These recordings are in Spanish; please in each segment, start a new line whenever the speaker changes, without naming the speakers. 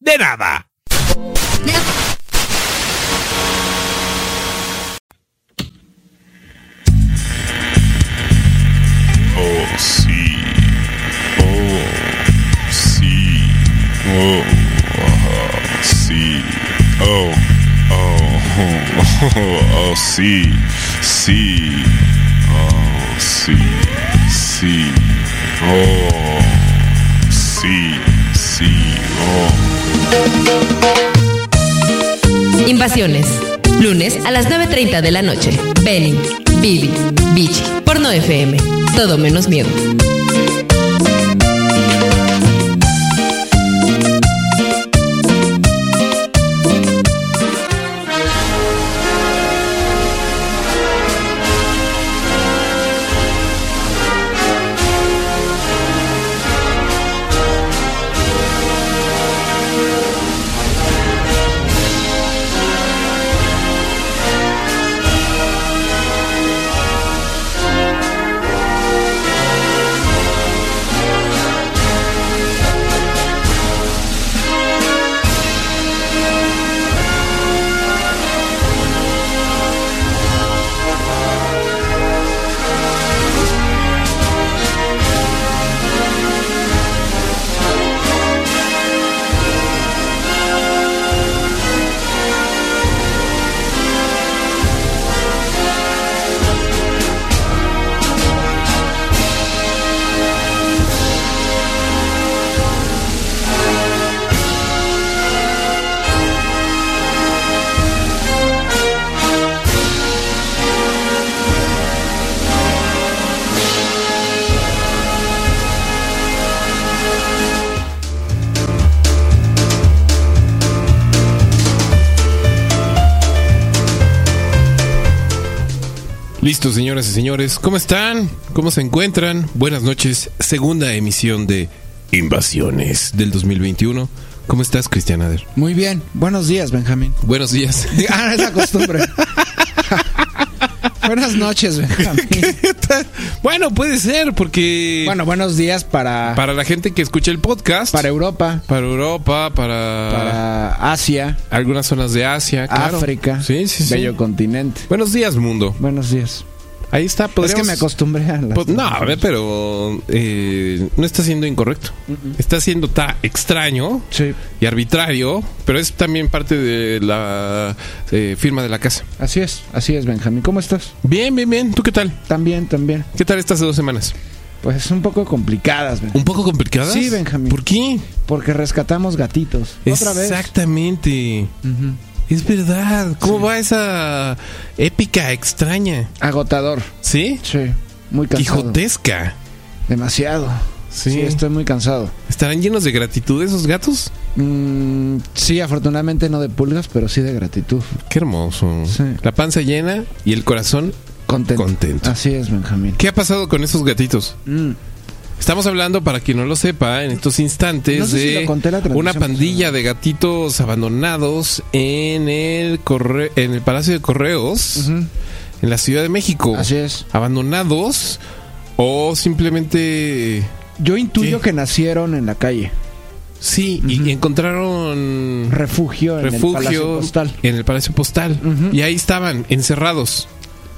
de nada.
Oh, sí. Oh, sí. Oh, sí. Oh, oh, oh, oh, sí. Sí. Oh, sí. Sí. Oh, sí. Sí. Oh.
Invasiones. Lunes a las 9.30 de la noche. Benny, Billy, Beach, Porno FM. Todo menos miedo.
Listo, señoras y señores. ¿Cómo están? ¿Cómo se encuentran? Buenas noches. Segunda emisión de Invasiones del 2021. ¿Cómo estás, Cristian Ader?
Muy bien. Buenos días, Benjamín.
Buenos días.
Ah, es la costumbre. Buenas noches.
Bueno, puede ser, porque.
Bueno, buenos días para,
Para la gente que escucha el podcast.
para Europa,
para Europa, para,
para Asia,
algunas zonas de Asia, claro.
África,
Sí, sí, sí.
bello continente.
Buenos días, mundo.
Buenos días.
Ahí está.
Es que
podríamos-
me acostumbré a las...
Pues, no, a ver, pero eh, no está siendo incorrecto. Está siendo ta extraño
Sí,
y arbitrario, pero es también parte de la eh, firma de la casa.
así es, así es, Benjamín. ¿Cómo estás?
Bien, bien, bien. ¿Tú qué tal?
También, también.
¿Qué tal estas dos semanas?
Pues un poco complicadas, Benjamín.
¿Un poco complicadas?
Sí, Benjamín.
¿Por qué?
Porque rescatamos gatitos. Otra vez.
Exactamente. Es verdad. ¿Cómo va esa épica extraña?
Agotador.
¿Sí?
Sí, muy cansado.
Quijotesca.
Demasiado.
Sí.
Sí, estoy muy cansado.
¿Estarán llenos de gratitud esos gatos?
Mm, sí, afortunadamente no de pulgas, pero sí de gratitud.
Qué hermoso.
Sí.
La panza llena y el corazón
Contento.
Contento.
Así es, Benjamín.
¿Qué ha pasado con esos gatitos?
Mm,
Estamos hablando, para quien no lo sepa, en estos instantes
No sé si
de
conté
una pandilla de gatitos abandonados en el corre- en el Palacio de Correos, en la Ciudad de México.
Así es.
Abandonados o simplemente
Yo intuyo
¿Qué?
que nacieron en la calle.
sí y encontraron
Refugio en el Palacio
refugio
Postal.
en el Palacio Postal y ahí estaban encerrados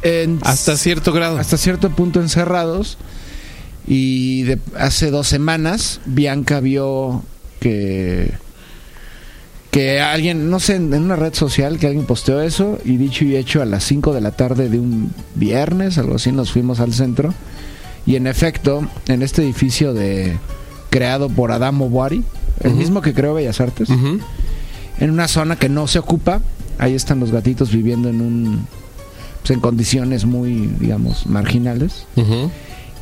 En-
hasta cierto grado.
hasta cierto punto encerrados. Y de, hace dos semanas, Bianca vio que. Que alguien, no sé, en una red social, que alguien posteó eso. Y dicho y hecho, a las 5 de la tarde de un viernes, algo así, nos fuimos al centro. Y en efecto, en este edificio de creado por Adamo Boari, el mismo que creó Bellas Artes, en una zona que no se ocupa. Ahí están los gatitos viviendo en un pues, en condiciones muy, digamos, marginales.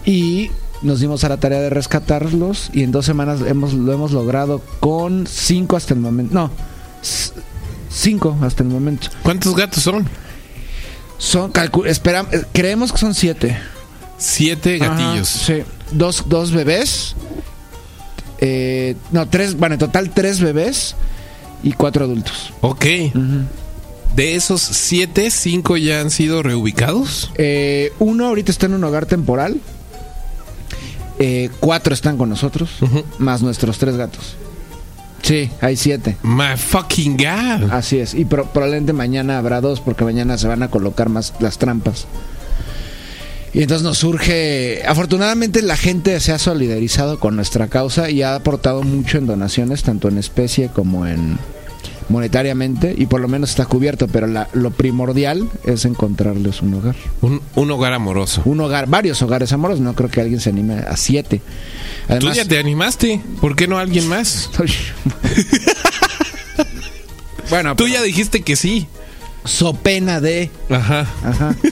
Y nos dimos a la tarea de rescatarlos y en dos semanas hemos, lo hemos logrado con cinco hasta el momento. No, cinco hasta el momento.
¿Cuántos gatos son?
Son, calcu- espera, eh, creemos que son siete.
Siete gatillos.
Ajá, sí, dos, dos bebés. eh, no, tres, bueno, en total tres bebés y cuatro adultos.
Ok. De esos siete, cinco ya han sido reubicados.
Eh, uno ahorita está en un hogar temporal. Eh, cuatro están con nosotros, más nuestros tres gatos. Sí, hay siete.
My fucking God.
Así es. Y pro- probablemente mañana habrá dos, porque mañana se van a colocar más las trampas. Y entonces nos surge. Afortunadamente, la gente se ha solidarizado con nuestra causa y ha aportado mucho en donaciones, tanto en especie como en monetariamente, y por lo menos está cubierto. Pero la- lo primordial es encontrarles un hogar.
Un, un hogar amoroso.
Un hogar, varios hogares amorosos. No creo que alguien se anime a siete.
Tú ya te animaste. ¿Por qué no alguien más?
bueno,
Tú ya dijiste que sí.
so pena de.
Ajá.
Ajá.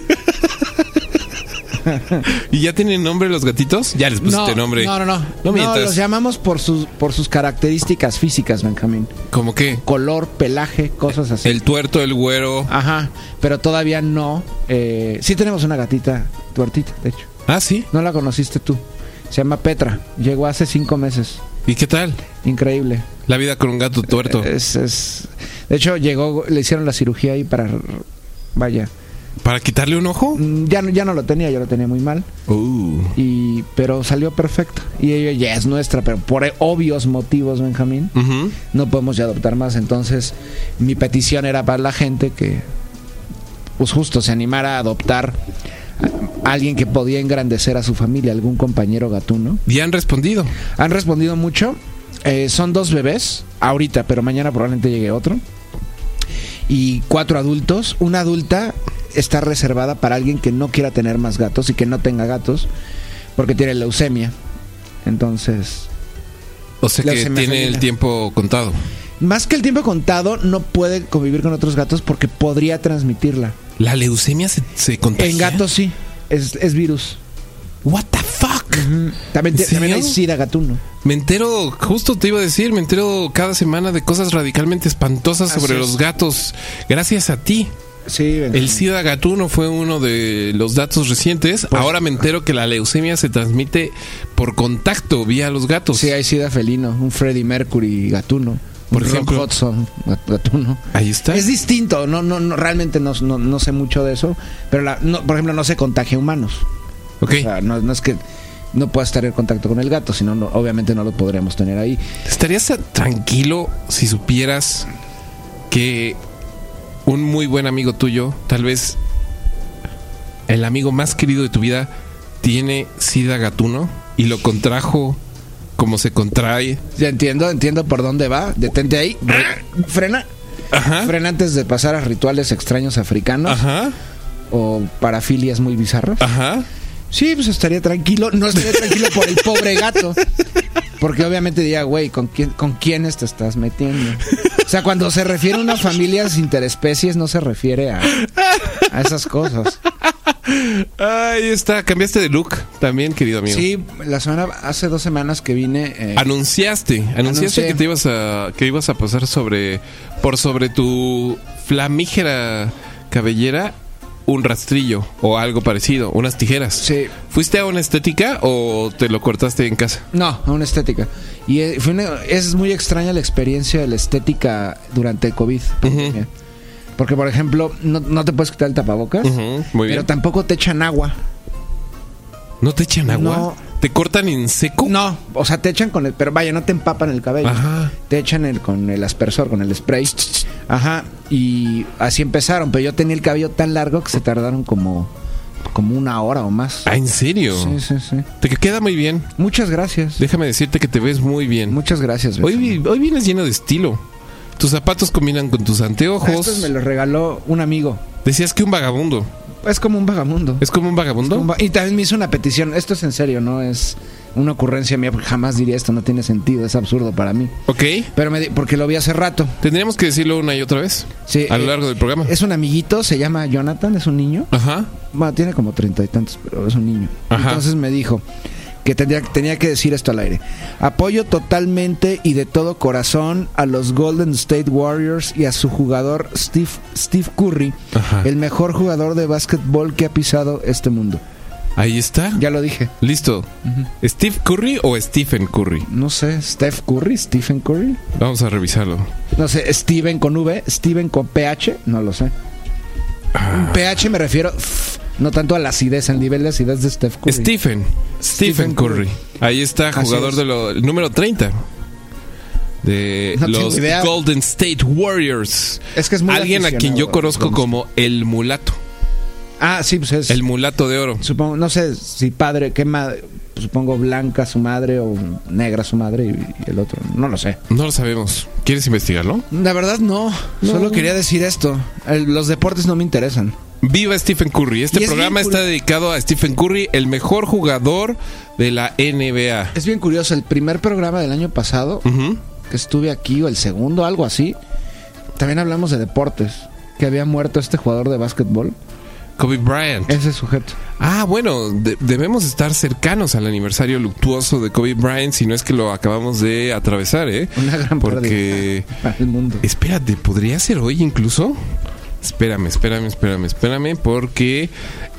¿Y ya tienen nombre los gatitos? Ya les pusiste nombre.
No, no, no.
No
No, los llamamos por sus, por sus características físicas, Benjamín.
¿Cómo qué?
Color, pelaje, cosas así.
El tuerto, el güero.
Ajá, pero todavía no. Eh, sí tenemos una gatita tuertita, de hecho.
Ah, sí.
No la conociste tú. Se llama Petra. Llegó hace cinco meses.
¿Y qué tal?
Increíble.
La vida con un gato tuerto.
Es, es... De hecho, llegó, le hicieron la cirugía ahí para... Vaya.
¿Para quitarle un ojo?
Mm, Ya, no- ya no lo tenía, yo lo tenía muy mal.
Uh.
Y, pero salió perfecto. Y ella ya es nuestra, pero por obvios motivos, Benjamín. No podemos ya adoptar más. Entonces, mi petición era para la gente que, pues justo, se animara a adoptar a alguien que podía engrandecer a su familia, algún compañero gatuno.
¿Y han respondido?
Han respondido mucho. Eh, son dos bebés, ahorita, pero mañana probablemente llegue otro. Y cuatro adultos. Una adulta está reservada para alguien que no quiera tener más gatos y que no tenga gatos, porque tiene leucemia. Entonces,
O sea que tiene el tiempo contado.
Más que el tiempo contado, no puede convivir con otros gatos porque podría transmitirla.
¿La leucemia se, se contagia?
En gatos sí, es, es virus.
What the fuck?
También,
¿En
te- también hay sida gatuno.
Me entero, justo te iba a decir, me entero cada semana de cosas radicalmente espantosas
Así
sobre
es.
los gatos. Gracias a ti.
Sí,
El SIDA gatuno fue uno de los datos recientes.
Pues-
Ahora me entero que la leucemia se transmite por contacto vía los gatos.
Sí, hay sida felino, un Freddie Mercury gatuno.
Por
un Rock
ejemplo.
Hudson gat- gatuno.
Ahí está.
Es distinto, no, no, no realmente no, no, no sé mucho de eso, pero la, no, por ejemplo no se contagia a humanos.
Ok.
O sea, no, no es que no puedas tener contacto con el gato, sino no- obviamente no lo podríamos tener ahí.
¿Estarías tranquilo si supieras que un muy buen amigo tuyo, tal vez el amigo más querido de tu vida, tiene SIDA gatuno y lo contrajo como se contrae?
Ya entiendo, entiendo por dónde va. Detente ahí. Frena.
Ajá.
Frena antes de pasar a rituales extraños africanos
Ajá.
o parafilias muy bizarras.
Ajá.
Sí, pues estaría tranquilo. No estaría tranquilo por el pobre gato. Porque obviamente diría, güey, ¿con, quién, ¿con quiénes te estás metiendo? O sea, cuando se refiere a una familia interespecies, no se refiere a, a esas cosas.
Ahí está. Cambiaste de look también, querido amigo.
Sí, la semana, hace dos semanas que vine. eh,
Anunciaste, anunciaste
Anuncié.
que te ibas a que ibas a pasar sobre por sobre tu flamígera cabellera un rastrillo o algo parecido, unas tijeras.
Sí.
¿Fuiste a una estética o te lo cortaste en casa?
No, a una estética. Y eh, fue una- es muy extraña la experiencia de la estética durante el COVID. Porque, por ejemplo, no, no te puedes quitar el tapabocas,
Ujú, muy bien.
pero tampoco te echan agua.
¿No te echan agua?
No.
¿Te cortan en seco?
No, o sea, te echan con el... Pero vaya, no te empapan el cabello.
Ajá.
Te echan el, con el aspersor, con el spray. Ajá. Y así empezaron. Pero yo tenía el cabello tan largo que se tardaron como, como una hora o más.
Ah, ¿en serio?
Sí, sí, sí.
Te queda muy bien.
Muchas gracias.
Déjame decirte que te ves muy bien.
Muchas gracias.
Hoy, vi- hoy vienes lleno de estilo. Tus zapatos combinan con tus anteojos.
Estos me los regaló un amigo.
Decías que un vagabundo.
Es como un vagamundo.
¿Es como un vagabundo?
Un va- Y también me hizo una petición. Esto es en serio, no es una ocurrencia mía, porque jamás diría esto, no tiene sentido, es absurdo para mí.
Ok.
Pero me porque lo vi hace rato.
Tendríamos que decirlo una y otra vez.
Sí,
a lo
eh,
largo del programa.
Es un amiguito, se llama Jonathan, es un niño.
Ajá.
Bueno, tiene como treinta y tantos, pero es un niño.
Ajá.
Entonces me dijo, que tenía, tenía que decir esto al aire. Apoyo totalmente y de todo corazón a los Golden State Warriors y a su jugador Steve, Steve Curry,
Ajá.
el mejor jugador de básquetbol que ha pisado este mundo.
Ahí está.
Ya lo dije.
Listo. ¿Steve Curry o Stephen Curry?
No sé, Steph Curry, Stephen Curry.
Vamos a revisarlo.
No sé, Steven con V, Steven con PH, no lo sé.
Ah.
PH me refiero f- no tanto a la acidez, al nivel de acidez de Steph Curry.
Stephen. Stephen
Stephen
Curry.
Curry.
Ahí está, jugador de lo, el número 30. De
No
los. Golden State Warriors.
Es que es muy
Alguien a quien yo conozco como el mulato.
Ah, sí, pues es.
El mulato de oro.
Supongo, no sé si padre, qué madre, supongo blanca su madre o negra su madre y, y el otro, no lo sé.
No lo sabemos. ¿Quieres investigarlo?
La verdad no, solo quería decir esto, El- los deportes no me interesan.
Viva Stephen Curry. Este
es
programa está dedicado a Stephen Curry, el mejor jugador de la NBA.
Es bien curioso, el primer programa del año pasado que estuve aquí o el segundo, algo así, también hablamos de deportes, que había muerto este jugador de básquetbol,
Kobe Bryant.
ese sujeto.
Ah, bueno, de- debemos estar cercanos al aniversario luctuoso de Kobe Bryant, si no es que lo acabamos de atravesar, ¿eh?
Una gran
Porque,
pérdida para el mundo.
espérate, ¿podría ser hoy incluso? Espérame, espérame, espérame, espérame, porque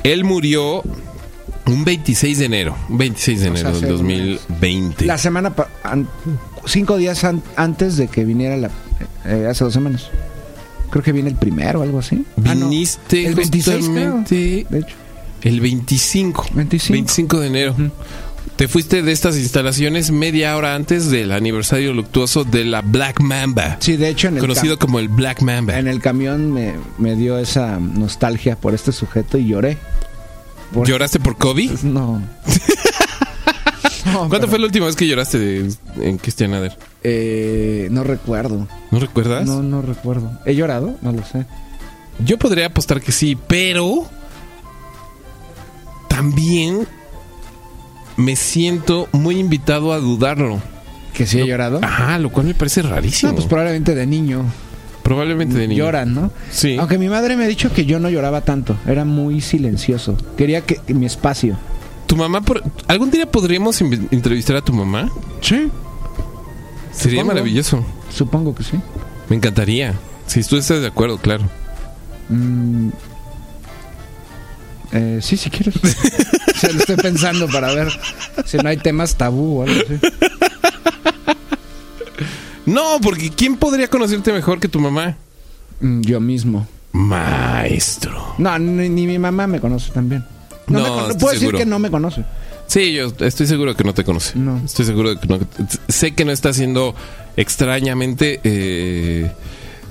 él murió un 26 de enero, un 26 de
O sea,
enero del
hace un
2020.
La semana, cinco días an- antes de que viniera la, eh, hace dos semanas. Creo que viene el primero o algo así. Ah, no.
Viniste
el 26,
justamente
De hecho.
el 25,
25.
de enero.
Ujú.
Te fuiste de estas instalaciones media hora antes del aniversario luctuoso de la Black Mamba,
Sí, de hecho en el,
conocido como el Black Mamba.
en el camión me, me dio esa nostalgia por este sujeto y lloré. Por-
¿Lloraste por Kobe?
No. No,
¿Cuándo
pero,
fue la última vez que lloraste de- en Christian Ader?
eh, no recuerdo.
¿No recuerdas?
No, no recuerdo. ¿He llorado? No lo sé.
Yo podría apostar que sí, pero también me siento muy invitado a dudarlo.
¿Que sí he llorado?
Ajá, lo cual me parece rarísimo.
No, pues probablemente de niño.
Probablemente de niño.
Lloran, ¿no?
Sí.
Aunque mi madre me ha dicho que yo no lloraba tanto. Era muy silencioso. Quería que mi espacio.
¿Tu mamá? por- ¿Algún día podríamos entrevistar a tu mamá?
Sí.
Sería
Supongo.
maravilloso.
Supongo que sí.
Me encantaría. Si tú estás de acuerdo, claro.
Mm, eh, sí, si quieres. o sea, lo estoy pensando para ver si no hay temas tabú o algo así.
No, porque ¿quién podría conocerte mejor que tu mamá?
Mm, yo mismo.
Maestro.
No, ni, ni mi mamá me conoce también. No,
No,
me cono-
estoy
puedo decir que no me conoce.
Sí, yo estoy seguro que no te conoce.
No.
Estoy seguro de que no. Sé que no está siendo extrañamente. eh,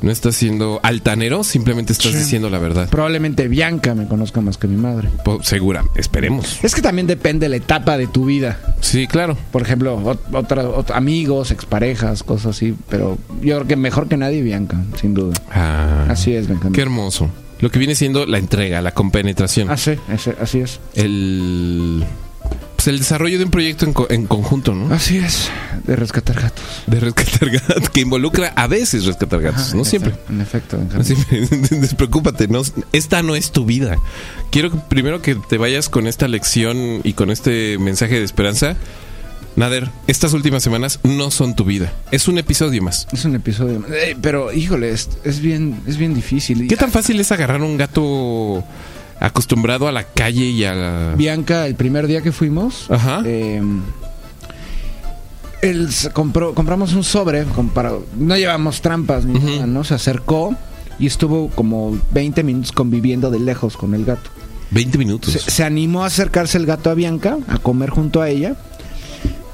no está siendo altanero, simplemente estás
Sí.
diciendo la verdad.
Probablemente Bianca me conozca más que mi madre.
Po- Segura, esperemos.
Es que también depende la etapa de tu vida.
Sí, claro.
Por ejemplo, ot- otra- ot- amigos, exparejas, cosas así. Pero yo creo que mejor que nadie Bianca, sin duda.
Ah,
Así es, encanta.
Qué hermoso. Lo que viene siendo la entrega, la compenetración.
Ah, sí, ese- así es.
El. Pues el desarrollo de un proyecto en, co- en conjunto, ¿no?
Así es, de rescatar gatos.
De rescatar gatos, que involucra a veces rescatar gatos, no siempre.
En efecto, en
siempre. Despreocúpate, no, esta no es tu vida. Quiero que- primero que te vayas con esta lección y con este mensaje de esperanza. Nader, estas últimas semanas no son tu vida. Es un episodio más.
Es un episodio. Eh, pero, híjole, es, es bien, es bien difícil.
¿Qué tan fácil es agarrar un gato acostumbrado a la calle y a la...
Bianca, el primer día que fuimos,
Ajá.
eh, él compró, compramos un sobre, no llevamos trampas ni nada, ¿no? Se acercó y estuvo como 20 minutos conviviendo de lejos con el gato.
20 minutos.
Se, se animó a acercarse el gato a Bianca, a comer junto a ella.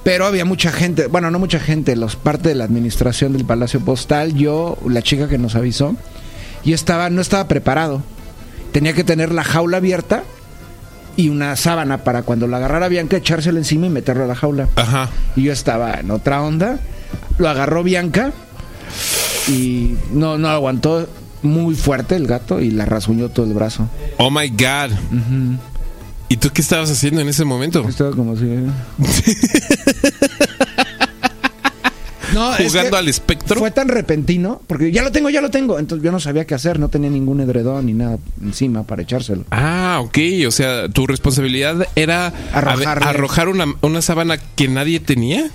Pero había mucha gente, bueno, no mucha gente, los parte de la administración del Palacio Postal, yo, la chica que nos avisó, y estaba, no estaba preparado. Tenía que tener la jaula abierta y una sábana para cuando la agarrara Bianca echársela encima y meterlo a la jaula.
Ajá.
Y yo estaba en otra onda. Lo agarró Bianca y no, no aguantó muy fuerte el gato y la rasguñó todo el brazo.
Oh my God. ¿Y tú qué estabas haciendo en ese momento?
Estaba como así. no, No, es
jugando
que
al espectro.
Fue tan repentino, porque ya lo tengo, ya lo tengo. Entonces yo no sabía qué hacer, no tenía ningún edredón ni nada encima para echárselo.
Ah, ok. O sea, tu responsabilidad era
Arrojarle.
arrojar una, una sábana que nadie tenía.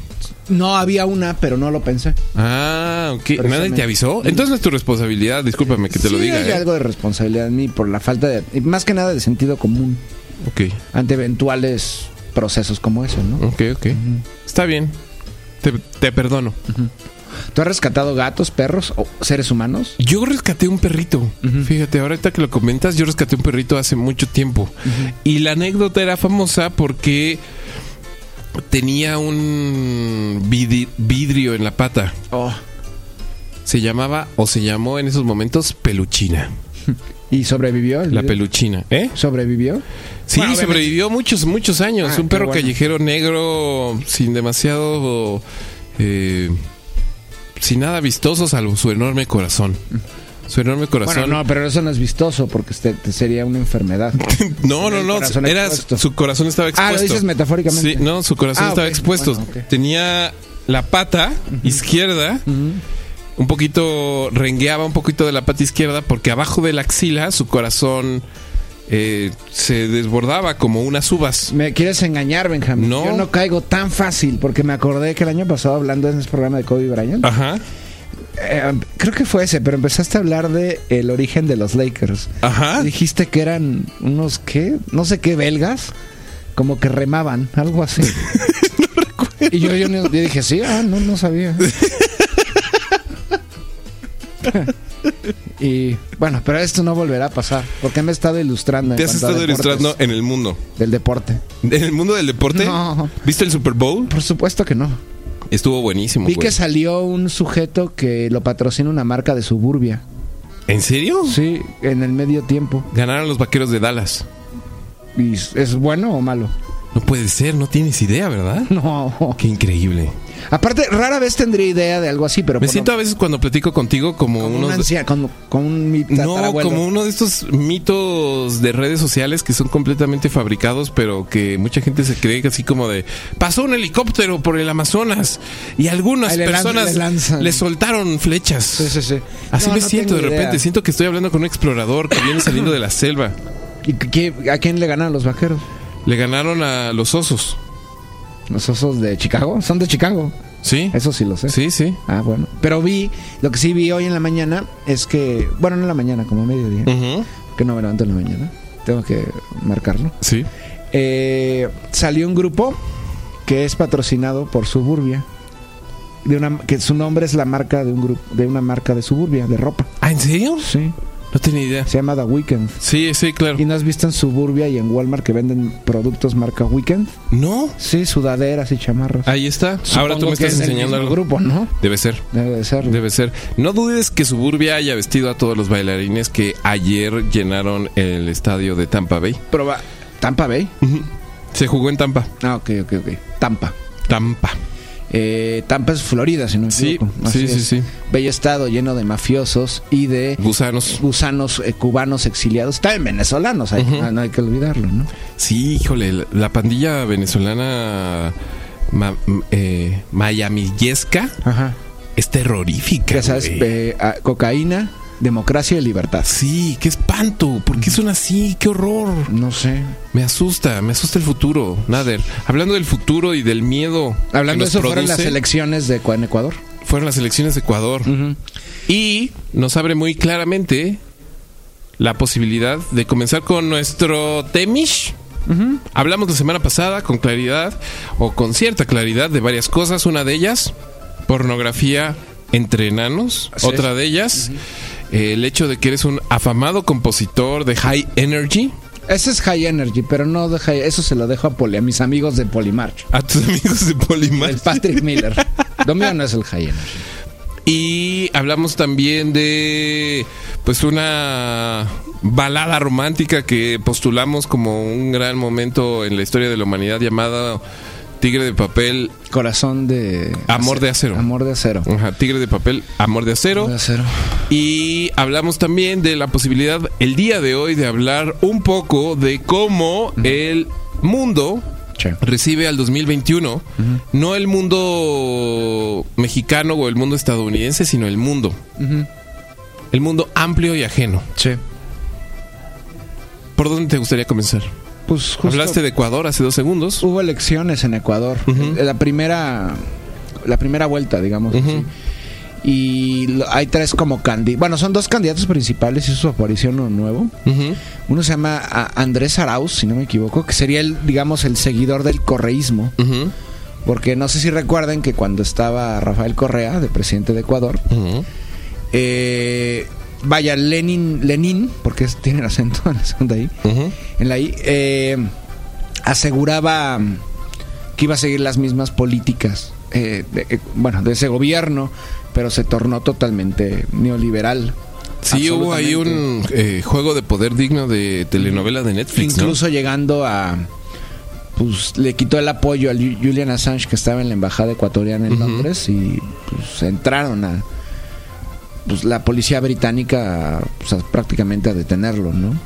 No había una, pero no lo pensé.
Ah, ok. ¿Nadie te avisó? Entonces no es tu responsabilidad. Discúlpame que te lo diga.
hay
¿eh?
algo de responsabilidad en mí por la falta de, más que nada de sentido común
Ok,
ante eventuales procesos como ese, ¿no?
ok, ok. Está bien. Te, te perdono.
¿Tú has rescatado gatos, perros o seres humanos?
Yo rescaté un perrito. Fíjate, ahorita que lo comentas, yo rescaté un perrito hace mucho tiempo. Y la anécdota era famosa porque tenía un vidrio en la pata.
Oh.
Se llamaba, o se llamó en esos momentos, peluchina.
¿Y sobrevivió? el
La peluchina, ¿eh?
¿Sobrevivió?
Sí,
Bueno,
sobrevivió muchos, muchos años.
Ah,
un perro
bueno.
callejero negro, sin demasiado. eh, sin nada vistoso, salvo su enorme corazón. Su enorme corazón.
Bueno, no, pero eso no es vistoso porque este, te sería una enfermedad.
No, no, no. Era, su corazón estaba
Ah,
expuesto.
lo dices metafóricamente.
Sí, no, su corazón
Ah,
estaba expuesto.
Bueno.
Tenía la pata izquierda, un poquito, rengueaba un poquito de la pata izquierda porque abajo de la axila su corazón eh, se desbordaba como unas uvas.
Me quieres engañar, Benjamín.
No.
Yo no caigo tan fácil porque me acordé que el año pasado hablando en ese programa de Kobe Bryant,
Ajá,
eh, creo que fue ese, pero empezaste a hablar de el origen de los Lakers.
ajá.
Dijiste que eran unos qué, no sé qué belgas, como que remaban, algo así. Y yo, yo, yo dije, sí, ah, no, no sabía. y bueno, pero esto no volverá a pasar, porque me he estado ilustrando. en
Te has estado ilustrando en el mundo.
Del deporte.
¿En el mundo del deporte?
No.
¿Viste el Super Bowl?
Por supuesto que no.
Estuvo buenísimo.
Vi
güey.
que salió un sujeto que lo patrocina una marca de suburbia.
¿En serio?
Sí, en el medio tiempo.
Ganaron los vaqueros de Dallas.
¿Y ¿Es bueno o malo?
No puede ser, no tienes idea, ¿verdad?
No.
Qué increíble.
Aparte, rara vez tendría idea de algo así, pero
Me
por
siento
lo-
a veces cuando platico contigo como,
como un
unos...
un
No, como uno de estos mitos de redes sociales que son completamente fabricados, pero que mucha gente se cree que así como de pasó un helicóptero por el Amazonas y algunas
le
personas
le
le soltaron flechas.
Sí, sí, sí.
Así
No,
me
no
siento de repente,
idea.
siento que estoy hablando con un explorador que viene saliendo de la selva.
¿Y qué- a quién le ganaron los vaqueros?
Le ganaron a los osos.
¿Los osos de Chicago? Son de Chicago.
¿Sí?
Eso sí lo sé.
Sí, sí.
Ah, bueno. Pero vi, lo que sí vi hoy en la mañana es que, bueno, no en la mañana, como a mediodía,
Ujú.
que no me levanto en la mañana. Tengo que marcarlo.
Sí.
Eh, salió un grupo que es patrocinado por Suburbia. De una, que su nombre es la marca de un grupo, de una marca de Suburbia, de ropa.
¿Ah, en serio?
Sí.
No tenía idea.
Se llama The Weekend.
Sí, sí, claro.
¿Y no has visto en Suburbia y en Walmart que venden productos marca Weekend?
No.
Sí, sudaderas y chamarras.
Ahí está. Ahora tú me estás
es
enseñando algo.
grupo, ¿no?
Debe ser.
Debe de ser.
Debe ser. No dudes que Suburbia haya vestido a todos los bailarines que ayer llenaron el estadio de Tampa Bay.
Proba- Tampa Bay.
Se jugó en Tampa.
Ah, ok, ok, ok. Tampa.
Tampa.
Eh, Tampa es Florida, si no me
Sí,
equivoco.
sí,
Así
sí, sí.
Bello estado lleno de mafiosos y de
Gusanos.
gusanos eh, cubanos exiliados. También venezolanos, hay- no hay que olvidarlo, ¿no?
Sí, híjole, la- la pandilla venezolana ma- eh, es terrorífica.
Ya sabes, eh, cocaína, democracia y libertad.
Sí, qué espanto. ¿Por qué son así? Qué horror.
No sé.
Me asusta, me asusta el futuro. Nader, hablando del futuro y del miedo.
Hablando de eso, fueron las elecciones de en Ecuador.
fueron las elecciones de Ecuador. Y nos abre muy claramente la posibilidad de comenzar con nuestro Temish. Hablamos la semana pasada con claridad o con cierta claridad de varias cosas. Una de ellas, pornografía entre enanos.
Así
Otra de ellas, eh, el hecho de que eres un afamado compositor de high energy.
Ese es High Energy, pero no de high, eso se lo dejo a, Poli- a mis amigos de Polymarch.
A tus amigos de Polymath.
El Patrick Miller. Lo mío no es el High Energy.
Y hablamos también de pues una balada romántica que postulamos como un gran momento en la historia de la humanidad llamada Tigre de papel,
Corazón de...
Amor de acero.
Amor de acero.
Ajá, Tigre de papel, amor de acero.
De acero.
Y hablamos también de la posibilidad el día de hoy de hablar un poco de cómo el mundo recibe al 2021 no el mundo mexicano o el mundo estadounidense, sino el mundo. El mundo amplio y ajeno.
Sí.
¿Por dónde te gustaría comenzar?
Pues justo
Hablaste de Ecuador hace dos segundos.
hubo elecciones en Ecuador.
Ujú.
La primera la primera vuelta, digamos así. Y hay tres como candidatos. Bueno, son dos candidatos principales y su aparición uno nuevo. Uno se llama a- Andrés Arauz, si no me equivoco, que sería el, digamos, el seguidor del correísmo. Porque no sé si recuerden que cuando estaba Rafael Correa, de presidente de Ecuador, eh, vaya, Lenin, Lenin, porque es- tiene el acento en la segunda I, en la I, eh, aseguraba que iba a seguir las mismas políticas, eh, de- eh, bueno, de ese gobierno, pero se tornó totalmente neoliberal.
Sí, hubo ahí un eh, juego de poder digno de telenovela de Netflix. ¿no?
Incluso llegando a. Pues le quitó el apoyo a Lu- Julian Assange que estaba en la embajada ecuatoriana en. Londres y pues entraron a. Pues la policía británica pues, a- prácticamente a detenerlo, ¿no?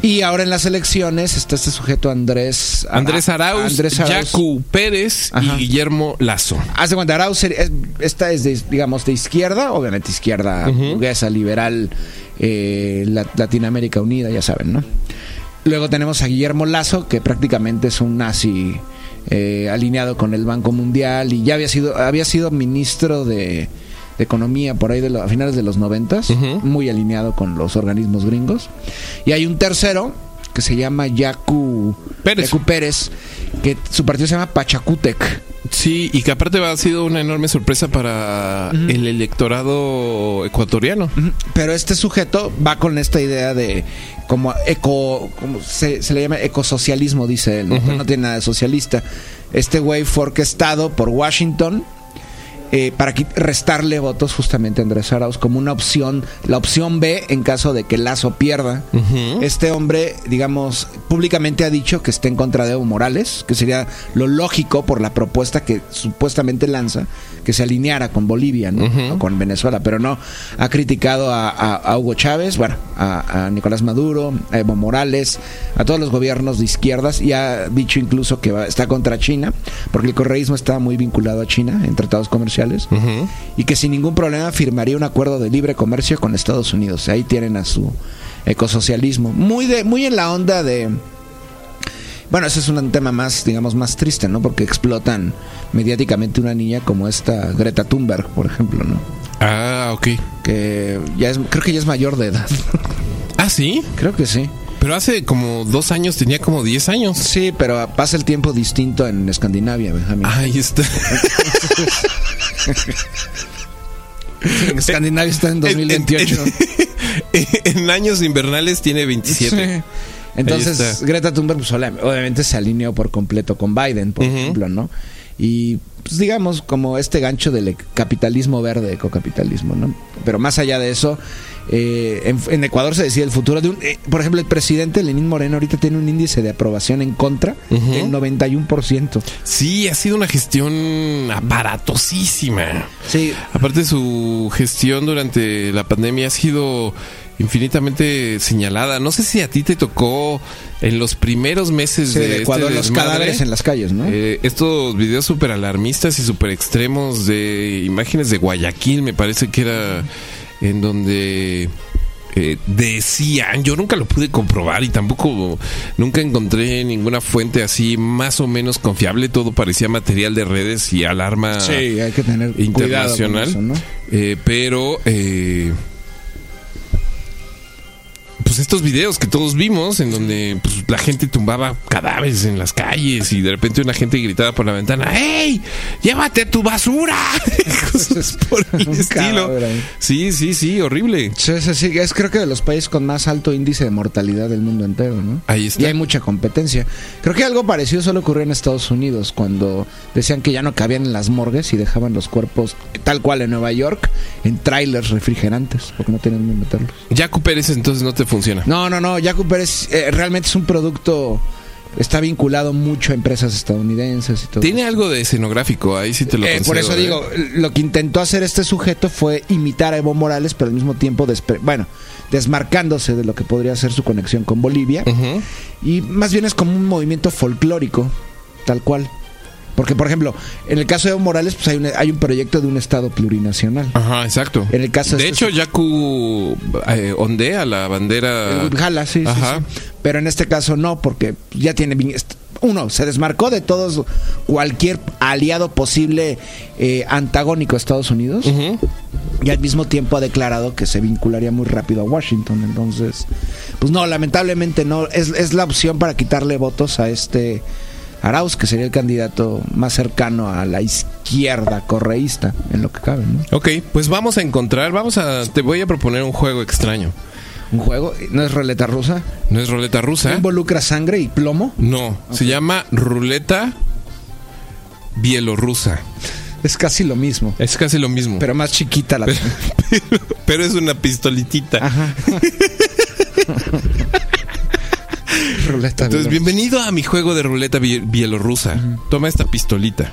Y ahora en las elecciones está este sujeto Andrés.
Andrés Arauz,
Andrés Arauz.
Yacu Pérez
Ajá.
y Guillermo Lazo.
Haz de cuenta, Arauz es- esta es, de, digamos, de izquierda, obviamente izquierda
Ujú.
burguesa, liberal, eh, la- Latinoamérica Unida, ya saben, ¿no? Luego tenemos a Guillermo Lazo, que prácticamente es un nazi eh, alineado con el Banco Mundial y ya había sido, había sido ministro de, de Economía por ahí de lo- a finales de los noventas,
Ujú.
muy alineado con los organismos gringos. Y hay un tercero que se llama Yacu
Pérez.
Yacu Pérez, que su partido se llama Pachacútec.
Sí, y que aparte ha sido una enorme sorpresa para el electorado ecuatoriano.
Pero este sujeto va con esta idea de como eco, como se, se le llama ecosocialismo, dice él, no tiene nada de socialista. Este güey fue orquestado por Washington eh, para restarle votos justamente a Andrés Arauz como una opción, la opción B en caso de que Lazo pierda. Este hombre, digamos, públicamente ha dicho que está en contra de Evo Morales, que sería lo lógico por la propuesta que supuestamente lanza, que se alineara con Bolivia. O con Venezuela, pero no. Ha criticado a, a- a Hugo Chávez, bueno, a, a Nicolás Maduro, a Evo Morales, a todos los gobiernos de izquierdas y ha dicho incluso que va- está contra China, porque el correísmo está muy vinculado a China en tratados comerciales Y que sin ningún problema firmaría un acuerdo de libre comercio con Estados Unidos. Ahí tienen a su ecosocialismo. Muy de, muy en la onda de. Bueno, ese es un tema más, digamos, más triste, ¿no? Porque explotan mediáticamente una niña como esta Greta Thunberg, por ejemplo, ¿no?
Ah, ok.
Que ya es, creo que ya es mayor de edad.
Ah, sí.
creo que sí.
Pero hace como dos años tenía como 10 años.
Sí, pero pasa el tiempo distinto en Escandinavia, Benjamín.
Ahí está.
en Escandinavia está en 2028.
En, en años invernales tiene 27.
Sí. Entonces. Greta Thunberg, pues, obvia- obviamente se alineó por completo con Biden, por ejemplo, ¿no? Y, pues, digamos, como este gancho del capitalismo verde, ecocapitalismo, ¿no? Pero más allá de eso, eh, en, en Ecuador se decide el futuro de un... eh, por ejemplo, el presidente Lenín Moreno ahorita tiene un índice de aprobación en contra del 91%.
Sí, ha sido una gestión aparatosísima.
Sí,
Aparte su gestión durante la pandemia ha sido infinitamente señalada. No sé si a ti te tocó en los primeros meses
sí,
de,
de
este
Ecuador, los
desmadre,
cadáveres en las calles, ¿no?
eh, estos videos súper alarmistas y súper extremos de imágenes de Guayaquil, me parece que era en donde eh, decían, yo nunca lo pude comprobar y tampoco nunca encontré ninguna fuente así más o menos confiable, todo parecía material de redes y alarma
sí, hay que tener cuidado con
internacional,
eso, ¿no?
eh, pero eh, pues estos videos que todos vimos en donde pues, la gente tumbaba cadáveres en las calles y de repente una gente gritaba por la ventana ¡Ey! ¡Llévate tu basura! Cosas por el estilo. Sí, sí, sí, horrible.
Sí, sí, sí, es creo que de los países con más alto índice de mortalidad del mundo entero, ¿no?
Ahí está.
Y hay mucha competencia. Creo que algo parecido solo ocurrió en Estados Unidos, cuando decían que ya no cabían en las morgues y dejaban los cuerpos tal cual en Nueva York en trailers refrigerantes, porque no tienen dónde meterlos.
Jaco Pérez entonces no te funciona.
No, no, no, Jacob Pérez eh, realmente es un producto, está vinculado mucho a empresas estadounidenses y todo.
Tiene algo de escenográfico, ahí sí te lo
Eh, por eso
¿eh?
digo, lo que intentó hacer este sujeto fue imitar a Evo Morales, pero al mismo tiempo, bueno, desmarcándose de lo que podría ser su conexión con Bolivia. Y más bien es como un movimiento folclórico tal cual. Porque, por ejemplo, en el caso de Evo Morales, pues hay un, hay un proyecto de un Estado plurinacional.
Ajá, exacto.
En el caso
de
este-
hecho, Yaku eh, ondea la bandera.
Eh, Jala, sí, sí,
Ajá.
sí. Pero en este caso no, porque ya tiene... Uno, se desmarcó de todos, cualquier aliado posible eh, antagónico a Estados Unidos.
Ujú.
y al mismo tiempo ha declarado que se vincularía muy rápido a Washington. Entonces, pues no, lamentablemente no. Es, es la opción para quitarle votos a este Arauz, que sería el candidato más cercano a la izquierda correísta, en lo que cabe, ¿no?
Ok, pues vamos a encontrar, vamos a, te voy a proponer un juego extraño.
Un juego, ¿no es ruleta rusa?
¿No es ruleta
¿No
rusa?
involucra sangre y plomo?
No, se llama ruleta bielorrusa.
Es casi lo mismo,
Es casi lo mismo.
pero más chiquita la...
pero, pero es una pistolitita.
Ajá. ruleta
Entonces,
bielorrusa.
bienvenido a mi juego de ruleta bie- bielorrusa. Toma esta pistolita.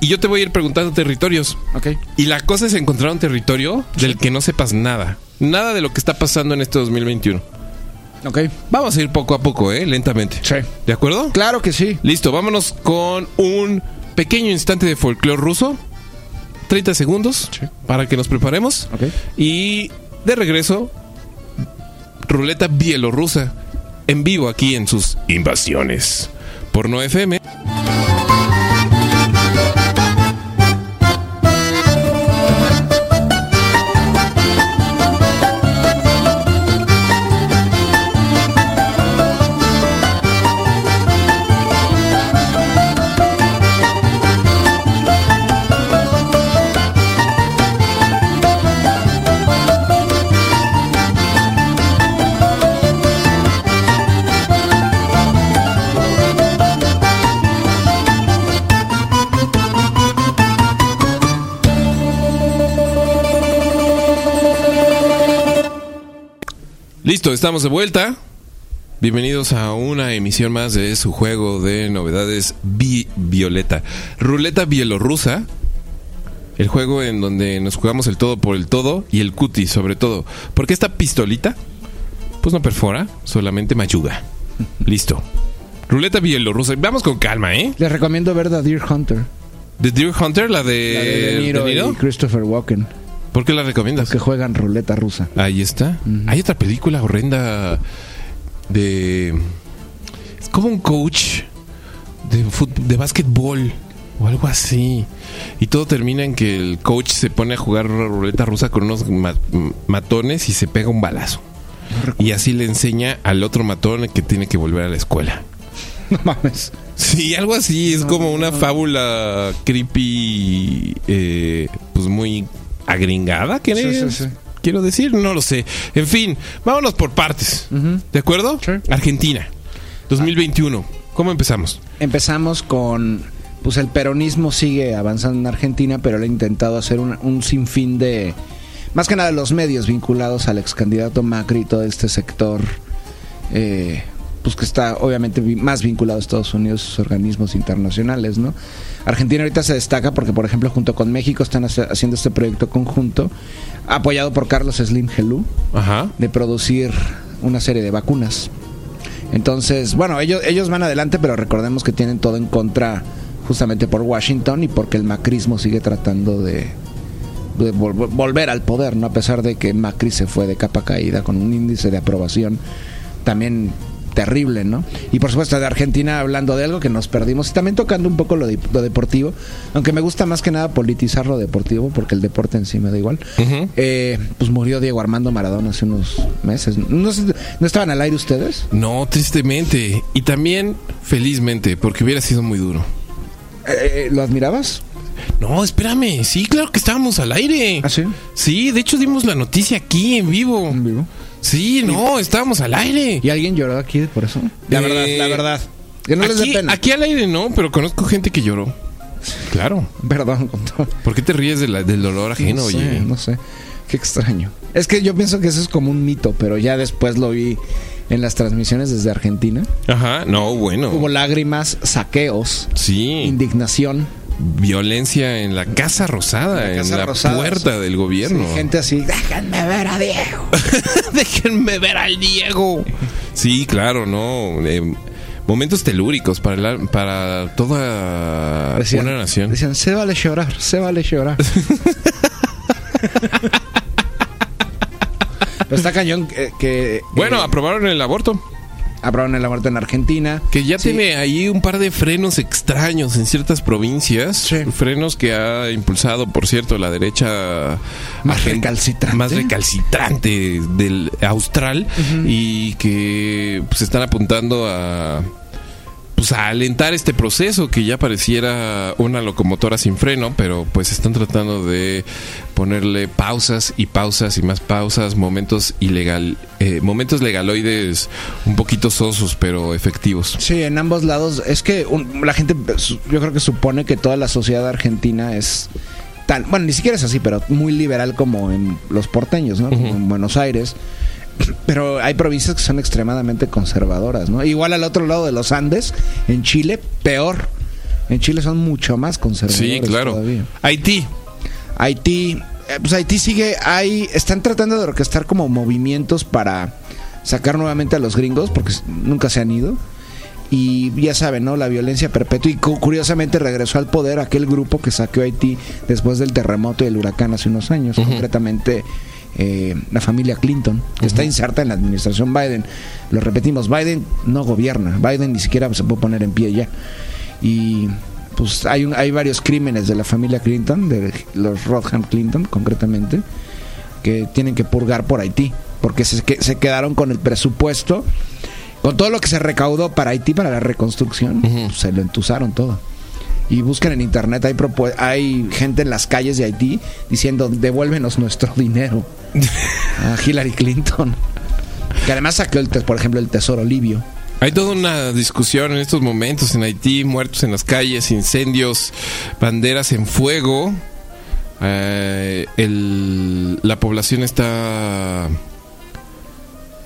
Y yo te voy a ir preguntando territorios.
Ok.
Y la cosa es encontrar un territorio del que no sepas nada. Nada de lo que está pasando en este 2021.
Ok.
Vamos a ir poco a poco, ¿eh? Lentamente.
Sí.
¿De acuerdo?
Claro que sí.
Listo, vámonos con un pequeño instante de folclore ruso. 30 segundos
Sí.
para que nos preparemos.
Ok.
Y de regreso, ruleta bielorrusa en vivo aquí en sus invasiones por No FM. Listo, estamos de vuelta. Bienvenidos a una emisión más de su juego de novedades bi Violeta. Ruleta bielorrusa. El juego en donde nos jugamos el todo por el todo y el cuti sobre todo. Porque esta pistolita, pues no perfora, solamente mayuga. Listo. Ruleta bielorrusa. Vamos con calma, ¿eh?
Les recomiendo ver The Deer Hunter.
The Deer Hunter, la de,
La de De Niro
De Niro.
y Christopher Walken.
¿Por qué la recomiendas?
Que juegan ruleta rusa.
Ahí está. Hay otra película horrenda de. Es como un coach de, de básquetbol o algo así. Y todo termina en que el coach se pone a jugar ruleta rusa con unos ma- matones y se pega un balazo. Y así le enseña al otro matón que tiene que volver a la escuela.
No mames.
Sí, algo así. Es como una fábula creepy, eh, pues muy agringada. ¿qué
Sí, sí,
es?
sí.
Quiero decir, no lo sé. En fin, vámonos por partes. ¿De acuerdo? Argentina, 2021. ¿Cómo empezamos?
Empezamos con. Pues el peronismo sigue avanzando en Argentina, pero él ha intentado hacer un, un sinfín de. Más que nada los medios vinculados al ex candidato Macri y todo este sector. eh, pues que está obviamente vi- más vinculado a Estados Unidos, sus organismos internacionales, ¿no? Argentina ahorita se destaca porque, por ejemplo, junto con México están haciendo este proyecto conjunto, apoyado por Carlos Slim Gelú,
Ajá.
de producir una serie de vacunas. Entonces, bueno, ellos, ellos van adelante, pero recordemos que tienen todo en contra justamente por Washington y porque el macrismo sigue tratando de, de vol- volver al poder, ¿no? A pesar de que Macri se fue de capa caída con un índice de aprobación también terrible, ¿no? Y por supuesto de Argentina hablando de algo que nos perdimos y también tocando un poco lo, de- lo deportivo, aunque me gusta más que nada politizar lo deportivo porque el deporte en sí me da igual. Eh, pues murió Diego Armando Maradona hace unos meses. ¿No, sé- ¿no estaban al aire ustedes?
No, tristemente. Y también felizmente, porque hubiera sido muy duro.
Eh, ¿Lo admirabas?
No, espérame. Sí, claro que estábamos al aire.
¿Ah, sí?
Sí, de hecho dimos la noticia aquí en vivo.
¿En vivo?
Sí, no, estábamos al aire.
¿Y alguien lloró aquí por eso? La
Eh,
verdad, la verdad. Que no les
aquí,
dé pena.
aquí al aire no, pero conozco gente que lloró. Claro.
Perdón, con todo.
¿Por qué te ríes de la- del dolor ajeno,
no sé,
oye?
no sé. Qué extraño. Es que yo pienso que eso es como un mito, pero ya después lo vi en las transmisiones desde Argentina.
Ajá, no, bueno.
Hubo lágrimas, saqueos,
Sí,
indignación.
Violencia en la Casa Rosada,
En la
en
Casa
la
Rosada,
puerta del gobierno.
Sí, gente así, déjenme ver a Diego.
Déjenme ver al Diego. Sí, claro, no. Eh, momentos telúricos para, la- para toda
Decían-
una nación.
Decían, se vale llorar, se vale llorar. Pero está cañón que, que,
Bueno,
eh,
aprobaron el aborto.
Aprobaron la muerte en Argentina.
Que ya
Sí.
tiene ahí un par de frenos extraños en ciertas provincias.
Sí.
Frenos que ha impulsado, por cierto, la derecha
Más recalcitrante.
Más recalcitrante del austral. Y que pues están apuntando a. Pues a alentar este proceso que ya pareciera una locomotora sin freno, pero pues están tratando de ponerle pausas y pausas y más pausas, momentos ilegal, eh, momentos legaloides un poquito sosos pero efectivos.
Sí, en ambos lados. Es que un- la gente, yo creo que supone que toda la sociedad argentina es tan, bueno, ni siquiera es así, pero muy liberal como en los porteños, ¿no? Como en Buenos Aires. Pero hay provincias que son extremadamente conservadoras, ¿no? Igual al otro lado de los Andes, en Chile, peor. En Chile son mucho más conservadores.
Sí, claro.
todavía.
Haití.
Haití, eh, pues Haití sigue, hay, están tratando de orquestar como movimientos para sacar nuevamente a los gringos, porque nunca se han ido. Y ya saben, ¿no? La violencia perpetua. Y cu- curiosamente regresó al poder aquel grupo que saqueó Haití después del terremoto y el huracán hace unos años. Concretamente, eh, la familia Clinton, que está inserta en la administración Biden. Lo repetimos, Biden no gobierna. Biden ni siquiera se puede poner en pie ya. Y pues hay, un- hay varios crímenes de la familia Clinton, de los Rodham Clinton concretamente, que tienen que purgar por Haití, porque se, que- se quedaron con el presupuesto, con todo lo que se recaudó para Haití, para la reconstrucción, pues, se lo entusaron todo. Y buscan en internet, hay, hay gente en las calles de Haití diciendo, devuélvenos nuestro dinero a Hillary Clinton. Que además saqueó, el, por ejemplo, el tesoro libio.
Hay toda una discusión en estos momentos en Haití, muertos en las calles, incendios, banderas en fuego. Eh, el- la población está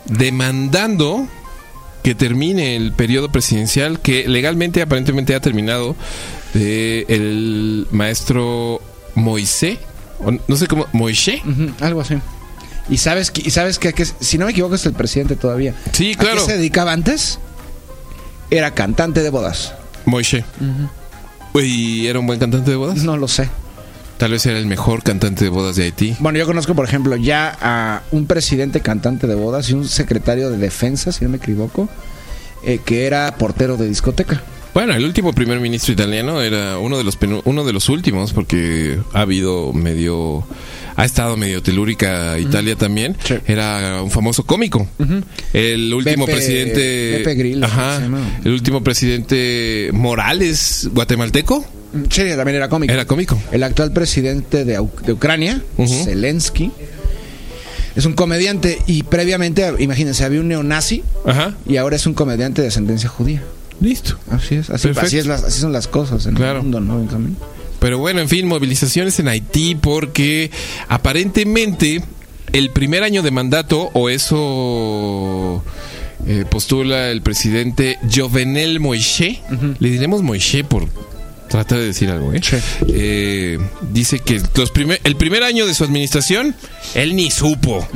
demandando que termine el periodo presidencial que legalmente aparentemente ha terminado de el maestro Moisés, no sé cómo, Moisés.
Algo así. Y sabes que, y sabes que, que si no me equivoco es el presidente todavía.
Sí,
¿A
claro.
qué se dedicaba antes? Era cantante de bodas.
Moisés. ¿Y era un buen cantante de bodas?
No lo sé.
Tal vez era el mejor cantante de bodas de Haití.
Bueno, yo conozco, por ejemplo, ya a un presidente cantante de bodas y un secretario de defensa, si no me equivoco, eh, que era portero de discoteca.
Bueno, el último primer ministro italiano era uno de los uno de los últimos porque ha habido medio ha estado medio telúrica Italia también.
Sí.
Era un famoso cómico. El último presidente
Beppe Grillo,
Ajá. El último presidente Morales guatemalteco
Sí, también era cómico.
era cómico.
El actual presidente de, Ucrania. Zelensky, es un comediante y previamente, imagínense, había un neonazi
Ajá.
y ahora es un comediante de ascendencia judía.
Listo.
Así es, así,
Perfecto.
así, es las- así son las cosas en
Claro.
el mundo, ¿no, Benjamín?
Pero bueno, en fin, movilizaciones en Haití porque aparentemente el primer año de mandato, o eso eh, postula el presidente Jovenel Moïse, le diremos Moïse por tratar de decir algo, ¿eh?
Sí.
Eh, dice que los primer, el primer año de su administración, él ni supo.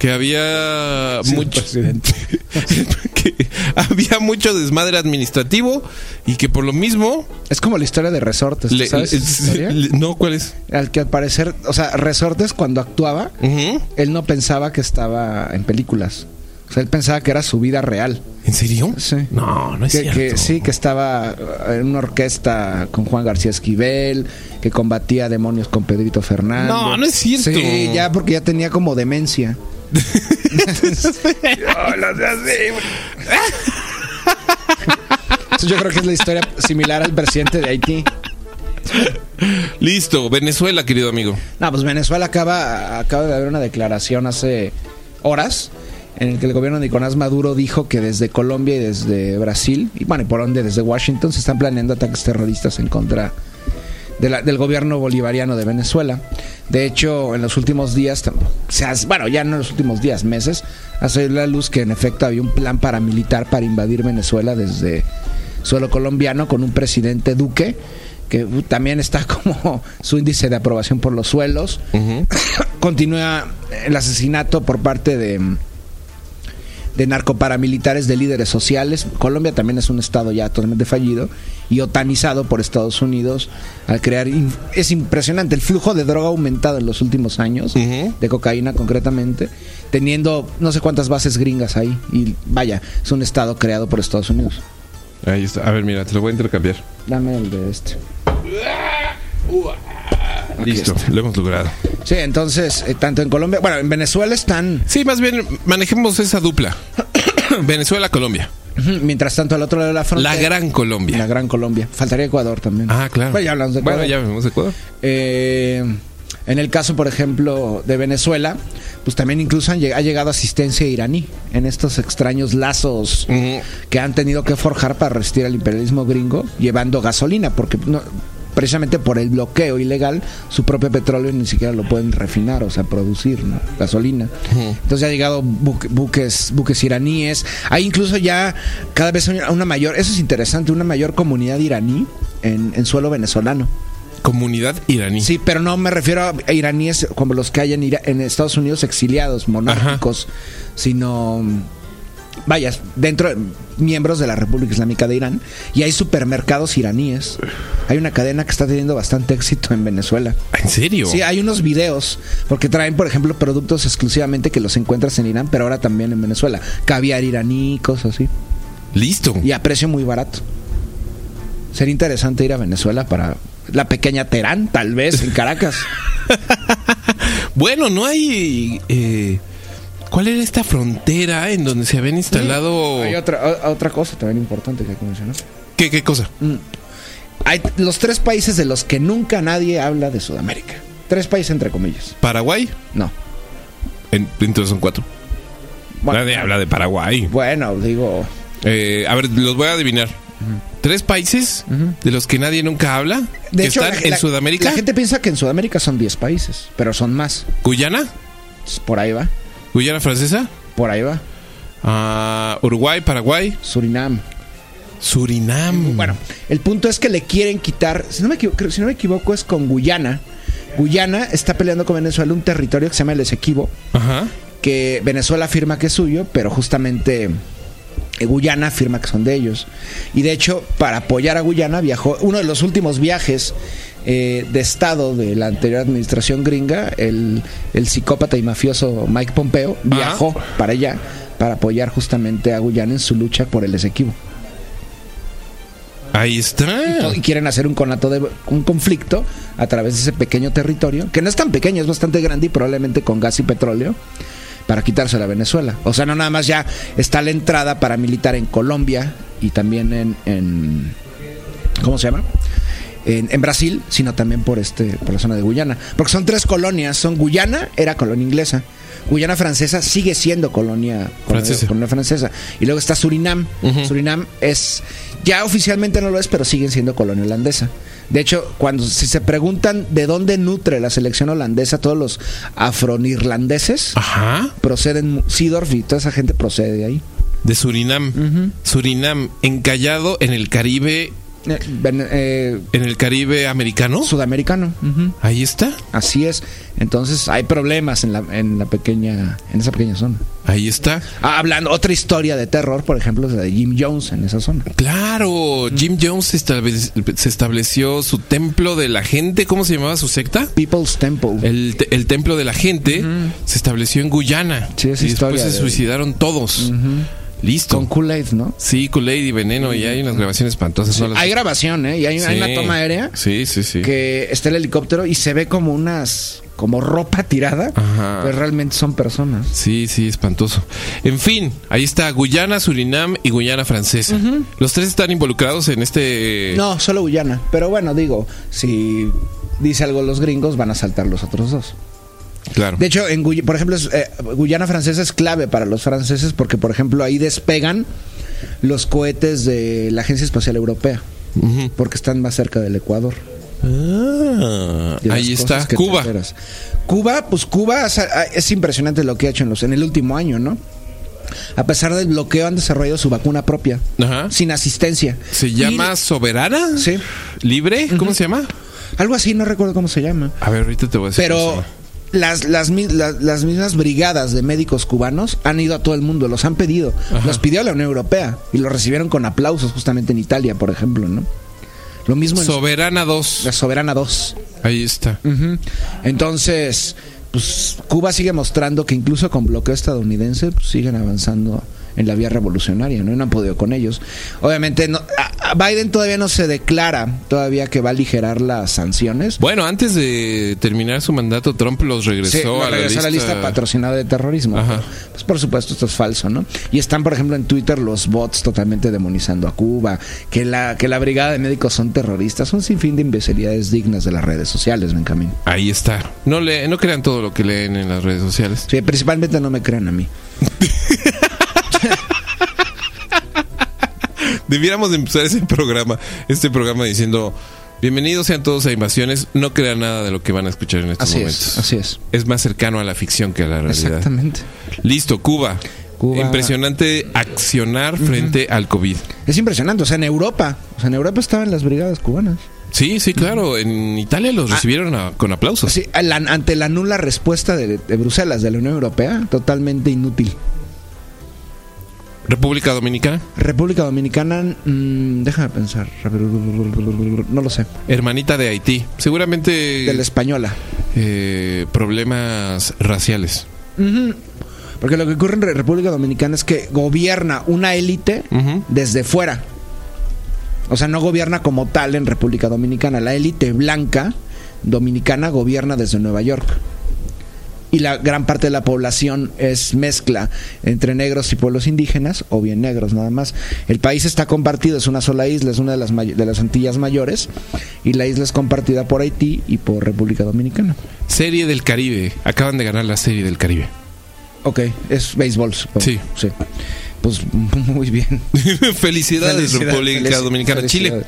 Que había
Sí,
mucho que había mucho desmadre administrativo y que por lo mismo
Es como la historia de Resortes,
le-
¿sabes?
le- no, ¿cuál es?
Al que al parecer, o sea, Resortes cuando actuaba, él no pensaba que estaba en películas. O sea, él pensaba que era su vida real.
¿En serio?
Sí.
No, no es
que,
cierto.
que sí, que estaba en una orquesta con Juan García Esquivel, que combatía demonios con Pedrito Fernández.
No, no es cierto.
Sí, ya porque ya tenía como demencia. Yo creo que es la historia similar al presidente de Haití.
Listo, Venezuela, querido amigo.
No, pues Venezuela acaba, acaba de haber una declaración hace horas en el que el gobierno de Nicolás Maduro dijo que desde Colombia y desde Brasil, y bueno, y por donde desde Washington se están planeando ataques terroristas en contra de la- del gobierno bolivariano de Venezuela. De hecho, en los últimos días, se hace- bueno, ya no en los últimos días, meses, ha salido la luz que en efecto había un plan paramilitar para invadir Venezuela desde suelo colombiano con un presidente Duque que uh, también está como su índice de aprobación por los suelos. Continúa el asesinato por parte de de narcoparamilitares, de líderes sociales. Colombia también es un estado ya totalmente fallido y otanizado por Estados Unidos al crear... Es impresionante, el flujo de droga ha aumentado en los últimos años, de cocaína concretamente, teniendo no sé cuántas bases gringas ahí. Y vaya, es un estado creado por Estados Unidos.
Ahí está. A ver, mira, te lo voy a intercambiar.
Dame el de este.
Listo, lo hemos logrado.
Sí, entonces, eh, tanto en Colombia, bueno, en Venezuela están,
Sí, más bien manejemos esa dupla. Venezuela, Colombia.
ujú, mientras tanto al otro lado de la frontera.
La Gran Colombia.
La Gran Colombia. Faltaría Ecuador también.
Ah, claro.
Bueno, ya hablamos de Ecuador.
Bueno, ya Ecuador.
Eh, en el caso, por ejemplo, de Venezuela, pues también incluso han lleg- ha llegado asistencia iraní en estos extraños lazos que han tenido que forjar para resistir al imperialismo gringo, llevando gasolina, porque no- precisamente por el bloqueo ilegal, su propio petróleo ni siquiera lo pueden refinar, o sea, producir, ¿no? Gasolina. Entonces ha llegado buque- buques, buques iraníes. Hay incluso ya cada vez una mayor, eso es interesante, una mayor comunidad iraní en, en suelo venezolano.
Comunidad iraní.
Sí, pero no me refiero a iraníes como los que hay en, Ira- en Estados Unidos exiliados, monárquicos, sino vaya, dentro de miembros de la República Islámica de Irán y hay supermercados iraníes. Hay una cadena que está teniendo bastante éxito en Venezuela.
¿En serio?
Sí, hay unos videos porque traen, por ejemplo, productos exclusivamente que los encuentras en Irán, pero ahora también en Venezuela. Caviar iraní, cosas así.
Listo.
Y a precio muy barato. Sería interesante ir a Venezuela para la pequeña Terán, tal vez, en Caracas.
Bueno, no hay. eh, ¿Cuál era esta frontera en donde se habían instalado.
Hay otra, otra cosa también importante que hay que mencionar.
¿Qué, qué cosa?
Hay los tres países de los que nunca nadie habla de Sudamérica. Tres países entre comillas.
Paraguay.
No.
En- entonces son cuatro.
Bueno,
Nadie habla de Paraguay.
bueno, digo,
Eh, a ver, los voy a adivinar. Tres países de los que nadie nunca habla.
de
que
hecho,
están
la-
en
la-
Sudamérica.
La gente piensa que en Sudamérica son 10 países, pero son más.
Guyana.
Por ahí va,
Guyana francesa.
por ahí va.
ah, Uruguay, Paraguay.
Surinam.
Surinam.
Bueno, el punto es que le quieren quitar, si no me equivoco, si no me equivoco es con Guyana. Guyana está peleando con Venezuela un territorio que se llama el Esequibo,
Ajá.
que Venezuela afirma que es suyo, pero justamente Guyana afirma que son de ellos. Y de hecho, para apoyar a Guyana viajó uno de los últimos viajes eh, de Estado de la anterior administración gringa, el, el psicópata y mafioso Mike Pompeo, viajó para allá para apoyar justamente a Guyana en su lucha por el Esequibo.
Ahí está.
y quieren hacer un conato de un conflicto a través de ese pequeño territorio, que no es tan pequeño, es bastante grande y probablemente con gas y petróleo para quitárselo a Venezuela. O sea, no nada más ya está la entrada paramilitar en Colombia y también en, en ¿cómo se llama? En, en Brasil, sino también por este por la zona de Guyana, porque son tres colonias, son Guyana era colonia inglesa, Guyana francesa sigue siendo colonia
Francesa.
colonia francesa y luego está Surinam. Surinam es ya oficialmente no lo es, pero siguen siendo colonia holandesa. De hecho, cuando si se preguntan de dónde nutre la selección holandesa, todos los afronirlandeses
Ajá.
proceden, Seedorf y toda esa gente procede de ahí.
De Surinam. Surinam, encallado en el Caribe.
Eh, eh,
En el Caribe americano.
sudamericano.
Ahí está.
Así es. Entonces hay problemas en la, en la pequeña, en esa pequeña zona.
Ahí está.
Ah, hablando, otra historia de terror, por ejemplo, es la de Jim Jones en esa zona.
Claro, Jim Jones se establec- se estableció su templo de la gente. ¿Cómo se llamaba su secta?
People's Temple.
El, el templo de la gente se estableció en Guyana.
Sí, esa
y después
historia
se
de-
suicidaron todos. Listo.
Con Kool-Aid, ¿no?
Sí, Kool-Aid y Veneno. Y hay unas grabaciones espantosas. no las-
Hay grabación, ¿eh? Y hay, una toma aérea
Sí, sí, sí.
que está el helicóptero y se ve como unas, como ropa tirada,
Ajá.
pero realmente son personas.
Sí, sí, espantoso. En fin, ahí está Guyana, Surinam y Guyana francesa. Los tres están involucrados en este...
No, solo Guyana. Pero bueno, digo, si dice algo los gringos, van a saltar los otros dos.
Claro.
De hecho, en Guy- por ejemplo, es, eh, Guyana francesa es clave para los franceses porque, por ejemplo, ahí despegan los cohetes de la Agencia Espacial Europea, porque están más cerca del Ecuador.
Ah, ahí está Cuba.
Cuba, pues Cuba es, es impresionante lo que ha hecho en, los, en el último año, ¿no? A pesar del bloqueo han desarrollado su vacuna propia,
Ajá.
sin asistencia.
¿Se llama Soberana?
Sí.
¿Libre? ¿Cómo se llama?
Algo así, no recuerdo cómo se llama.
A ver, ahorita te voy a decir.
Pero las, las, mi- la- las mismas brigadas de médicos cubanos han ido a todo el mundo, los han pedido. Los pidió la Unión Europea y los recibieron con aplausos justamente en Italia, por ejemplo, ¿no? Lo mismo en
Soberana 2.
la Soberana 2.
Ahí está.
Entonces, pues Cuba sigue mostrando que incluso con bloqueo estadounidense pues, siguen avanzando en la vía revolucionaria, ¿no? Y no han podido con ellos. Obviamente, no, a- a Biden todavía no se declara todavía que va a aligerar las sanciones.
Bueno, antes de terminar su mandato, Trump los regresó,
Sí,
a, la
regresó
lista.
patrocinada de terrorismo.
Ajá.
Pues por supuesto esto es falso, ¿no? Y están, por ejemplo, en Twitter los bots totalmente demonizando a Cuba, que la, que la brigada de médicos son terroristas, un sinfín de imbecilidades dignas de las redes sociales, Benjamín.
Ahí está. No, le, no crean todo lo que leen en las redes sociales.
Sí, principalmente no me crean a mí.
Debiéramos de empezar ese programa, este programa diciendo, bienvenidos sean todos a Invasiones, no crean nada de lo que van a escuchar en estos
Así
momentos.
es, así es.
Es más cercano a la ficción que a la realidad.
Exactamente.
Listo, Cuba.
Cuba.
Impresionante accionar frente al COVID.
Es impresionante, o sea, en Europa, o sea, en Europa estaban las brigadas cubanas.
Sí, sí, claro. En Italia los recibieron a- con aplausos.
Sí, la- ante la nula respuesta de, de Bruselas, de la Unión Europea, totalmente inútil.
República Dominicana,
República Dominicana, mm, déjame pensar, no lo sé,
hermanita de Haití. Seguramente
de la española.
eh, problemas raciales.
Porque lo que ocurre en Re- República Dominicana es que gobierna una élite desde fuera. O sea, no gobierna como tal en República Dominicana. La élite blanca dominicana gobierna desde Nueva York. Y la gran parte de la población es mezcla entre negros y pueblos indígenas, o bien negros nada más. El país está compartido, es una sola isla, es una de las, de las Antillas mayores, y la isla es compartida por Haití y por República Dominicana.
Serie del Caribe. Acaban de ganar la Serie del Caribe.
Ok, es béisbol. supongo.
Sí.
sí. Pues muy bien.
Felicidades,
Felicidad-
República
felici-
Dominicana. Chile.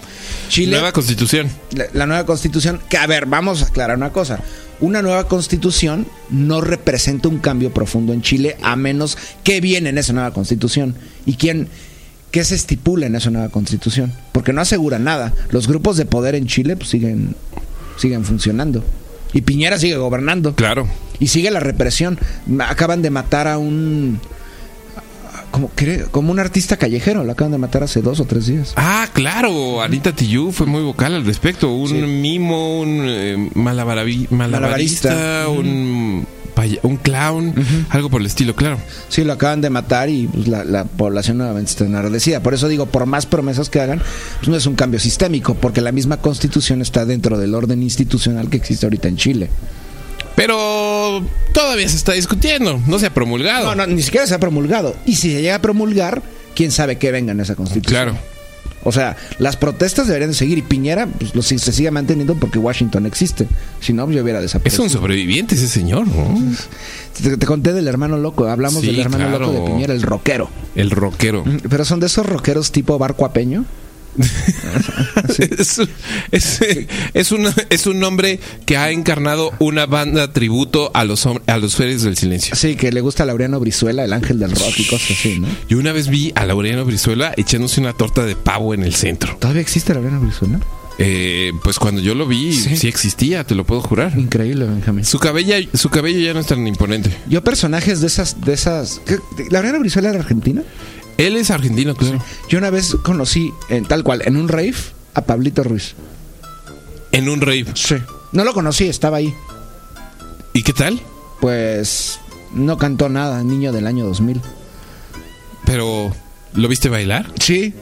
Nueva constitución.
la, la nueva constitución, que a ver, vamos a aclarar una cosa. Una nueva constitución no representa un cambio profundo en Chile, a menos que viene en esa nueva constitución. ¿Y quién, qué se estipula en esa nueva constitución? Porque no asegura nada. Los grupos de poder en Chile pues, siguen, siguen funcionando. Y Piñera sigue gobernando.
Claro.
Y sigue la represión. Acaban de matar a un. Como, como un artista callejero. Lo acaban de matar hace dos o tres días.
Ah, claro. Anita Tijoux fue muy vocal al respecto. Un
Sí.
mimo, un eh, malabaravi- malabarista,
Malabarista.
un, un clown, algo por el estilo, claro.
Sí, lo acaban de matar y pues, la, la población nuevamente está enardecida. Por eso digo, por más promesas que hagan, pues no es un cambio sistémico, porque la misma constitución está dentro del orden institucional que existe ahorita en Chile.
Pero todavía se está discutiendo. No se ha promulgado.
No, no, ni siquiera se ha promulgado. Y si se llega a promulgar, quién sabe qué venga en esa constitución.
Claro.
O sea, las protestas deberían de seguir y Piñera pues, lo, se sigue manteniendo porque Washington existe. Si no, yo hubiera
Es
desaparecido.
un sobreviviente ese señor, ¿no?
Te, te conté del hermano loco. Hablamos
Sí,
del hermano
claro.
loco de Piñera, el rockero.
El rockero.
Pero son de esos rockeros tipo barco apeño.
Es, es, es un, es un hombre que ha encarnado una banda tributo a los, a los seres del silencio.
Sí, que le gusta a Laureano Brizuela, el ángel del rock y cosas así, ¿no?
Yo una vez vi a Laureano Brizuela echándose una torta de pavo en el centro.
¿Todavía existe Laureano Brizuela?
Eh, pues cuando yo lo vi,
Sí.
sí. existía, te lo puedo jurar.
Increíble, Benjamín.
Su cabello, su cabello ya no es tan imponente.
Yo personajes de esas, de esas. ¿qué- ¿Laureano Brizuela era argentina?
Él es argentino, claro.
Yo una vez conocí, en, tal cual, en un rave, a Pablito Ruiz.
En un rave.
Sí. No lo conocí, estaba ahí.
¿Y qué tal?
Pues no cantó nada, niño del año 2000.
Pero, ¿lo viste bailar?
Sí.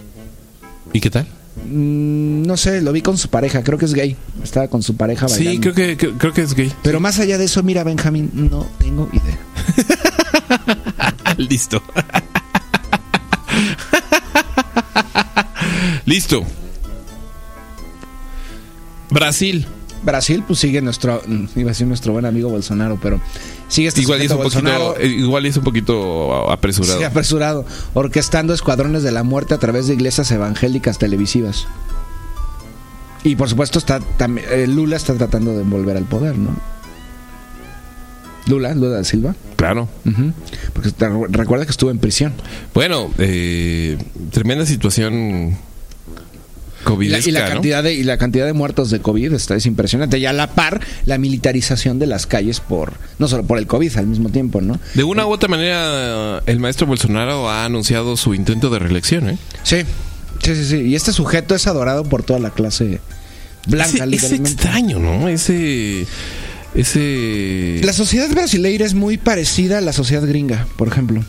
¿Y qué tal?
Mm, no sé, lo vi con su pareja, creo que es gay. Estaba con su pareja bailando.
Sí, creo que, creo, creo que es gay.
Pero más allá de eso, mira, Benjamín, no tengo idea.
Listo. Listo. Brasil.
Brasil, pues sigue nuestro, mm, iba a decir nuestro buen amigo Bolsonaro, pero sigue este
Igual es, un poquito,
Bolsonaro,
eh, igual es un poquito apresurado.
sí, apresurado, orquestando escuadrones de la muerte a través de iglesias evangélicas televisivas. Y por supuesto está también eh, Lula está tratando de volver al poder, ¿no? Lula, Lula da Silva.
Claro.
Porque te re- recuerda que estuvo en prisión.
Bueno, eh, tremenda situación Covidesca,
y la, y la
¿no?
cantidad de y la cantidad de muertos de COVID está es impresionante. Y a la par la militarización de las calles por no solo por el COVID al mismo tiempo, ¿no?
De una u otra manera, el maestro Bolsonaro ha anunciado su intento de reelección, ¿eh?
Sí. Sí, sí, sí. Y este sujeto es adorado por toda la clase blanca,
Ese- es extraño, ¿no? Ese. Ese.
La sociedad brasileira es muy parecida a la sociedad gringa, por ejemplo.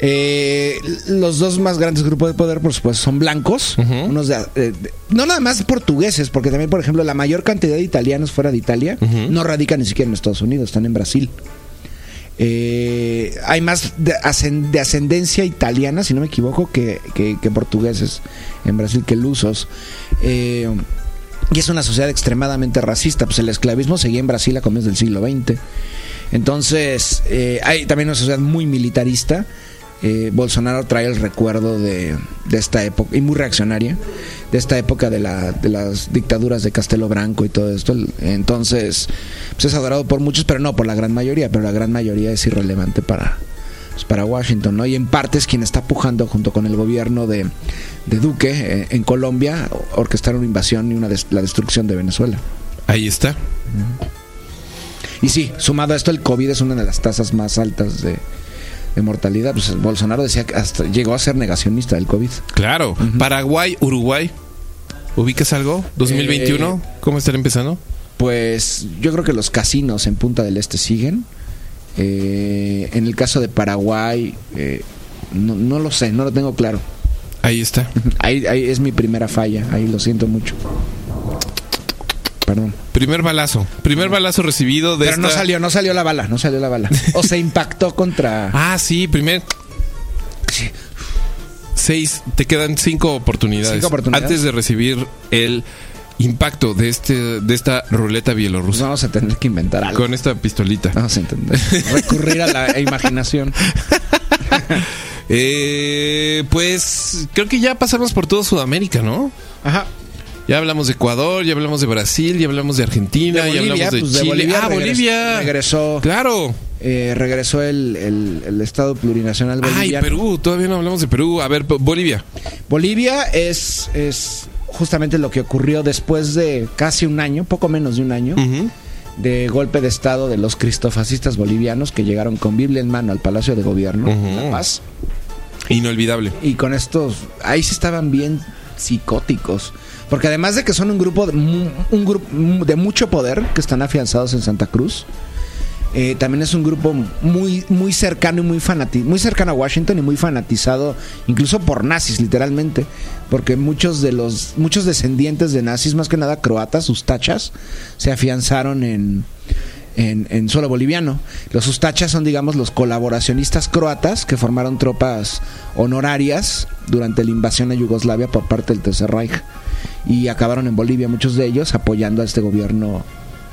Eh, los dos más grandes grupos de poder, por supuesto, son blancos. Unos de, eh, de- no nada más portugueses, porque también, por ejemplo, la mayor cantidad de italianos fuera de Italia no radican ni siquiera en Estados Unidos, están en Brasil. Eh, hay más de, de ascendencia italiana, si no me equivoco, que, que- que portugueses en Brasil, que lusos. Eh, y es una sociedad extremadamente racista. Pues el esclavismo seguía en Brasil a comienzos del siglo XX. Entonces, eh, hay también una sociedad muy militarista. Eh, Bolsonaro trae el recuerdo de, de esta época, y muy reaccionaria, de esta época de, la, de las dictaduras de Castelo Branco y todo esto. Entonces, pues es adorado por muchos, pero no por la gran mayoría, pero la gran mayoría es irrelevante para, pues, para Washington, ¿no? Y en parte es quien está pujando junto con el gobierno de, de Duque eh, en Colombia, orquestar una invasión y una des- la destrucción de Venezuela.
Ahí está.
Y sí, sumado a esto, el COVID es una de las tasas más altas de, de mortalidad. Pues Bolsonaro decía que hasta llegó a ser negacionista del COVID.
Claro. Paraguay, Uruguay. ¿Ubicas algo? ¿2021?
Eh,
¿Cómo estará empezando?
Pues yo creo que los casinos en Punta del Este siguen. Eh, en el caso de Paraguay, eh, no, no lo sé, no lo tengo claro.
Ahí está.
Ahí, ahí es mi primera falla, ahí lo siento mucho. Perdón.
Primer balazo. Primer balazo recibido de
Pero no salió, no salió la bala, no salió la bala. O se impactó contra...
Ah, sí, primer. Seis. Te quedan cinco oportunidades.
Cinco oportunidades.
Antes de recibir el impacto de este de esta ruleta bielorrusa.
vamos a tener que inventar algo.
Con esta pistolita.
Vamos a entender. Recurrir a la imaginación.
Eh, pues creo que ya pasamos por todo Sudamérica, ¿no?
Ajá.
Ya hablamos de Ecuador, ya hablamos de Brasil, ya hablamos de Argentina,
De
ya
Bolivia,
hablamos de
pues, de
Chile.
Bolivia
ah,
regres-
Bolivia.
regresó.
Claro.
Eh, regresó el, el- el Estado plurinacional
Ay,
boliviano.
Perú, todavía no hablamos de Perú. A ver, Bo- Bolivia.
Bolivia es, es justamente lo que ocurrió después de casi un año, poco menos de un año, de golpe de Estado de los cristofascistas bolivianos que llegaron con Biblia en mano al Palacio de Gobierno. La Paz.
Inolvidable.
Y con estos, ahí sí estaban bien psicóticos. Porque además de que son un grupo, de, mu- un grupo de mucho poder que están afianzados en Santa Cruz, eh, también es un grupo muy, muy cercano y muy fanati muy cercano a Washington y muy fanatizado, incluso por nazis, literalmente. Porque muchos de los, muchos descendientes de nazis, más que nada croatas, sus tachas, se afianzaron en, en, suelo boliviano. Los Ustachas son, digamos, los colaboracionistas croatas que formaron tropas honorarias durante la invasión a Yugoslavia por parte del Tercer Reich. Y acabaron en Bolivia, muchos de ellos, apoyando a este gobierno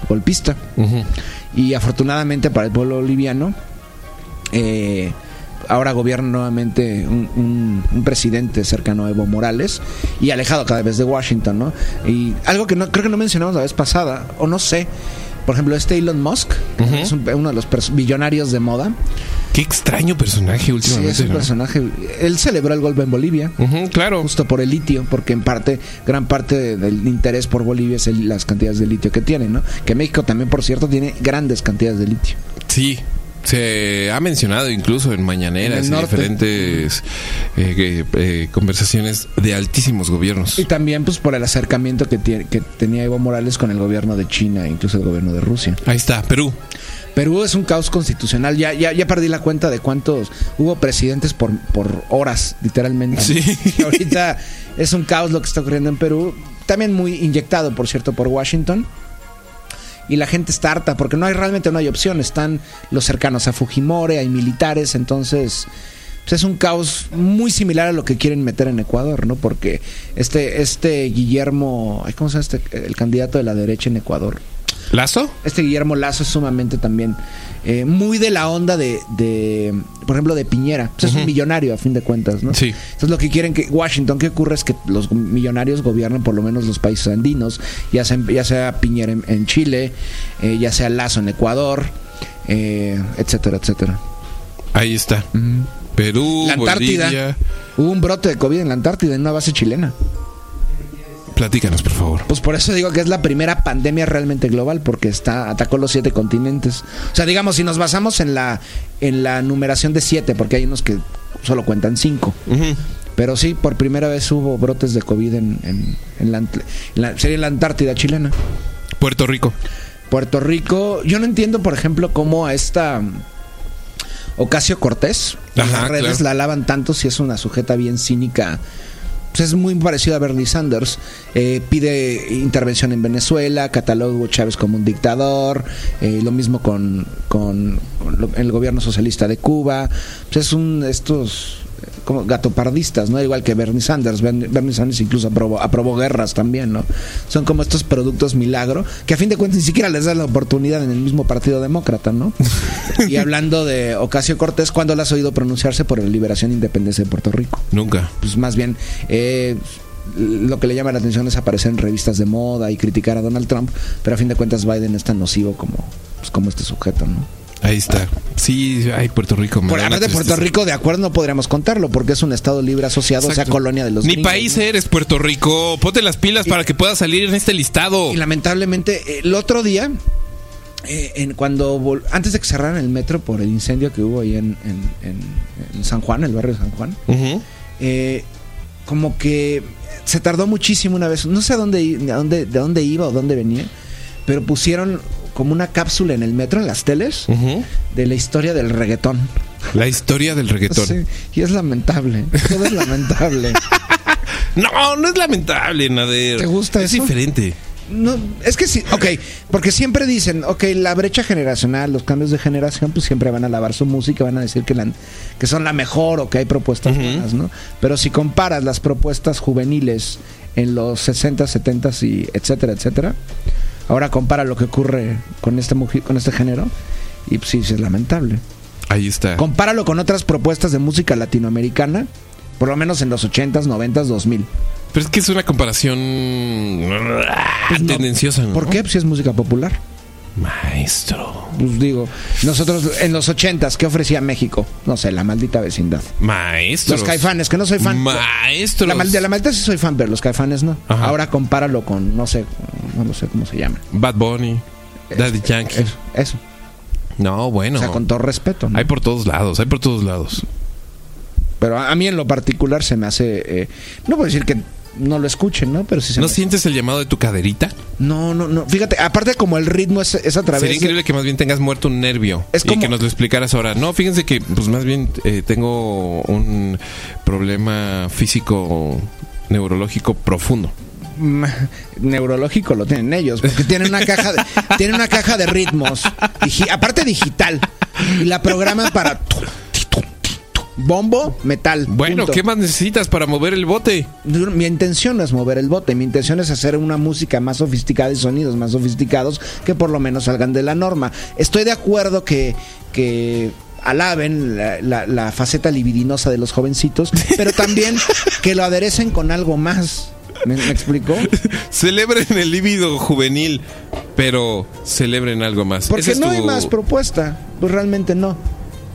golpista. Y afortunadamente para el pueblo boliviano, eh, ahora gobierna nuevamente un presidente cercano a Evo Morales y alejado cada vez de Washington, ¿no? Y algo que no, creo que no mencionamos la vez pasada, o no sé, por ejemplo, este Elon Musk, es un- uno de los billonarios de moda.
Qué extraño personaje
Sí,
últimamente.
es un
¿no?
personaje. Él celebró el golpe en Bolivia.
Claro.
Justo por el litio, porque en parte, gran parte de- del interés por Bolivia es el- las cantidades de litio que tiene, ¿no? Que México también, por cierto, tiene grandes cantidades de litio.
Sí. Se ha mencionado incluso en
En
mañaneras
el
y diferentes eh, eh, conversaciones de altísimos gobiernos.
Y también pues por el acercamiento que, tiene, que tenía Evo Morales con el gobierno de China, incluso el gobierno de Rusia.
Ahí está, Perú.
Perú es un caos constitucional. Ya, ya, ya perdí la cuenta de cuántos hubo presidentes por, por horas, literalmente.
Sí.
Ahorita es un caos lo que está ocurriendo en Perú. También muy inyectado, por cierto, por Washington. Y la gente está harta porque no hay realmente no hay opción. Están los cercanos a Fujimori, hay militares, entonces pues es un caos muy similar a lo que quieren meter en Ecuador, ¿no? Porque este este Guillermo, ¿cómo se llama este el candidato de la derecha en Ecuador?
¿Lazo?
Este Guillermo Lazo es sumamente también eh, muy de la onda de, de, por ejemplo, de Piñera. Pues Es un millonario a fin de cuentas, ¿no?
Sí.
Entonces lo que quieren que Washington, ¿qué ocurre? Es que los millonarios gobiernen por lo menos los países andinos, ya sea, ya sea Piñera en, en Chile, eh, ya sea Lazo en Ecuador, eh, etcétera, etcétera.
Ahí está. Perú,
La Antártida.
Bolivia.
Hubo un brote de COVID en la Antártida, en una base chilena.
Platícanos, por favor.
Pues por eso digo que es la primera pandemia realmente global, porque está atacó los siete continentes. O sea, digamos, si nos basamos en la en la numeración de siete, porque hay unos que solo cuentan cinco. Pero sí, por primera vez hubo brotes de COVID en, en, en la, en la- sería en la Antártida chilena.
Puerto Rico.
Puerto Rico, yo no entiendo, por ejemplo, cómo a esta Ocasio Cortés, en
Ajá,
las redes
claro.
la alaban tanto si es una sujeta bien cínica. Pues es muy parecido a Bernie Sanders. Eh, pide intervención en Venezuela, cataloga a Chávez como un dictador. eh, lo mismo con, con, el gobierno socialista de Cuba. Pues es un estos como gatopardistas, ¿no? Igual que Bernie Sanders. Bernie, Sanders incluso aprobó, aprobó guerras también, ¿no? Son como estos productos milagro que a fin de cuentas ni siquiera les da la oportunidad en el mismo Partido Demócrata, ¿no? y hablando de Ocasio Cortés, ¿cuándo la has oído pronunciarse por la liberación e independencia de Puerto Rico?
Nunca.
Pues más bien, eh, lo que le llama la atención es aparecer en revistas de moda y criticar a Donald Trump, pero a fin de cuentas Biden es tan nocivo como, pues, como este sujeto, ¿no?
Ahí está. Sí, ay, Puerto Rico. me
Por hablar de Puerto. Rico, de acuerdo, no podríamos contarlo porque es un estado libre asociado, o sea, colonia de los gringos,
país
¿no?
eres, Puerto Rico. Ponte las pilas para que puedas salir en este listado.
Y lamentablemente, el otro día, eh, en cuando antes de que cerraran el metro por el incendio que hubo ahí en, en- en- en San Juan, el barrio de San Juan, eh, como que se tardó muchísimo una vez, no sé a dónde, a dónde, de dónde iba o dónde venía, pero pusieron como una cápsula en el metro, en las teles, de la historia del reggaetón.
La historia del reggaetón.
Sí, y es lamentable, todo es lamentable.
No, no es lamentable, Nader.
¿Te gusta
es
eso?
diferente.
No, es que sí, ok, porque siempre dicen, ok, la brecha generacional, los cambios de generación, pues siempre van a lavar su música, van a decir que, la- que son la mejor o que hay propuestas buenas, ¿no? Pero si comparas las propuestas juveniles en los 60, 70 y etcétera, etcétera, ahora compara lo que ocurre con este, con este género y pues sí, sí es lamentable.
Ahí está.
Compáralo con otras propuestas de música latinoamericana, por lo menos en los 80s, 90s, 2000.
Pero es que es una comparación
Pues no.
tendenciosa, ¿no?
¿Por qué? Pues si es música popular.
Maestro.
Pues digo, nosotros en los ochentas, ¿qué ofrecía México? No sé, la maldita vecindad.
Maestro.
Los caifanes, que no soy fan.
Maestro.
La mal- de la maldita sí soy fan, pero los caifanes no.
Ajá.
Ahora compáralo con, no sé, no lo sé cómo se llama.
Bad Bunny. Daddy Yankee.
Eso, eso.
No, bueno.
O sea, con todo respeto. ¿no?
Hay por todos lados, hay por todos lados.
Pero a, a mí en lo particular se me hace... eh, no puedo decir que no lo escuchen, ¿no? Pero sí se
¿No
me-
sientes el llamado de tu caderita?
No, no, no. Fíjate, aparte como el ritmo es, es a través
Sería
de-
increíble que más bien tengas muerto un nervio
Es
y
como-
que nos lo explicaras ahora. No, fíjense que pues más bien eh, tengo un problema físico neurológico profundo.
Mm, neurológico lo tienen ellos porque tienen una caja de, tienen una caja de ritmos digi- aparte digital y la programan para tu. Bombo metal
Bueno,
punto.
¿qué más necesitas para mover el bote?
mi intención no es mover el bote mi intención es hacer una música más sofisticada y sonidos más sofisticados que por lo menos salgan de la norma estoy de acuerdo que que alaben la, la- la faceta libidinosa de los jovencitos pero también que lo aderecen con algo más ¿Me, me explicó?
Celebren el líbido juvenil, pero celebren algo más.
Porque
Ese
no
tu-
hay más propuesta. Pues realmente no.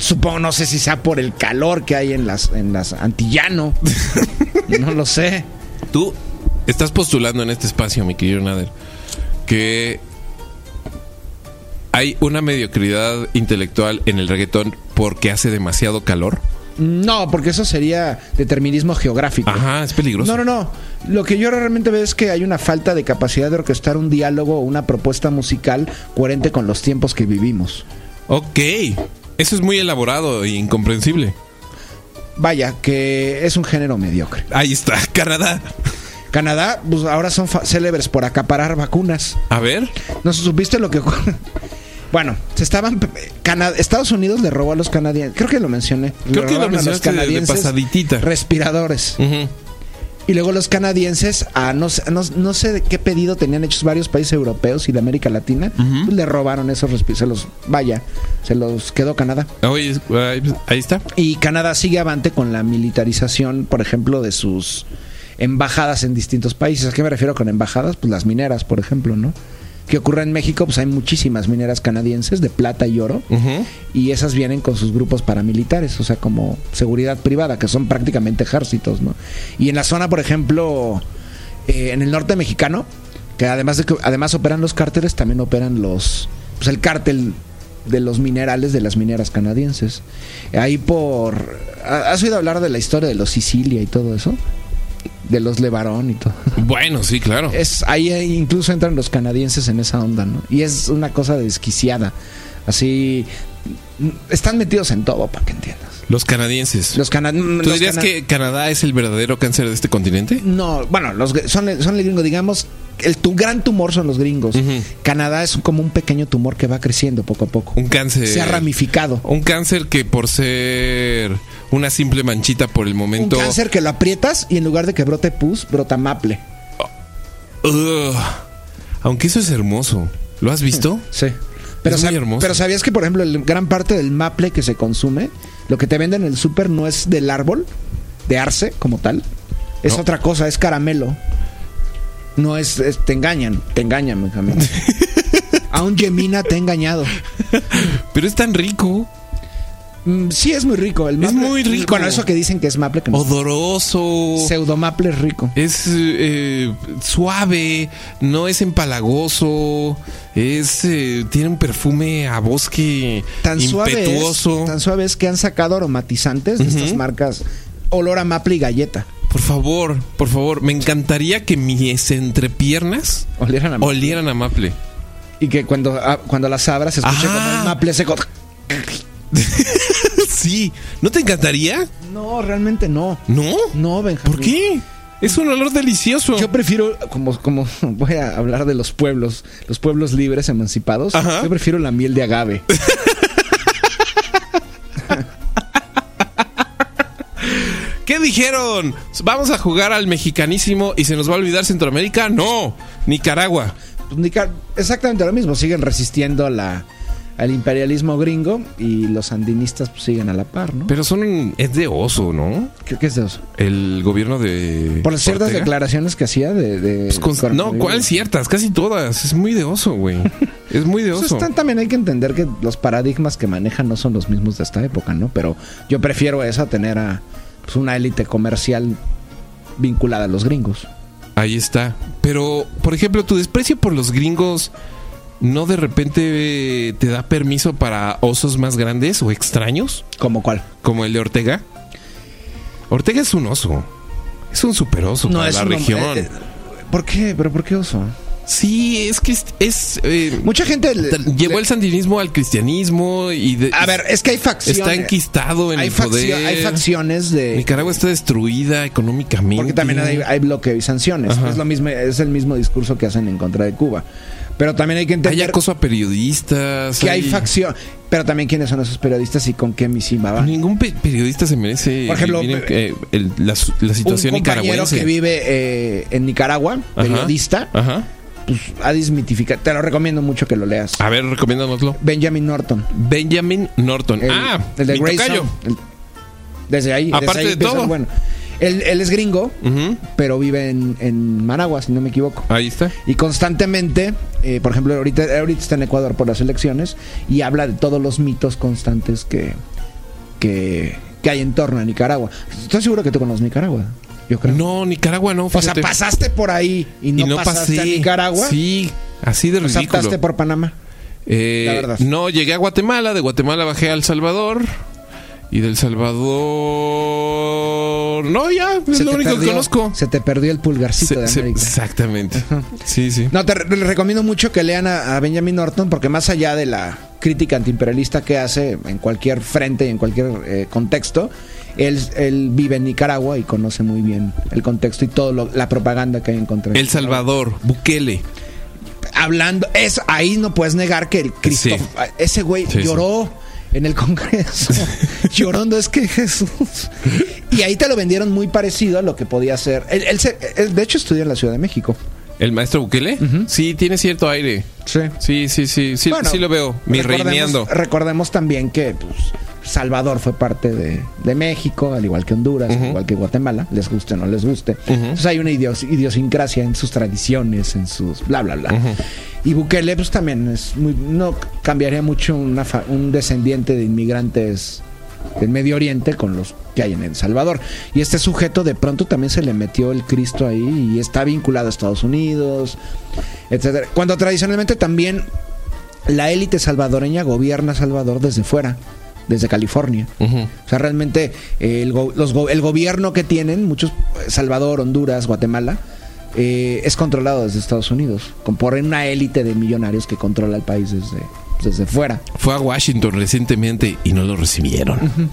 Supongo, no sé si sea por el calor que hay en las, en las Antillano. no lo sé.
Tú estás postulando en este espacio, mi querido Nader, que hay una mediocridad intelectual en el reggaetón porque hace demasiado calor.
No, porque eso sería determinismo geográfico.
Ajá, es peligroso.
No, no, no. Lo que yo realmente veo es que hay una falta de capacidad de orquestar un diálogo o una propuesta musical coherente con los tiempos que vivimos.
Ok, eso es muy elaborado e incomprensible.
Vaya, que es un género mediocre.
Ahí está, Canadá.
Canadá, pues ahora son célebres por acaparar vacunas.
A ver,
¿No supiste lo que ocurre? Bueno, se estaban. Cana- Estados Unidos le robó a los canadienses. Creo que lo mencioné.
Creo
Le
que lo
a los
de- de pasaditita.
Respiradores. Y luego los canadienses, a no, no, no sé de qué pedido tenían hechos varios países europeos y de América Latina, pues le robaron esos. Se los. Vaya, se los quedó Canadá.
Oye, ahí ahí está.
Y Canadá sigue avante con la militarización, por ejemplo, de sus embajadas en distintos países. ¿A qué me refiero con embajadas? Pues las mineras, por ejemplo, ¿no? ¿Qué ocurre en México? Pues hay muchísimas mineras canadienses de plata y oro. Y esas vienen con sus grupos paramilitares, o sea, como seguridad privada, que son prácticamente ejércitos, ¿no? Y en la zona, por ejemplo, eh, en el norte mexicano, que además de que además operan los cárteles, también operan los pues el cártel de los minerales de las mineras canadienses. Ahí por ¿ha- ¿has oído hablar de la historia de los Sicilia y todo eso? De los Levarón y todo.
Bueno, sí, claro.
Es ahí incluso entran los canadienses en esa onda, ¿no? Y es una cosa desquiciada. Así están metidos en todo para que entiendas.
Los canadienses.
Los cana-
¿Tú
los
dirías
cana-
que Canadá es el verdadero cáncer de este continente?
No, bueno, los, son, son el gringo, digamos, el tu gran tumor son los gringos. Canadá es como un pequeño tumor que va creciendo poco a poco.
Un cáncer.
Se ha ramificado.
Un cáncer que por ser una simple manchita por el
Un
momento.
cáncer que lo aprietas y en lugar de que brote pus, brota maple.
Ugh. Aunque eso es hermoso. ¿Lo has visto?
Sí. Pero,
Es muy hermoso.
pero sabías que, por ejemplo, el- gran parte del maple que se consume, lo que te venden en el súper no es del árbol, de arce como tal. Es
No.
otra cosa, es caramelo. No es, es- te engañan, te engañan, Benjamín. Aún Gemina te ha engañado.
Pero es tan rico.
Mm, sí, es muy rico. El
Es
maple-
muy rico.
Bueno, eso que dicen que es maple, que.
Odoroso.
Pseudomaple es rico.
Es eh, suave, no es empalagoso, es eh, tiene un perfume a bosque
Tan suave, es, tan suave es que han sacado aromatizantes de estas marcas olor a maple y galleta.
Por favor, por favor, me encantaría que mis entrepiernas
Olieran a maple.
olieran a maple.
Y que cuando, ah, cuando las abras se escuche
Ah.
como el maple seco.
sí, ¿no te encantaría?
No, realmente no.
¿No?
No, Benjamín.
¿Por qué? Es un olor delicioso.
Yo prefiero, como, como voy a hablar de los pueblos, los pueblos libres, emancipados,
Ajá.
yo prefiero la miel de agave.
¿Qué dijeron? ¿Vamos a jugar al mexicanísimo y se nos va a olvidar Centroamérica? No, Nicaragua.
Pues, Nicar- exactamente lo mismo, siguen resistiendo a la, al imperialismo gringo y los sandinistas pues, siguen a la par, ¿no?
Pero son es de oso, ¿no?
¿Qué, qué es de eso?
El gobierno de
Por ciertas
Ortega.
declaraciones que hacía de... de-
Pues con- no, ¿cuál ciertas? Casi todas. Es muy de oso, güey. Es muy de
Pues
oso.
están- también hay que entender que los paradigmas que manejan no son los mismos de esta época, ¿no? Pero yo prefiero eso a tener a pues, una élite comercial vinculada a los gringos.
Ahí está. Pero, por ejemplo, tu desprecio por los gringos no de repente eh, te da permiso para osos más grandes o extraños,
¿Como cuál?
como el de Ortega. Ortega es un oso. Es un super oso para la
un-
región.
eh, eh, ¿Por qué? ¿Pero por qué oso?
sí, es que es... es, eh,
Mucha gente... le-
llevó
le-
el sandinismo al cristianismo y... de-
A ver, es que hay facciones...
Está enquistado en
hay,
el poder.
hay facciones de...
Nicaragua está destruida económicamente.
Porque también hay, hay bloqueo y sanciones.
Ajá.
Es lo mismo, es el mismo discurso que hacen en contra de Cuba. Pero también hay que
Hay
entender
acoso a periodistas.
que hay facción. Pero también quiénes son esos periodistas y con qué misiva van.
Ningún pe- periodista se merece
Por ejemplo,
vivir en, eh, el- la, situación
un compañero
nicaragüense.
que vive eh, en Nicaragua, periodista,
Ajá.
pues ha desmitificado. Te lo recomiendo mucho que lo leas.
A ver, recomiéndanoslo.
Benjamin Norton.
Benjamin Norton.
El,
ah,
el de Grayson. El- desde ahí. desde
Aparte
ahí
de todo.
Bueno, él, él es gringo, pero vive en, en Managua, si no me equivoco.
Ahí está.
Y constantemente, eh, por ejemplo, ahorita, ahorita está en Ecuador por las elecciones y habla de todos los mitos constantes que, que, que hay en torno a Nicaragua. Estoy seguro que tú conoces Nicaragua. Yo creo.
No, Nicaragua no.
o sea,
fíjate.
pasaste por ahí y no,
y no
pasaste
pasé.
a Nicaragua.
Sí, así de ridículo.
saltaste por Panamá.
Eh,
La verdad.
No, llegué a Guatemala, de Guatemala bajé a El Salvador. Y del Salvador. No, ya, es
Se
lo único que conozco.
Se te perdió el pulgarcito
Se-
de
se-
América.
exactamente. Sí, sí.
No, te re- les recomiendo mucho que lean a, a Benjamin Norton porque más allá de la crítica antiimperialista que hace en cualquier frente y en cualquier eh, contexto, él, él vive en Nicaragua y conoce muy bien el contexto y toda la propaganda que hay en contra de
El Salvador, Bukele.
Hablando, es, ahí no puedes negar que el Cristo,
Sí.
ese güey
Sí, sí.
En el Congreso, llorando, es que Jesús. Y ahí te lo vendieron muy parecido a lo que podía ser. Él, él se- él, de hecho, estudió en la Ciudad de México.
¿El maestro Bukele? Sí, tiene cierto aire.
Sí.
Sí, sí, sí. Sí,
Bueno,
sí lo veo. Mi
recordemos-
reineando.
Recordemos también que pues, Salvador fue parte de, de México, al igual que Honduras, al igual que Guatemala, les guste o no les guste. Entonces hay una idios- idiosincrasia en sus tradiciones, en sus bla, bla, bla. Y Bukele, pues también es muy. No cambiaría mucho una fa- un descendiente de inmigrantes del Medio Oriente con los que hay en El Salvador. Y este sujeto de pronto también se le metió el Cristo ahí y está vinculado a Estados Unidos, etcétera. Cuando tradicionalmente también la élite salvadoreña gobierna Salvador desde fuera, desde California. O sea, realmente eh, el, go- los go- el gobierno que tienen, muchos, Salvador, Honduras, Guatemala, eh, es controlado desde Estados Unidos, por una élite de millonarios que controla el país desde, desde fuera.
Fue a Washington recientemente y no lo recibieron.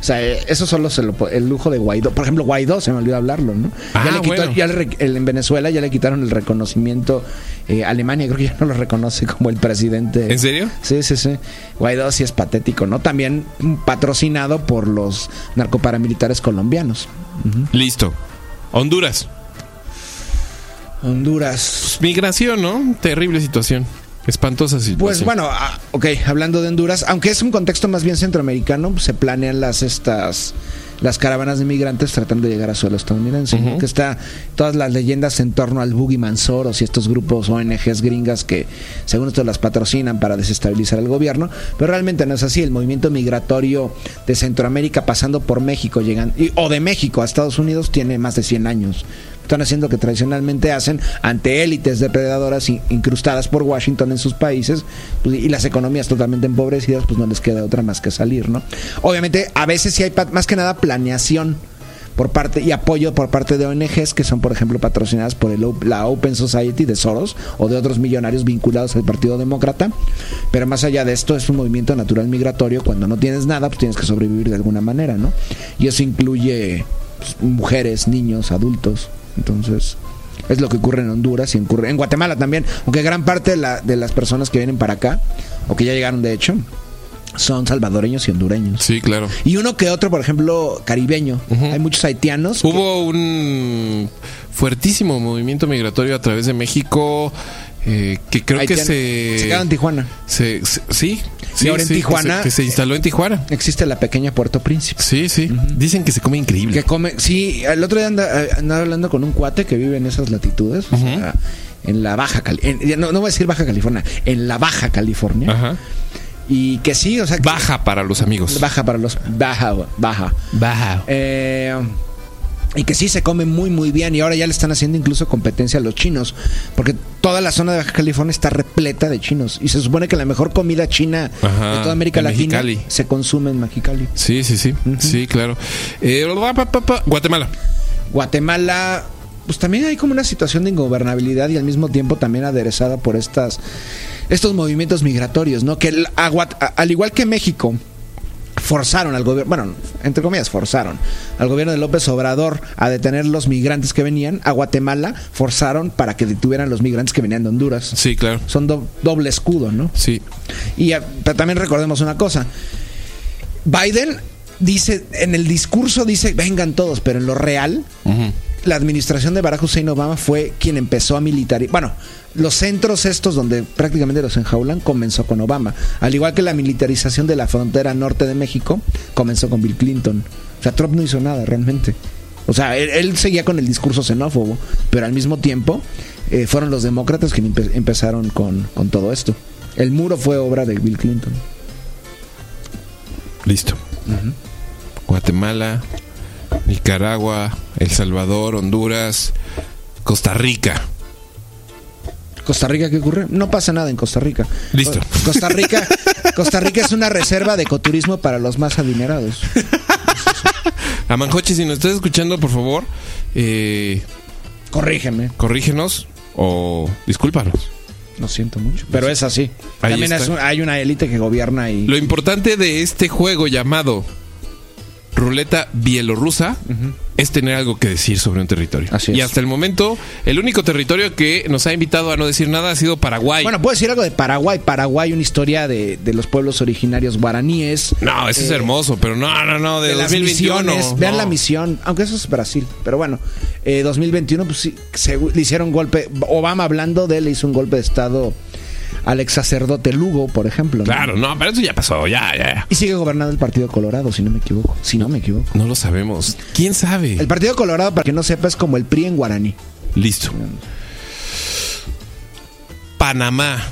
O sea, eh, eso solo se lo el lujo de Guaidó. Por ejemplo, Guaidó, se me olvidó hablarlo, ¿no?
Ah,
ya le quitó-
bueno.
ya le en Venezuela ya le quitaron el reconocimiento. eh, Alemania creo que ya no lo reconoce como el presidente.
¿En serio?
Sí, sí, sí. Guaidó sí es patético, ¿no? También patrocinado por los narcoparamilitares colombianos.
Listo. Honduras.
Honduras.
Migración, ¿no? Terrible situación. Espantosa situación.
Pues bueno, ah, ok, hablando de Honduras, aunque es un contexto más bien centroamericano, se planean las estas las caravanas de migrantes tratando de llegar a suelo estadounidense.
Ujú.
que está todas las leyendas en torno al Boogie Mansoros y estos grupos ONGs gringas que según esto las patrocinan para desestabilizar el gobierno, pero realmente no es así, el movimiento migratorio de Centroamérica pasando por México llegando y- o de México a Estados Unidos tiene más de 100 años. Están haciendo que tradicionalmente hacen ante élites depredadoras in- incrustadas por Washington en sus países pues, y las economías totalmente empobrecidas, pues no les queda otra más que salir, ¿no? Obviamente, a veces sí hay más que nada planeación por parte y apoyo por parte de ONGs que son, por ejemplo, patrocinadas por el, la Open Society de Soros o de otros millonarios vinculados al Partido Demócrata. Pero más allá de esto, es un movimiento natural migratorio. Cuando no tienes nada, pues tienes que sobrevivir de alguna manera, ¿no? Y eso incluye pues, mujeres, niños, adultos. Entonces, es lo que ocurre en Honduras y ocurre en Guatemala también. Aunque gran parte de, la- de las personas que vienen para acá, o que ya llegaron de hecho, son salvadoreños y hondureños.
Sí, claro.
Y uno que otro, por ejemplo, caribeño. Hay muchos haitianos. que-
Hubo un fuertísimo movimiento migratorio a través de México eh, que creo que se...
se quedaron en Tijuana.
se- se- sí, sí,
ahora en
que
Tijuana-
se- Que se, instaló en Tijuana.
Existe la pequeña Puerto Príncipe.
Sí, sí. Dicen que se come increíble.
Que come, sí, el otro día anda- eh, andaba hablando con un cuate que vive en esas latitudes, o sea, en la Baja California, no, no voy a decir Baja California, en la Baja California,
Ajá.
y que sí, o sea, que-
Baja para los amigos.
baja para los, baja, baja,
Baja.
Eh, y que sí se come muy muy bien y ahora ya le están haciendo incluso competencia a los chinos porque toda la zona de Baja California está repleta de chinos y se supone que la mejor comida china
Ajá,
de toda América Latina
Mexicali.
se consume en Mexicali.
Sí, sí, sí. Sí, claro. Eh, Guatemala.
Guatemala, pues también hay como una situación de ingobernabilidad y al mismo tiempo también aderezada por estas estos movimientos migratorios, ¿no? Que el- a- al igual que México forzaron al gobierno, bueno, entre comillas forzaron al gobierno de López Obrador a detener los migrantes que venían, a Guatemala forzaron para que detuvieran los migrantes que venían de Honduras.
Sí, claro.
Son do- doble escudo, ¿no?
Sí.
Y pero también recordemos una cosa. Biden dice, en el discurso dice, vengan todos, pero en lo real, la administración de Barack Hussein Obama fue quien empezó a militarizar. Bueno, los centros estos donde prácticamente los enjaulan comenzó con Obama. Al igual que la militarización de la frontera norte de México comenzó con Bill Clinton. O sea, Trump no hizo nada realmente. O sea, él, él seguía con el discurso xenófobo, pero al mismo tiempo eh, fueron los demócratas quienes empe- empezaron con, con todo esto. El muro fue obra de Bill Clinton.
Listo. Guatemala, Nicaragua, El Salvador, Honduras, Costa Rica.
Costa Rica, ¿qué ocurre? No pasa nada en Costa Rica.
Listo.
Co- Costa Rica, Costa Rica es una reserva de ecoturismo para los más adinerados.
A Manjoche, si nos estás escuchando, por favor, eh,
Corrígeme,
corrígenos o discúlpanos.
lo siento mucho. Pero es así.
Ahí
También es un- hay una élite que gobierna y...
Lo importante de este juego llamado Ruleta Bielorrusa es tener algo que decir sobre un territorio.
Así
y hasta el momento, el único territorio que nos ha invitado a no decir nada ha sido Paraguay.
Bueno, puedo decir algo de Paraguay. Paraguay, una historia de, de los pueblos originarios guaraníes.
no, eso es
eh,
hermoso, pero no, no, no, de,
de las
2021.
misiones. Vean
no.
la misión, aunque eso es Brasil. Pero bueno, eh, 2021, pues sí, se- le hicieron golpe. Obama hablando de él, le hizo un golpe de Estado al ex sacerdote Lugo, por ejemplo.
Claro, no, pero eso ya pasó, ya, ya.
Y sigue gobernando el Partido Colorado, si no me equivoco. Si no me equivoco.
No lo sabemos. ¿Quién sabe?
El Partido Colorado, para que no sepa, es como el PRI en guaraní.
Listo. Panamá.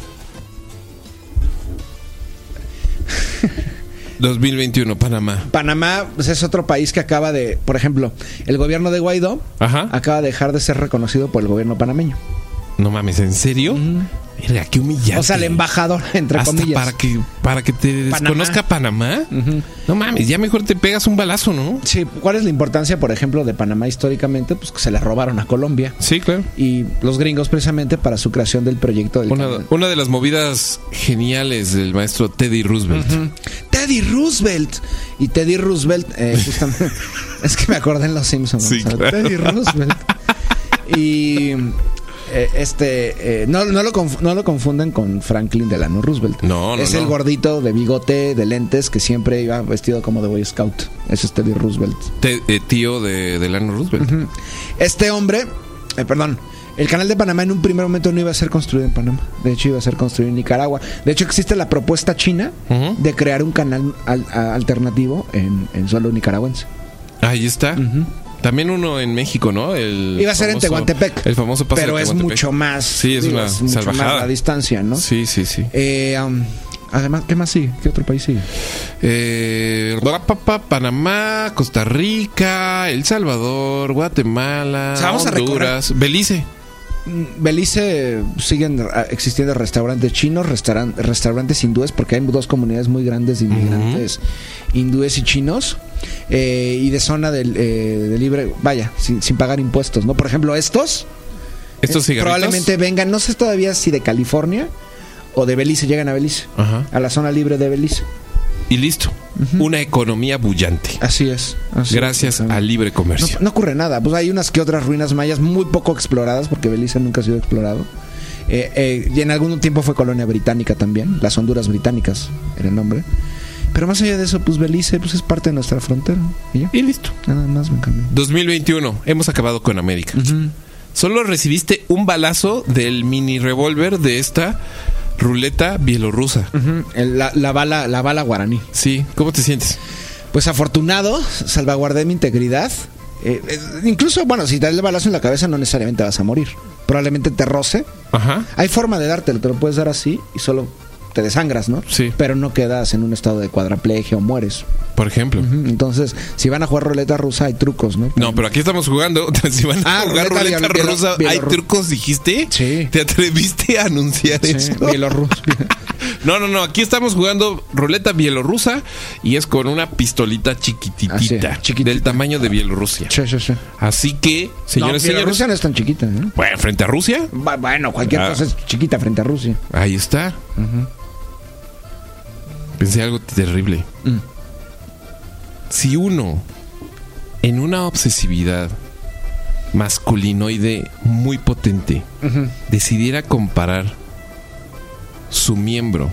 2021, Panamá.
Panamá pues, es otro país que acaba de, por ejemplo, el gobierno de Guaidó
Ajá.
acaba de dejar de ser reconocido por el gobierno panameño.
No mames, ¿en serio? Mira, qué humillante.
O sea, el embajador, entre
Hasta
comillas.
para que para que te
Panamá.
desconozca Panamá. No mames, ya mejor te pegas un balazo, ¿no?
Sí, ¿cuál es la importancia, por ejemplo, de Panamá históricamente? Pues que se le robaron a Colombia.
Sí, claro.
Y los gringos precisamente para su creación del proyecto del
Una, una de las movidas geniales del maestro Teddy Roosevelt.
Teddy Roosevelt. Y Teddy Roosevelt, eh, justamente, es que me acordé en Los Simpsons.
Sí, claro.
Teddy Roosevelt. Y eh, este, eh, no, no, lo no lo confunden con Franklin Delano Roosevelt.
No, no,
Es
no.
el gordito de bigote, de lentes, que siempre iba vestido como de Boy Scout. Es Teddy Roosevelt.
Te- eh, tío de Delano Roosevelt.
Este hombre, perdón, el canal de Panamá en un primer momento no iba a ser construido en Panamá. De hecho, iba a ser construido en Nicaragua. De hecho, existe la propuesta china de crear un canal al- alternativo en, en suelo nicaragüense.
Ahí está. También uno en México, ¿no? El
Iba a ser en Tehuantepec.
El famoso paso
Pero
de
es mucho más.
Sí, es
digo,
una
mucho
salvajada.
más la distancia, ¿no?
Sí, sí, sí.
Eh, um, además, ¿qué más sigue? ¿Qué otro país sigue?
Eh, pa, pa, Panamá, Costa Rica, El Salvador, Guatemala,
O sea, vamos a
Honduras, Belice.
Mm, Belice siguen ah, existiendo restaurantes chinos, restauran- restaurantes hindúes, porque hay dos comunidades muy grandes de inmigrantes hindúes y chinos, eh, y de zona del, eh, de libre, vaya, sin, sin pagar impuestos, ¿no? Por ejemplo, estos
Estos
eh,
cigarritos.
probablemente vengan, no sé todavía si de California o de Belice, llegan a Belice,
Ajá.
a la zona libre de Belice.
Y listo. Una economía bullante.
Así es. así
Gracias
es.
al libre
No,
comercio.
no ocurre nada. Pues hay unas que otras ruinas mayas muy poco exploradas porque Belice nunca ha sido explorado. Eh, eh, y en algún tiempo fue colonia británica también. Las Honduras británicas era el nombre. Pero más allá de eso, pues Belice pues es parte de nuestra frontera. Y ya.
Y listo.
Nada más me cambié.
2021. Hemos acabado con América. Solo recibiste un balazo del mini revólver de esta ruleta bielorrusa.
El- La, la bala, la bala guaraní.
Sí. ¿Cómo te sientes?
Pues afortunado, salvaguardé mi integridad. Eh, eh, incluso, bueno, si te das el balazo en la cabeza no necesariamente vas a morir. Probablemente te roce.
Ajá.
Hay forma de dártelo, te lo puedes dar así y solo te desangras, ¿no?
Sí.
Pero no quedas en un estado de cuadraplegia o mueres.
Por ejemplo.
Entonces, si van a jugar ruleta rusa, hay trucos, ¿no?
No, pero aquí estamos jugando. Si van a
Ah,
jugar
ruleta
ruleta
bielo-
rusa,
bielo-
¿hay trucos, dijiste?
Sí.
¿Te atreviste a anunciar
Sí,
eso? No, no, no. Aquí estamos jugando ruleta bielorrusa y es con una pistolita chiquititita.
Así, chiquitita.
Del tamaño de Bielorrusia.
Sí, sí, sí.
Así que, señores,
no,
señores.
Bielorrusia no es tan chiquita, ¿eh?
Bueno, frente a Rusia.
Bu- Bueno, cualquier
Ah.
cosa es chiquita frente a Rusia.
Ahí está. Pensé algo terrible.
Mm.
Si uno, en una obsesividad masculinoide muy potente, decidiera comparar su miembro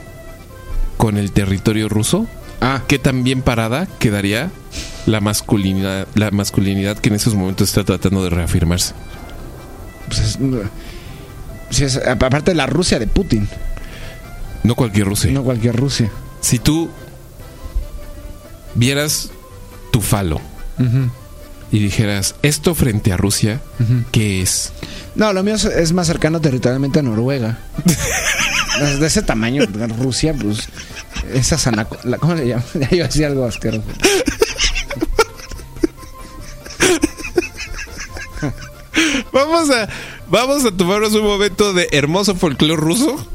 con el territorio ruso,
Ah,
¿qué tan bien parada quedaría la masculinidad, la masculinidad que en esos momentos está tratando de reafirmarse?
pues es, es- aparte de la Rusia de Putin,
No cualquier ruso.
no cualquier Rusia.
Si tú vieras tu falo y dijeras, esto frente a Rusia, ¿qué es?
No, lo mío es, es más cercano territorialmente a Noruega. De ese tamaño, Rusia, pues. Esa sanaco. la- ¿Cómo le llaman? Ya iba a decir algo asqueroso.
Vamos a, vamos a tomarnos un momento de hermoso folclore ruso.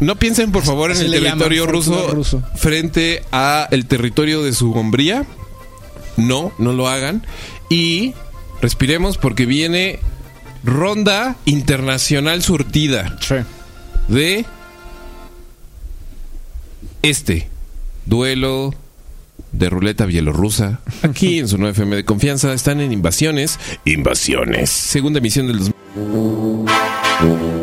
No piensen, por favor, en el territorio ruso, frente a el territorio de su hombría. No, no lo hagan. Y respiremos porque viene ronda internacional surtida.
Sí.
de este duelo de ruleta bielorrusa. Aquí en su 9FM de confianza están en Invasiones. Invasiones. Segunda emisión del 2000.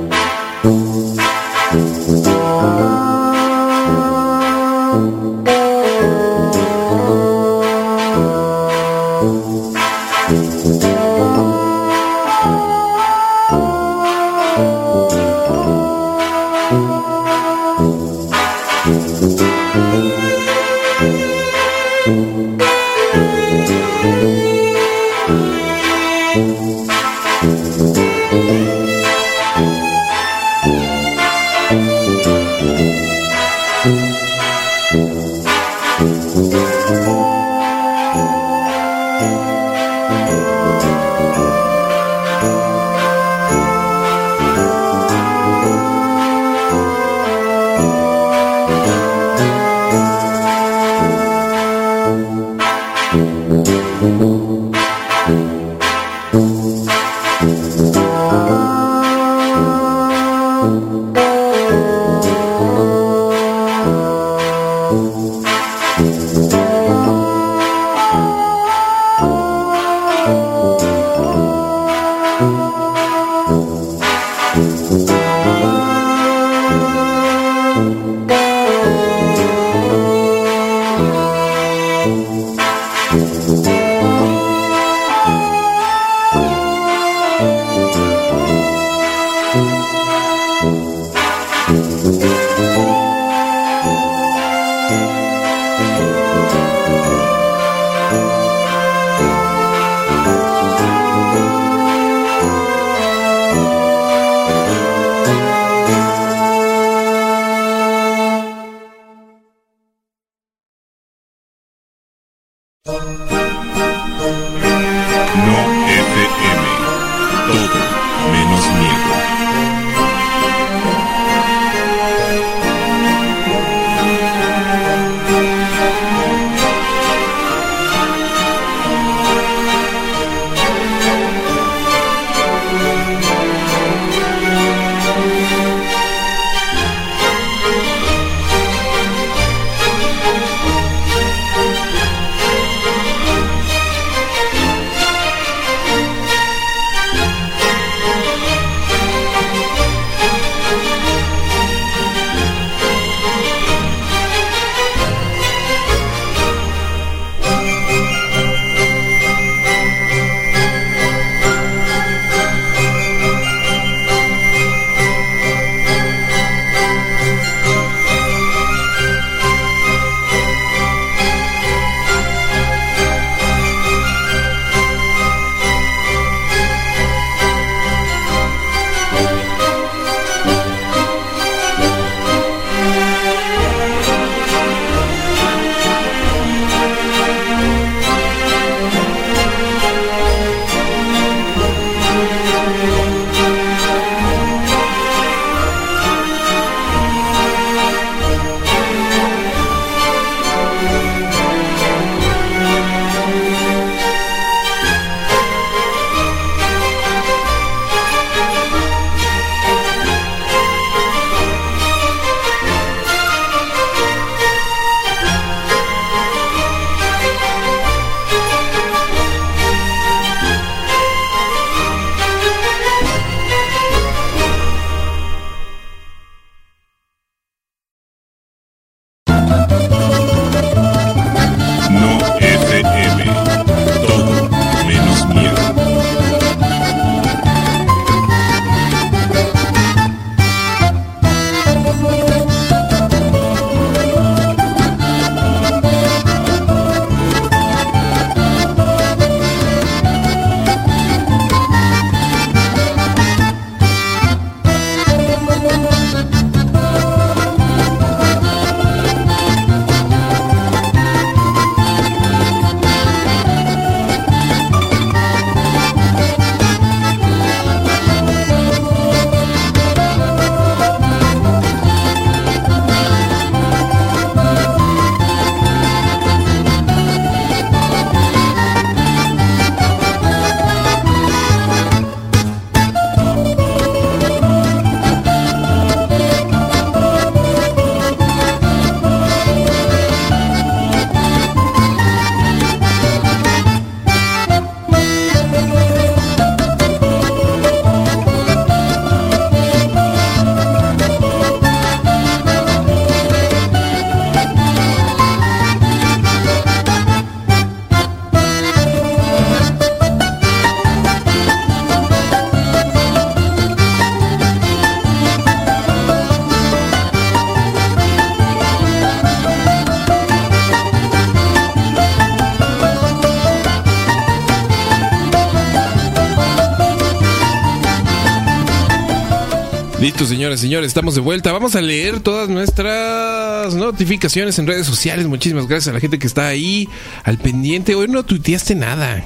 Señores, señores, estamos de vuelta. Vamos a leer todas nuestras notificaciones en redes sociales. Muchísimas gracias a la gente que está ahí al pendiente. Hoy no tuiteaste nada.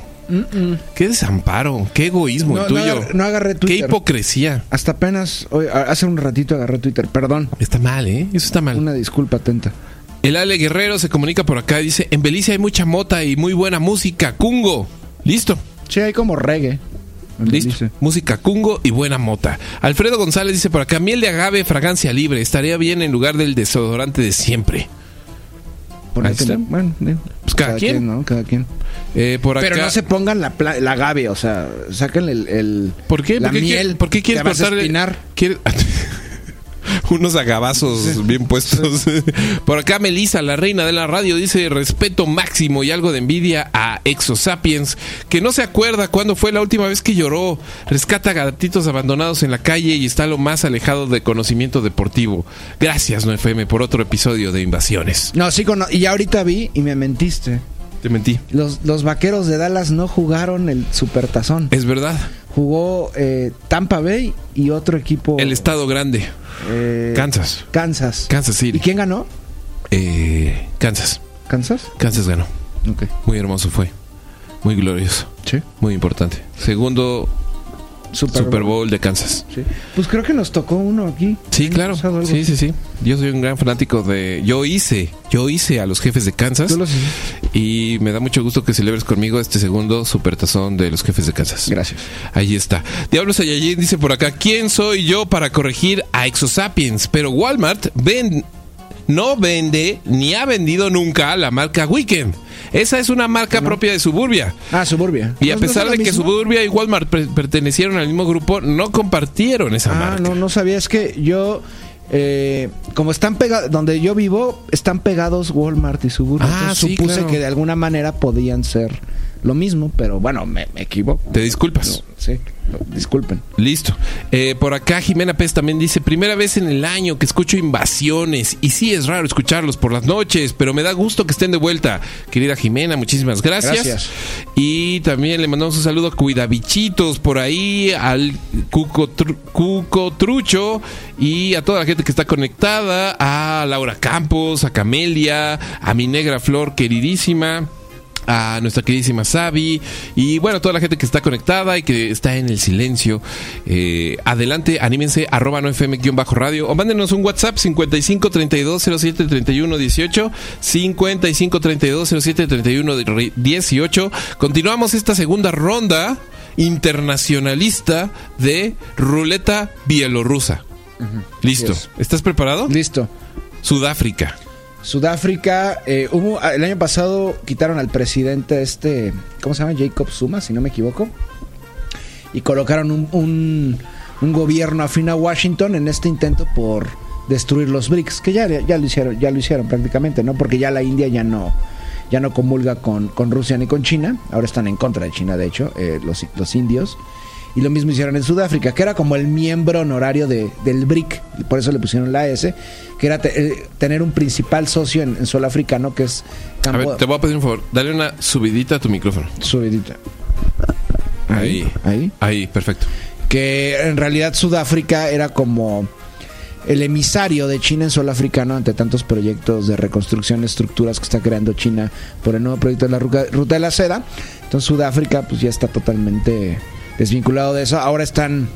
Qué desamparo, qué egoísmo
No,
el
no
tuyo.
agarré- no agarré
Qué
Twitter.
hipocresía.
Hasta apenas, hoy- hace un ratito agarré Twitter, perdón.
Está mal, ¿eh? Eso está mal.
Una disculpa atenta.
El Ale Guerrero se comunica por acá dice, en Belice hay mucha mota y muy buena música. Cungo. Listo.
Sí, hay como reggae.
Listo. Música Cungo y buena mota. Alfredo González dice por acá, miel de agave, fragancia libre. Estaría bien en lugar del desodorante de siempre.
Ponete-
está.
Bueno, digo,
Pues cada quien.
¿no? Cada quien.
Eh, por acá...
Pero no se pongan la, pla- la agave, o sea, sáquenle el, el-
¿Por qué?
la
¿Por qué,
miel.
quiere- ¿por qué
a
cortarle-
espinar.
quiere- Unos agabazos bien puestos. Por acá Melissa, la reina de la radio, dice respeto máximo y algo de envidia a Exosapiens, que no se acuerda cuándo fue la última vez que lloró. Rescata gatitos abandonados en la calle y está lo más alejado de conocimiento deportivo. Gracias, 9FM, por otro episodio de Invasiones.
No, sí, cono- y ya ahorita vi y me mentiste.
Te mentí.
Los, los vaqueros de Dallas no jugaron el supertazón.
Es verdad.
Jugó eh, Tampa Bay y otro equipo.
El estado grande.
eh,
Kansas.
Kansas.
Kansas City.
¿Y quién ganó?
Eh, Kansas.
¿Kansas?
Kansas ganó.
Ok.
Muy hermoso fue. Muy glorioso.
Sí.
Muy importante. Segundo Super, Bowl de Kansas.
Sí. Pues creo que nos tocó uno aquí.
Sí, claro. Sí, sí, sí. Yo soy un gran fanático de... Yo hice, yo hice a los jefes de Kansas y me da mucho gusto que celebres conmigo este segundo supertazón de los jefes de Kansas.
Gracias.
Ahí está. Diablo Saiyajin dice por acá, ¿quién soy yo para corregir a Exosapiens? Pero Walmart ven, no vende ni ha vendido nunca la marca Weekend. Esa es una marca propia de Suburbia.
Ah, Suburbia.
Y a
¿No- no
pesar de que? Suburbia y Walmart per- pertenecieron al mismo grupo, no compartieron esa
Ah,
marca.
no, no sabía. Es que yo, eh, como están pegados, donde yo vivo, están pegados Walmart y Suburbia.
Ah,
Entonces
sí,
supuse
claro.
que de alguna manera podían ser lo mismo, pero bueno, me, me equivoco.
Te disculpas.
No, sí, disculpen.
Listo. Eh, por acá Jimena Pérez también dice, primera vez en el año que escucho invasiones. Y sí es raro escucharlos por las noches, pero me da gusto que estén de vuelta. Querida Jimena, muchísimas gracias.
Gracias.
Y también le mandamos un saludo a Cuidabichitos por ahí, al Cuco, Tru- Cuco Trucho y a toda la gente que está conectada, a Laura Campos, a Camelia, a mi negra Flor queridísima a nuestra queridísima Sabi y bueno, toda la gente que está conectada y que está en el silencio. Eh, adelante, anímense, arroba no fm bajo radio o mándenos un WhatsApp 55 32 07 31 18 55 32 07 31 18. Continuamos esta segunda ronda internacionalista de ruleta bielorrusa. Listo. ¿Estás preparado?
Listo.
Sudáfrica.
Sudáfrica, eh, hubo, el año pasado quitaron al presidente este, ¿cómo se llama? Jacob Zuma, si no me equivoco. Y colocaron un gobierno afín a Washington en este intento por destruir los BRICS, que ya, ya lo hicieron, ya lo hicieron prácticamente, ¿no? Porque ya la India ya no, ya no comulga con, con Rusia ni con China, ahora están en contra de China, de hecho, eh, los, los indios. Y lo mismo hicieron en Sudáfrica, que era como el miembro honorario de, del BRIC, y por eso le pusieron la S, que era te- eh, tener un principal socio en, en suelo africano, que es
A
Campo-
ver, te voy a pedir un favor. Dale una subidita a tu micrófono.
Subidita.
Ahí.
Ahí.
Ahí, perfecto.
Que en realidad Sudáfrica era como el emisario de China en suelo africano ante tantos proyectos de reconstrucción, estructuras que está creando China por el nuevo proyecto de la ruta de la seda. Entonces Sudáfrica pues ya está totalmente desvinculado de eso. Ahora están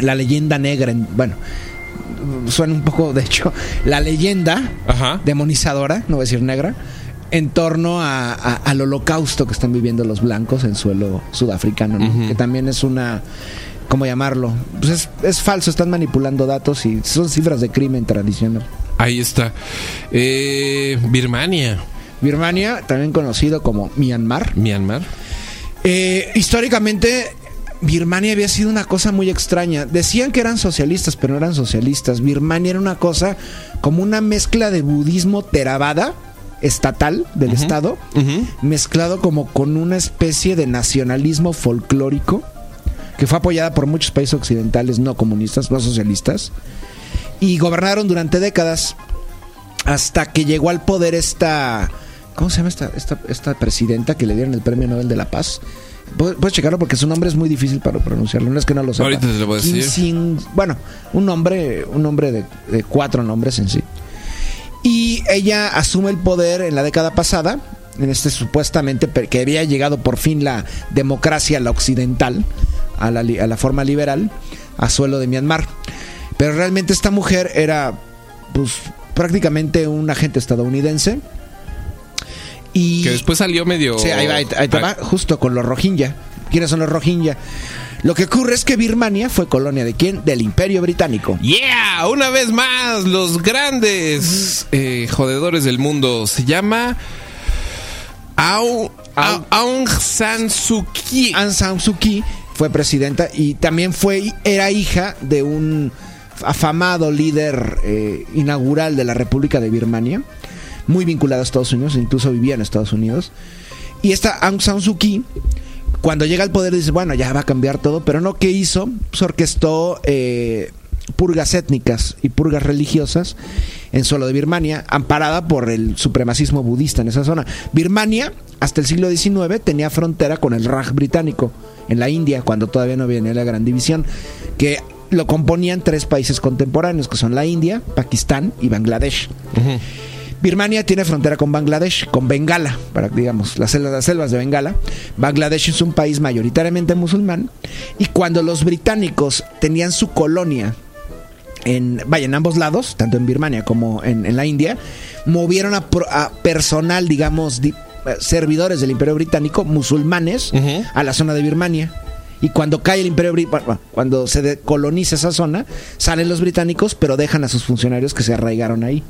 la leyenda negra, en- bueno, suena un poco, de hecho, la leyenda
Ajá.
demonizadora, no voy a decir negra, en torno a- a- al holocausto que están viviendo los blancos en suelo sudafricano, que también es una, ¿cómo llamarlo? Pues es, es falso, están manipulando datos y son cifras de crimen tradicional.
Ahí está. Eh, Birmania,
Birmania, también conocido como Myanmar.
Myanmar.
Eh, históricamente, Birmania había sido una cosa muy extraña. Decían que eran socialistas, pero no eran socialistas. Birmania era una cosa como una mezcla de budismo Theravada estatal del. Estado, mezclado como con una especie de nacionalismo folclórico que fue apoyada por muchos países occidentales no comunistas, no socialistas, y gobernaron durante décadas hasta que llegó al poder esta, ¿cómo se llama esta, esta, esta presidenta que le dieron el Premio Nobel de la Paz? Pu- Puedes checarlo porque su nombre es muy difícil para pronunciarlo. No es que no lo sepa.
Ahorita te lo voy a decir.
Sin- bueno, un nombre, un nombre de, de cuatro nombres en sí. Y ella asume el poder en la década pasada, en este supuestamente que había llegado por fin la democracia, la occidental, a la, a la forma liberal, a suelo de Myanmar. Pero realmente esta mujer era, pues, prácticamente un agente estadounidense. Y
Que después salió medio.
Sí, ahí va, ahí, ahí te va, justo con los Rohingya. ¿Quiénes son los Rohingya? Lo que ocurre es que Birmania fue colonia de quién? Del Imperio Británico.
Yeah, una vez más, los grandes eh, jodedores del mundo. Se llama Aung,
Aung-
Aung San Suu Kyi.
Aung San Suu Kyi fue presidenta y también fue era hija de un afamado líder eh, inaugural de la República de Birmania, muy vinculado a Estados Unidos, incluso vivía en Estados Unidos. Y esta Aung San Suu Kyi, cuando llega al poder, dice, bueno, ya va a cambiar todo, pero no, ¿qué hizo? Pues orquestó eh, purgas étnicas y purgas religiosas en suelo de Birmania, amparada por el supremacismo budista en esa zona. Birmania, hasta el siglo XIX, tenía frontera con el Raj británico, en la India, cuando todavía no venía la gran división, que lo componían tres países contemporáneos, que son la India, Pakistán y Bangladesh. Birmania tiene frontera con Bangladesh, con Bengala, para digamos, las selvas, las selvas de Bengala. Bangladesh es un país mayoritariamente musulmán y cuando los británicos tenían su colonia en, vaya, en ambos lados, tanto en Birmania como en, en la India, movieron a, a personal, digamos, di- eh, servidores del Imperio Británico, musulmanes, a la zona de Birmania. Y cuando cae el Imperio Británico, cuando se coloniza esa zona, salen los británicos, pero dejan a sus funcionarios que se arraigaron ahí.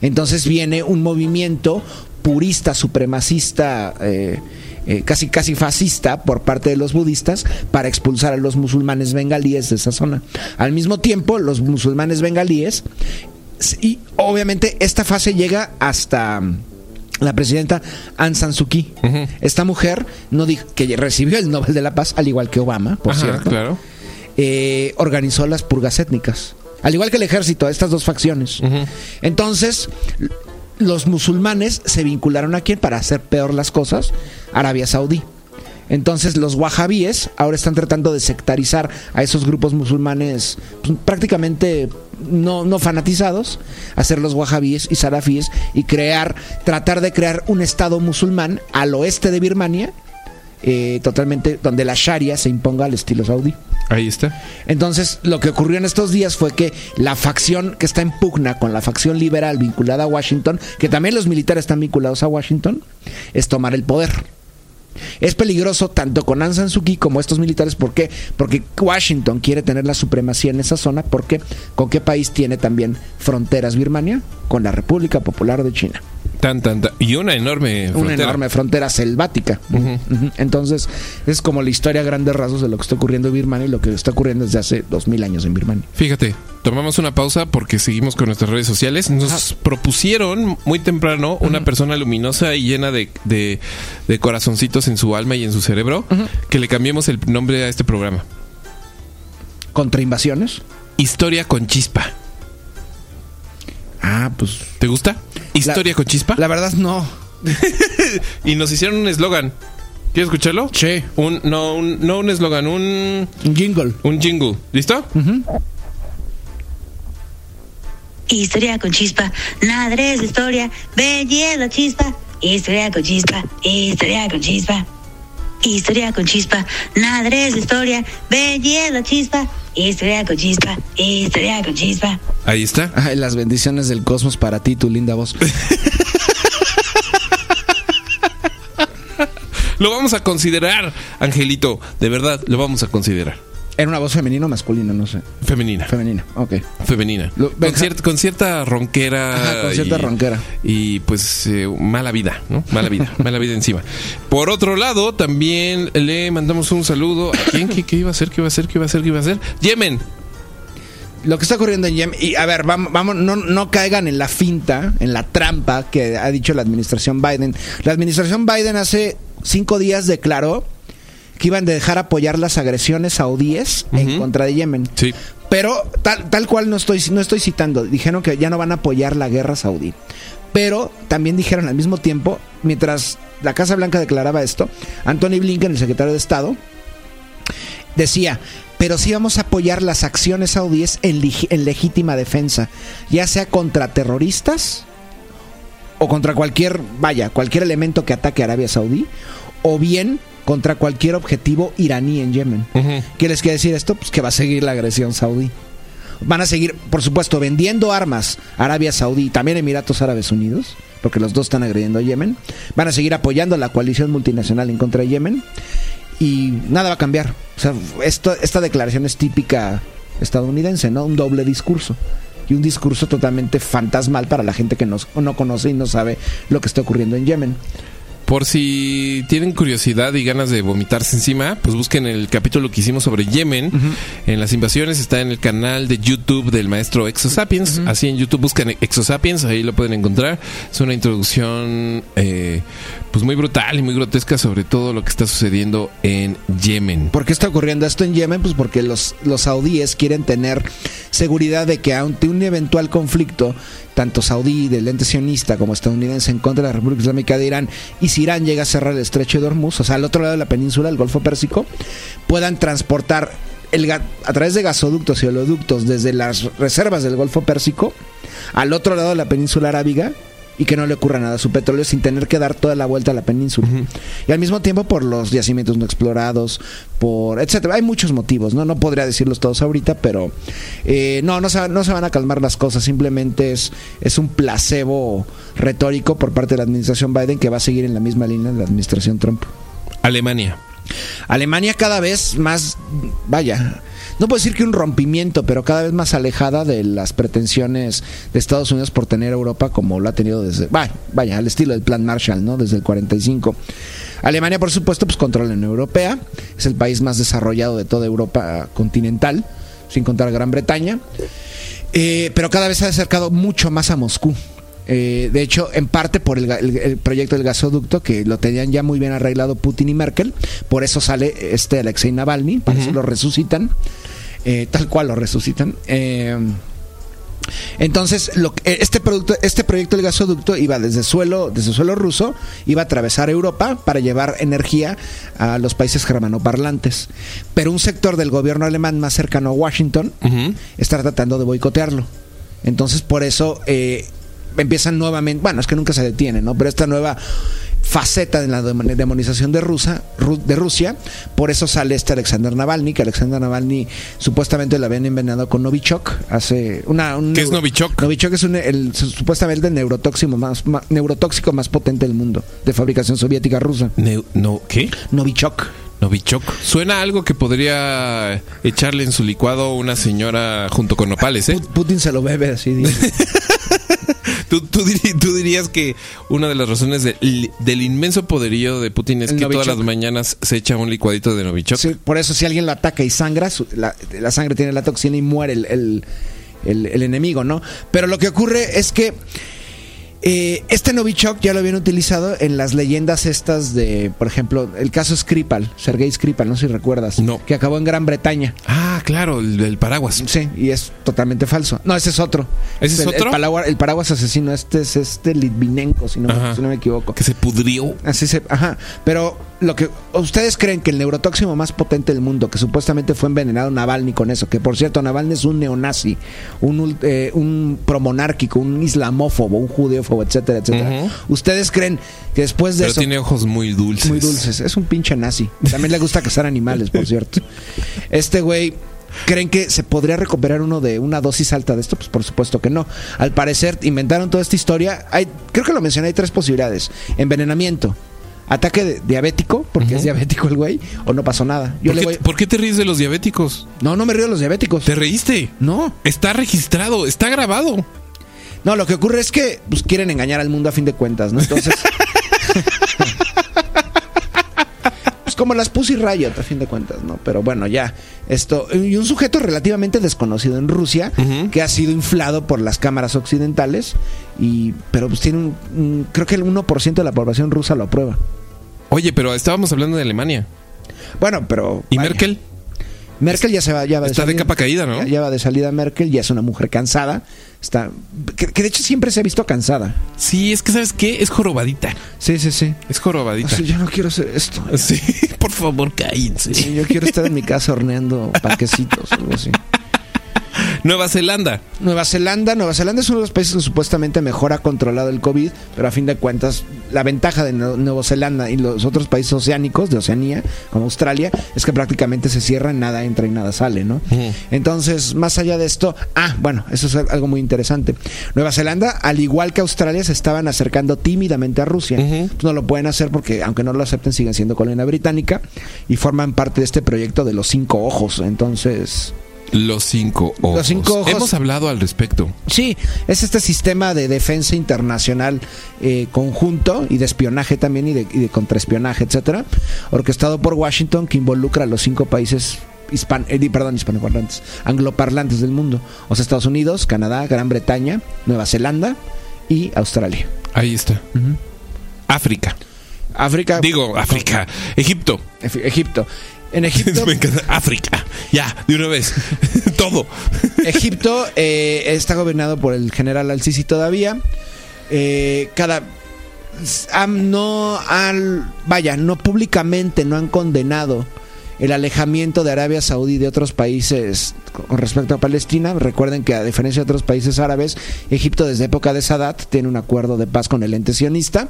Entonces viene un movimiento purista, supremacista, eh, eh, casi casi fascista por parte de los budistas para expulsar a los musulmanes bengalíes de esa zona. Al mismo tiempo, los musulmanes bengalíes y obviamente esta fase llega hasta mm, la presidenta Aung San Suu Kyi. Esta mujer no que recibió el Nobel de la Paz, al igual que Obama, por
Ajá,
cierto
claro.
eh, organizó las purgas étnicas. Al igual que el ejército, estas dos facciones. Entonces, los musulmanes se vincularon a quién para hacer peor las cosas? Arabia Saudí. Entonces los wahabíes ahora están tratando de sectarizar a esos grupos musulmanes pues, prácticamente no, no fanatizados, hacer los wahabíes y salafíes y crear, tratar de crear un estado musulmán al oeste de Birmania, eh, totalmente donde la Sharia se imponga al estilo saudí.
Ahí está.
Entonces, lo que ocurrió en estos días fue que la facción que está en pugna con la facción liberal vinculada a Washington, que también los militares están vinculados a Washington, es tomar el poder. Es peligroso tanto con Aung San Suu Kyi como estos militares. ¿Por qué? Porque Washington quiere tener la supremacía en esa zona. ¿Por qué? ¿Con qué país tiene también fronteras Birmania? Con la República Popular de China.
Tan, tan, tan. Y una enorme
Una
frontera.
enorme frontera selvática. Entonces, es como la historia a grandes rasgos de lo que está ocurriendo en Birmania y lo que está ocurriendo desde hace dos mil años en Birmania.
Fíjate, tomamos una pausa porque seguimos con nuestras redes sociales. Nos propusieron muy temprano una persona luminosa y llena de, de- de corazoncitos en su alma y en su cerebro que le cambiemos el nombre a este programa.
Contra invasiones.
Historia con chispa.
Ah, pues.
¿Te gusta? Historia con chispa.
La verdad, no.
Y nos hicieron un eslogan. ¿Quieres escucharlo?
Sí.
Un, no, un, no un eslogan, un,
Un jingle.
un jingle. ¿Listo?
Historia con chispa, nada es historia, belleza la chispa. Historia con chispa, historia con chispa. Historia con chispa, nada es historia, belleza la chispa. Historia con chispa, historia con chispa.
Ahí está.
Ay, las bendiciones del cosmos para ti, tu linda voz.
Lo vamos a considerar, Angelito. De verdad, lo vamos a considerar.
¿Era una voz femenina o masculina? No sé.
Femenina.
Femenina, ok.
Femenina.
Lo-
con,
Benja-
cier- con cierta ronquera.
Ajá, con cierta
y-
ronquera.
Y pues eh, mala vida, ¿no? Mala vida, mala vida encima. Por otro lado, también le mandamos un saludo. ¿A quién? ¿Qué, qué iba a hacer? ¿Qué iba a hacer? ¿Qué iba a hacer? ¿Qué iba a hacer? Yemen.
Lo que está ocurriendo en Yemen, y a ver, vamos, vamos no, no caigan en la finta, en la trampa que ha dicho la administración Biden. La administración Biden hace cinco días declaró que iban a dejar apoyar las agresiones saudíes en contra de Yemen.
Sí.
Pero tal, tal cual no estoy, no estoy citando. Dijeron que ya no van a apoyar la guerra saudí. Pero también dijeron al mismo tiempo, mientras la Casa Blanca declaraba esto, Anthony Blinken, el secretario de Estado, decía, pero sí vamos a apoyar las acciones saudíes en, en legítima defensa, ya sea contra terroristas o contra cualquier, vaya, cualquier elemento que ataque a Arabia Saudí, o bien contra cualquier objetivo iraní en Yemen.
Ujú.
¿Qué les quiere decir esto? Pues que va a seguir la agresión saudí. Van a seguir, por supuesto, vendiendo armas a Arabia Saudí y también Emiratos Árabes Unidos, porque los dos están agrediendo a Yemen. Van a seguir apoyando a la coalición multinacional en contra de Yemen y nada va a cambiar. O sea, esto, esta declaración es típica estadounidense, ¿no? Un doble discurso. Y un discurso totalmente fantasmal para la gente que no conoce y no sabe lo que está ocurriendo en Yemen.
Por si tienen curiosidad y ganas de vomitarse encima, pues busquen el capítulo que hicimos sobre Yemen. En las invasiones está en el canal de YouTube del maestro Exosapiens. Así en YouTube buscan Exosapiens, ahí lo pueden encontrar. Es una introducción eh, pues muy brutal y muy grotesca sobre todo lo que está sucediendo en Yemen.
¿Por qué está ocurriendo esto en Yemen? Pues porque los, los saudíes quieren tener seguridad de que ante un eventual conflicto, tanto saudí del ente sionista como estadounidense en contra de la República Islámica de Irán, y si Irán llega a cerrar el estrecho de Hormuz, o sea, al otro lado de la península, el Golfo Pérsico, puedan transportar el, a través de gasoductos y oleoductos desde las reservas del Golfo Pérsico al otro lado de la península arábiga y que no le ocurra nada a su petróleo sin tener que dar toda la vuelta a la península. Y al mismo tiempo por los yacimientos no explorados, por etcétera. Hay muchos motivos, ¿no? No podría decirlos todos ahorita, pero eh, no, no se, no se van a calmar las cosas. Simplemente es, es un placebo retórico por parte de la administración Biden que va a seguir en la misma línea de la administración Trump.
Alemania.
Alemania cada vez más, vaya, no puedo decir que un rompimiento, pero cada vez más alejada de las pretensiones de Estados Unidos por tener Europa como lo ha tenido desde, vaya, vaya al estilo del Plan Marshall, ¿no? Desde el 45. Alemania, por supuesto, pues controla la Unión Europea, es el país más desarrollado de toda Europa continental, sin contar Gran Bretaña, Eh, pero cada vez se ha acercado mucho más a Moscú. Eh, de hecho, en parte por el, ga- el- el proyecto del gasoducto, que lo tenían ya muy bien arreglado Putin y Merkel, por eso sale este Alexei Navalny, para eso lo resucitan, eh, tal cual lo resucitan. Eh, entonces, lo, eh, este producto, este proyecto del gasoducto iba desde suelo, desde suelo ruso, iba a atravesar Europa para llevar energía a los países germanoparlantes. Pero un sector del gobierno alemán más cercano a Washington está tratando de boicotearlo. Entonces, por eso eh, empiezan nuevamente, bueno, es que nunca se detiene, ¿no? Pero esta nueva faceta de la dem- demonización de, Rusa, Ru- de Rusia, por eso sale este Alexander Navalny, que Alexander Navalny supuestamente lo habían envenenado con Novichok hace una... un
¿Qué es Novichok?
Novichok es un- el, supuestamente el neurotóxico más, neurotóxico más potente del mundo, de fabricación soviética rusa.
Neu- no, ¿Qué?
Novichok.
Novichok. Suena a algo que podría echarle en su licuado una señora junto con nopales, ¿eh?
Put- Putin se lo bebe así.
¿Tú, tú, tú dirías que una de las razones del, del inmenso poderío de Putin es
El
que todas las mañanas se echa un licuadito de Novichok.
Sí, por eso si alguien lo ataca y sangra, su- la, la sangre tiene la toxina y muere el- el enemigo, ¿no? Pero lo que ocurre es que eh, este Novichok ya lo habían utilizado en las leyendas estas de, por ejemplo, el caso Skripal, Sergei Skripal, no sé si recuerdas,
No.
que acabó en Gran Bretaña.
Ah, claro, el, el paraguas.
Sí, y es totalmente falso. No, ese es otro.
¿Ese es
el,
otro?
El paraguas, el paraguas asesino, este es este Litvinenko, si no,
Ajá.
si no me equivoco.
Que se pudrió.
Así se, ajá. Pero lo que ustedes creen que el neurotóxico más potente del mundo, que supuestamente fue envenenado Navalny con eso, que por cierto Navalny es un neonazi, un, eh, un promonárquico, un islamófobo, un judeófobo, etcétera, etcétera. Ustedes creen que después de
Pero
eso
tiene ojos muy dulces.
muy dulces, es un pinche nazi. También le gusta cazar animales, por cierto. Este güey ¿Creen que se podría recuperar uno de una dosis alta de esto? Pues por supuesto que no. Al parecer inventaron toda esta historia. Hay, creo que lo mencioné, hay tres posibilidades. Envenenamiento, ataque de- diabético, porque es diabético el güey, o no pasó nada. Yo
¿Por,
le
qué,
voy...
por qué te ríes de los diabéticos?
No, no me río de los diabéticos.
¿Te reíste?
No.
Está registrado, está grabado.
No, lo que ocurre es que pues, quieren engañar al mundo a fin de cuentas, ¿no? Entonces. pues como las Pussy Riot a fin de cuentas, ¿no? Pero bueno, ya. Esto. Y un sujeto relativamente desconocido en Rusia que ha sido inflado por las cámaras occidentales. Y. Pero pues tiene un. un- creo que el 1% de la población rusa lo aprueba.
Oye, pero estábamos hablando de Alemania.
Bueno, pero.
¿Y
vaya.
Merkel?
Merkel ya se va, ya va
Está de
salida.
capa caída, ¿no?
Ya, ya va de salida Merkel, ya es una mujer cansada. Está, que, que de hecho siempre se ha visto cansada.
Sí, es que ¿sabes qué? Es jorobadita.
Sí, sí, sí.
Es jorobadita.
Así, yo no quiero hacer esto.
Sí, por favor, cállense.
Sí, yo quiero estar en mi casa horneando panquecitos o algo así.
Nueva Zelanda.
Nueva Zelanda, Nueva Zelanda es uno de los países que supuestamente mejor ha controlado el COVID, pero a fin de cuentas la ventaja de Nue- Nueva Zelanda y los otros países oceánicos de Oceanía, como Australia, es que prácticamente se cierran, nada entra y nada sale, ¿no? Entonces, más allá de esto, ah, bueno, eso es algo muy interesante. Nueva Zelanda, al igual que Australia, se estaban acercando tímidamente a Rusia. No lo pueden hacer porque, aunque no lo acepten, siguen siendo colonia británica y forman parte de este proyecto de los cinco ojos. Entonces,
Los cinco ojos.
Los cinco ojos.
Hemos hablado al respecto.
Sí, es este sistema de defensa internacional eh, conjunto y de espionaje también y de, y de contraespionaje, etcétera, orquestado por Washington que involucra a los cinco países hispan eh, perdón, hispanoparlantes, angloparlantes del mundo, o sea, Estados Unidos, Canadá, Gran Bretaña, Nueva Zelanda y Australia.
Ahí está. África.
África,
Digo, África. Egipto.
Egipto. En Egipto,
Me encanta. África. Ya, de una vez. Todo.
Egipto eh, está gobernado por el general Al-Sisi todavía. Eh, cada no han, vaya, no públicamente no han condenado el alejamiento de Arabia Saudí de otros países con respecto a Palestina. Recuerden que a diferencia de otros países árabes, Egipto desde época de Sadat tiene un acuerdo de paz con el ente sionista.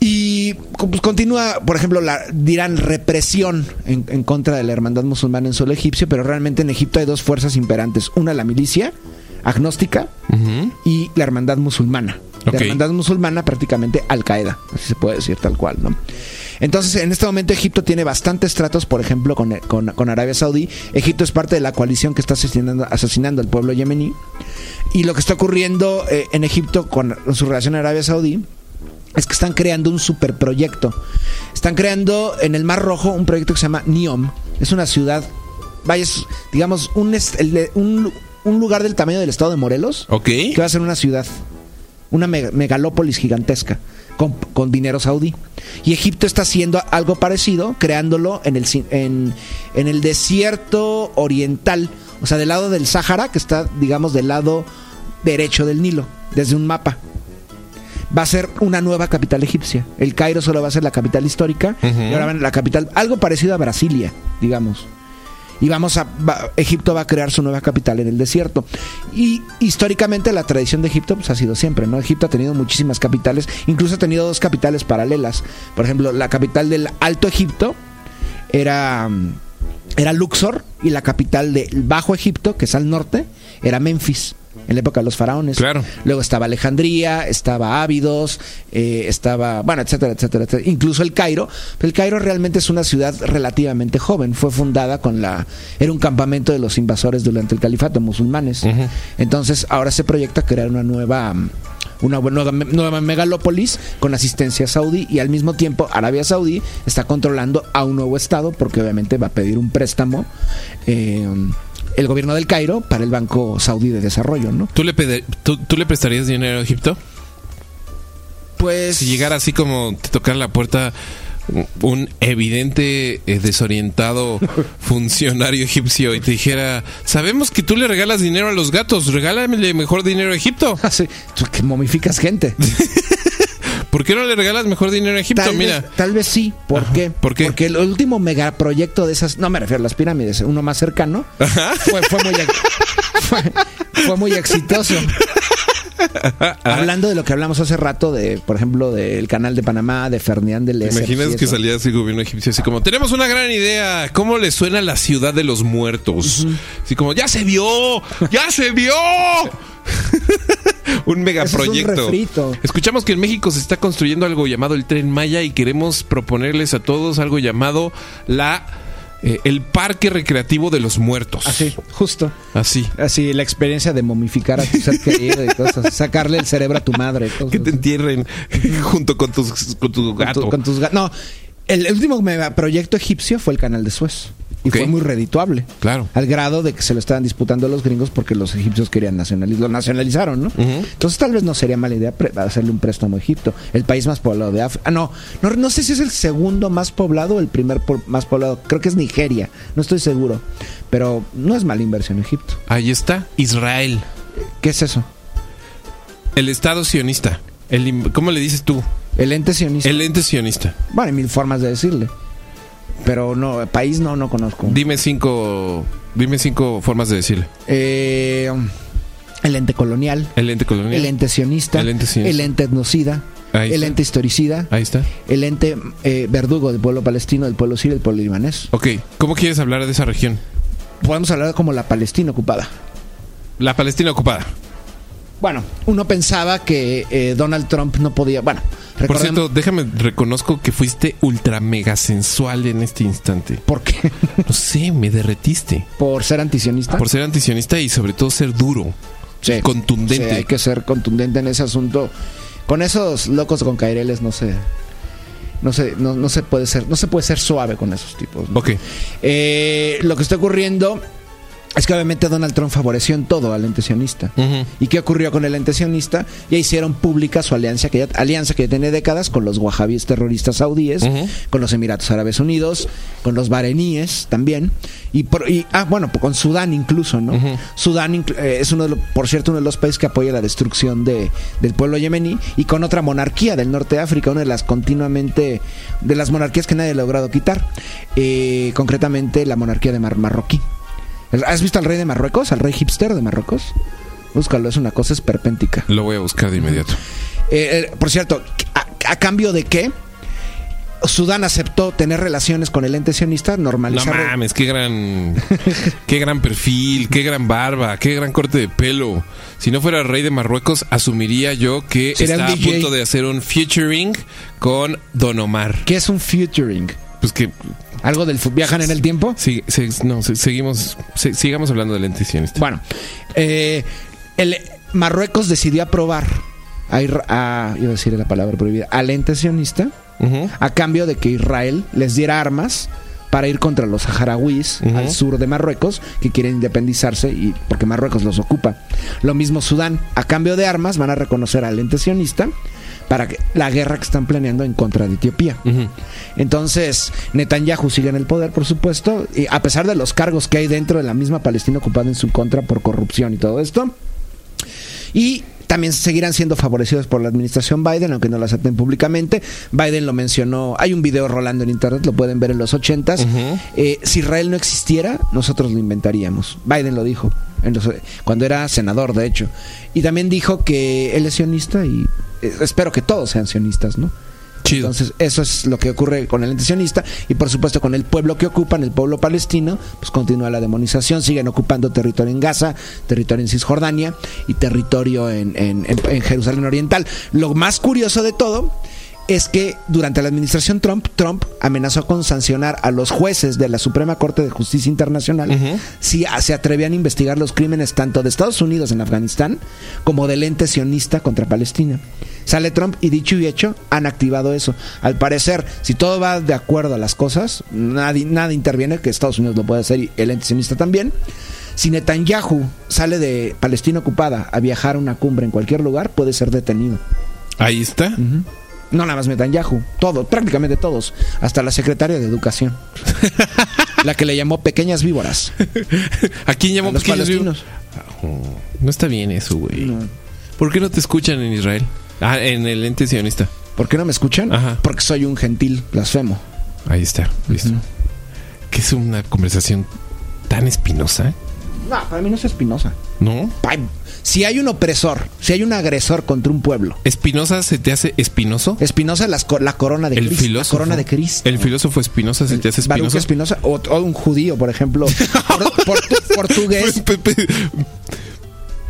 Y pues, continúa, por ejemplo, la dirán represión en, en contra de la hermandad musulmana en suelo egipcio, pero realmente en Egipto hay dos fuerzas imperantes. Una, la milicia agnóstica y la hermandad musulmana. La hermandad musulmana prácticamente Al Qaeda, así se puede decir tal cual, ¿no? Entonces, en este momento Egipto tiene bastantes tratos, por ejemplo, con, con- con Arabia Saudí. Egipto es parte de la coalición que está asesinando, asesinando al pueblo yemení. Y lo que está ocurriendo eh, en Egipto con su relación a Arabia Saudí es que están creando un superproyecto. Están creando en el Mar Rojo un proyecto que se llama NIOM. Es una ciudad, vaya, es, digamos, un, un, un lugar del tamaño del estado de Morelos
Ok.
que va a ser una ciudad, una me- megalópolis gigantesca con, con dinero saudí. Y Egipto está haciendo algo parecido, creándolo en el, en, en el desierto oriental, o sea, del lado del Sáhara, que está, digamos, del lado derecho del Nilo, desde un mapa. Va a ser una nueva capital egipcia. El Cairo solo va a ser la capital histórica y ahora van a la capital, algo parecido a Brasilia, digamos. Y vamos a va- Egipto va a crear su nueva capital en el desierto. Y históricamente la tradición de Egipto pues, ha sido siempre no Egipto ha tenido muchísimas capitales incluso ha tenido dos capitales paralelas. Por ejemplo la capital del Alto Egipto era era Luxor y la capital del Bajo Egipto que es al norte era Memphis en la época de los faraones
Claro.
Luego estaba Alejandría, estaba Ávidos, eh, estaba, bueno, etcétera, etcétera, etcétera. Incluso el Cairo. Pero el Cairo realmente es una ciudad relativamente joven. Fue fundada con la. Era un campamento de los invasores durante el califato musulmanes. Entonces, ahora se proyecta crear una nueva. Una nueva, nueva megalópolis con asistencia saudí y al mismo tiempo Arabia Saudí está controlando a un nuevo estado porque obviamente va a pedir un préstamo eh, el gobierno del Cairo para el Banco Saudí de Desarrollo, ¿no?
¿Tú le, pede- tú, tú le prestarías dinero a Egipto?
Pues
Si llegara así como te tocara la puerta un evidente eh, desorientado funcionario egipcio y te dijera, sabemos que tú le regalas dinero a los gatos, regálame mejor dinero a Egipto.
Ah, sí, tú que momificas gente.
¿Por qué no le regalas mejor dinero a Egipto?
Tal
Mira,
vez, tal vez sí. ¿Por
Ajá,
qué?
¿por qué?
Porque el último megaproyecto de esas, no me refiero a las pirámides, uno más cercano, fue, fue muy, fue, fue muy exitoso. Hablando de lo que hablamos hace rato, de, por ejemplo, del canal de Panamá, de Ferdinand de
¿te
Lesseps
imaginas
y
que salía así gobierno egipcio así como, tenemos una gran idea, ¿cómo le suena la ciudad de los muertos? Así como, ya se vio, ya se vio. un megaproyecto.
refrito.
Escuchamos que en México se está construyendo algo llamado el Tren Maya y queremos proponerles a todos algo llamado la eh, el Parque Recreativo de los Muertos.
Así, justo.
Así.
Así, la experiencia de momificar a tu ser querido y cosas. Sacarle el cerebro a tu madre. Cosas
Que te entierren junto con tus con tu
Con
gato.
tu- con tus ga- No, el, el último megaproyecto egipcio fue el canal de Suez. Y fue muy redituable.
Claro.
Al grado de que se lo estaban disputando a los gringos porque los egipcios querían nacionalizar. Lo nacionalizaron, ¿no? Entonces tal vez no sería mala idea hacerle un préstamo a Egipto. El país más poblado de África. Ah, no, no. No sé si es el segundo más poblado o el primer po- más poblado. Creo que es Nigeria. No estoy seguro. Pero no es mala inversión Egipto.
Ahí está, Israel,
¿Qué es eso?
el Estado sionista. El, ¿Cómo le dices tú?
El ente sionista.
El ente sionista.
Bueno, hay mil formas de decirle. Pero no, país no, no conozco.
Dime cinco, dime cinco formas de decirle.
Eh, el ente colonial.
El ente colonial.
El ente sionista.
El ente sionista.
el ente etnocida.
Ahí
el
está.
ente historicida.
Ahí está.
El ente eh, verdugo del pueblo palestino, del pueblo sirio, del pueblo libanés.
Ok, ¿cómo quieres hablar de esa región?
Podemos hablar como la Palestina ocupada.
La Palestina ocupada.
Bueno, uno pensaba que eh, Donald Trump no podía. Bueno,
Por cierto, déjame, reconozco que fuiste ultra mega sensual en este instante.
¿Por qué?
No sé, me derretiste.
¿Por ser antisionista?
Por ser antisionista y sobre todo ser duro.
Sí.
contundente.
Sí, hay que ser contundente en ese asunto. Con esos locos con caireles no se. No se, no, no se puede ser, no se puede ser suave con esos tipos. ¿no?
Ok.
Eh, lo que está ocurriendo es que obviamente Donald Trump favoreció en todo al ente sionista. ¿Y qué ocurrió con el ente sionista? Ya hicieron pública su alianza que ya, alianza que ya tiene décadas con los wahabíes terroristas saudíes, con los Emiratos Árabes Unidos, con los bareníes también, y, por- y- ah, bueno, con Sudán incluso, ¿no? Sudán eh, es uno de los, por cierto, uno de los países que apoya la destrucción de, del pueblo yemení y con otra monarquía del norte de África, una de las continuamente, de las monarquías que nadie ha logrado quitar, eh, concretamente la monarquía de Mar- marroquí. ¿Has visto al rey de Marruecos, al rey hipster de Marruecos? Búscalo, es una cosa esperpéntica.
Lo voy a buscar de inmediato.
Eh, eh, por cierto, ¿a, a cambio de qué? Sudán aceptó tener relaciones con el ente sionista,
No
normalizar.
mames, qué gran, qué gran perfil, qué gran barba, qué gran corte de pelo. Si no fuera rey de Marruecos, asumiría yo que está a punto de hacer un featuring con Don Omar.
¿Qué es un featuring?
Pues que
¿Algo del viajan en el tiempo?
sí, sí, no, se- seguimos, se- sigamos hablando del ente sionista.
Bueno, eh, el Marruecos decidió aprobar a, a- iba a decir la palabra prohibida, al ente sionista a cambio de que Israel les diera armas para ir contra los saharauis al sur de Marruecos que quieren independizarse y porque Marruecos los ocupa. Lo mismo Sudán, a cambio de armas van a reconocer al ente sionista para que, la guerra que están planeando en contra de Etiopía. Entonces, Netanyahu sigue en el poder, por supuesto, y a pesar de los cargos que hay dentro de la misma Palestina ocupada en su contra por corrupción y todo esto. Y también seguirán siendo favorecidos por la administración Biden, aunque no lo acepten públicamente. Biden lo mencionó, hay un video rolando en internet, lo pueden ver en los ochentas. Eh, si Israel no existiera, nosotros lo inventaríamos. Biden lo dijo, en los- cuando era senador, de hecho. Y también dijo que él es sionista y eh, espero que todos sean sionistas, ¿no? Entonces, eso es lo que ocurre con el ente sionista y por supuesto con el pueblo que ocupan, el pueblo palestino, pues continúa la demonización, siguen ocupando territorio en Gaza, territorio en Cisjordania y territorio en- en- en Jerusalén Oriental. Lo más curioso de todo es que durante la administración Trump, Trump amenazó con sancionar a los jueces de la Suprema Corte de Justicia Internacional si se atrevían a investigar los crímenes tanto de Estados Unidos en Afganistán como del ente sionista contra Palestina. Sale Trump y dicho y hecho han activado eso. Al parecer, si todo va de acuerdo a las cosas, nadie, nada interviene, que Estados Unidos lo puede hacer y el ente sionista también. Si Netanyahu sale de Palestina ocupada a viajar a una cumbre en cualquier lugar, puede ser detenido.
Ahí está.
No nada más Netanyahu, todo, prácticamente todos, hasta la secretaria de Educación. la que le llamó pequeñas víboras.
¿A quién
A
llamó
los
pequeños
palestinos.
vivos? No está bien eso, güey.
No.
¿Por qué no te escuchan en Israel? Ah, en el ente sionista.
¿Por qué no me escuchan?
Ajá.
Porque soy un gentil blasfemo.
Ahí está, listo. Que es una conversación tan espinosa,
No, para mí no es espinosa.
¿No?
Si hay un opresor, si hay un agresor contra un pueblo,
¿Espinosa se te hace espinoso?
Espinosa co- la corona de
el
Cristo.
filósofo.
La corona de Cristo.
El filósofo Espinosa se te hace espinoso.
Espinosa o, o un judío, por ejemplo, por- por- portugués.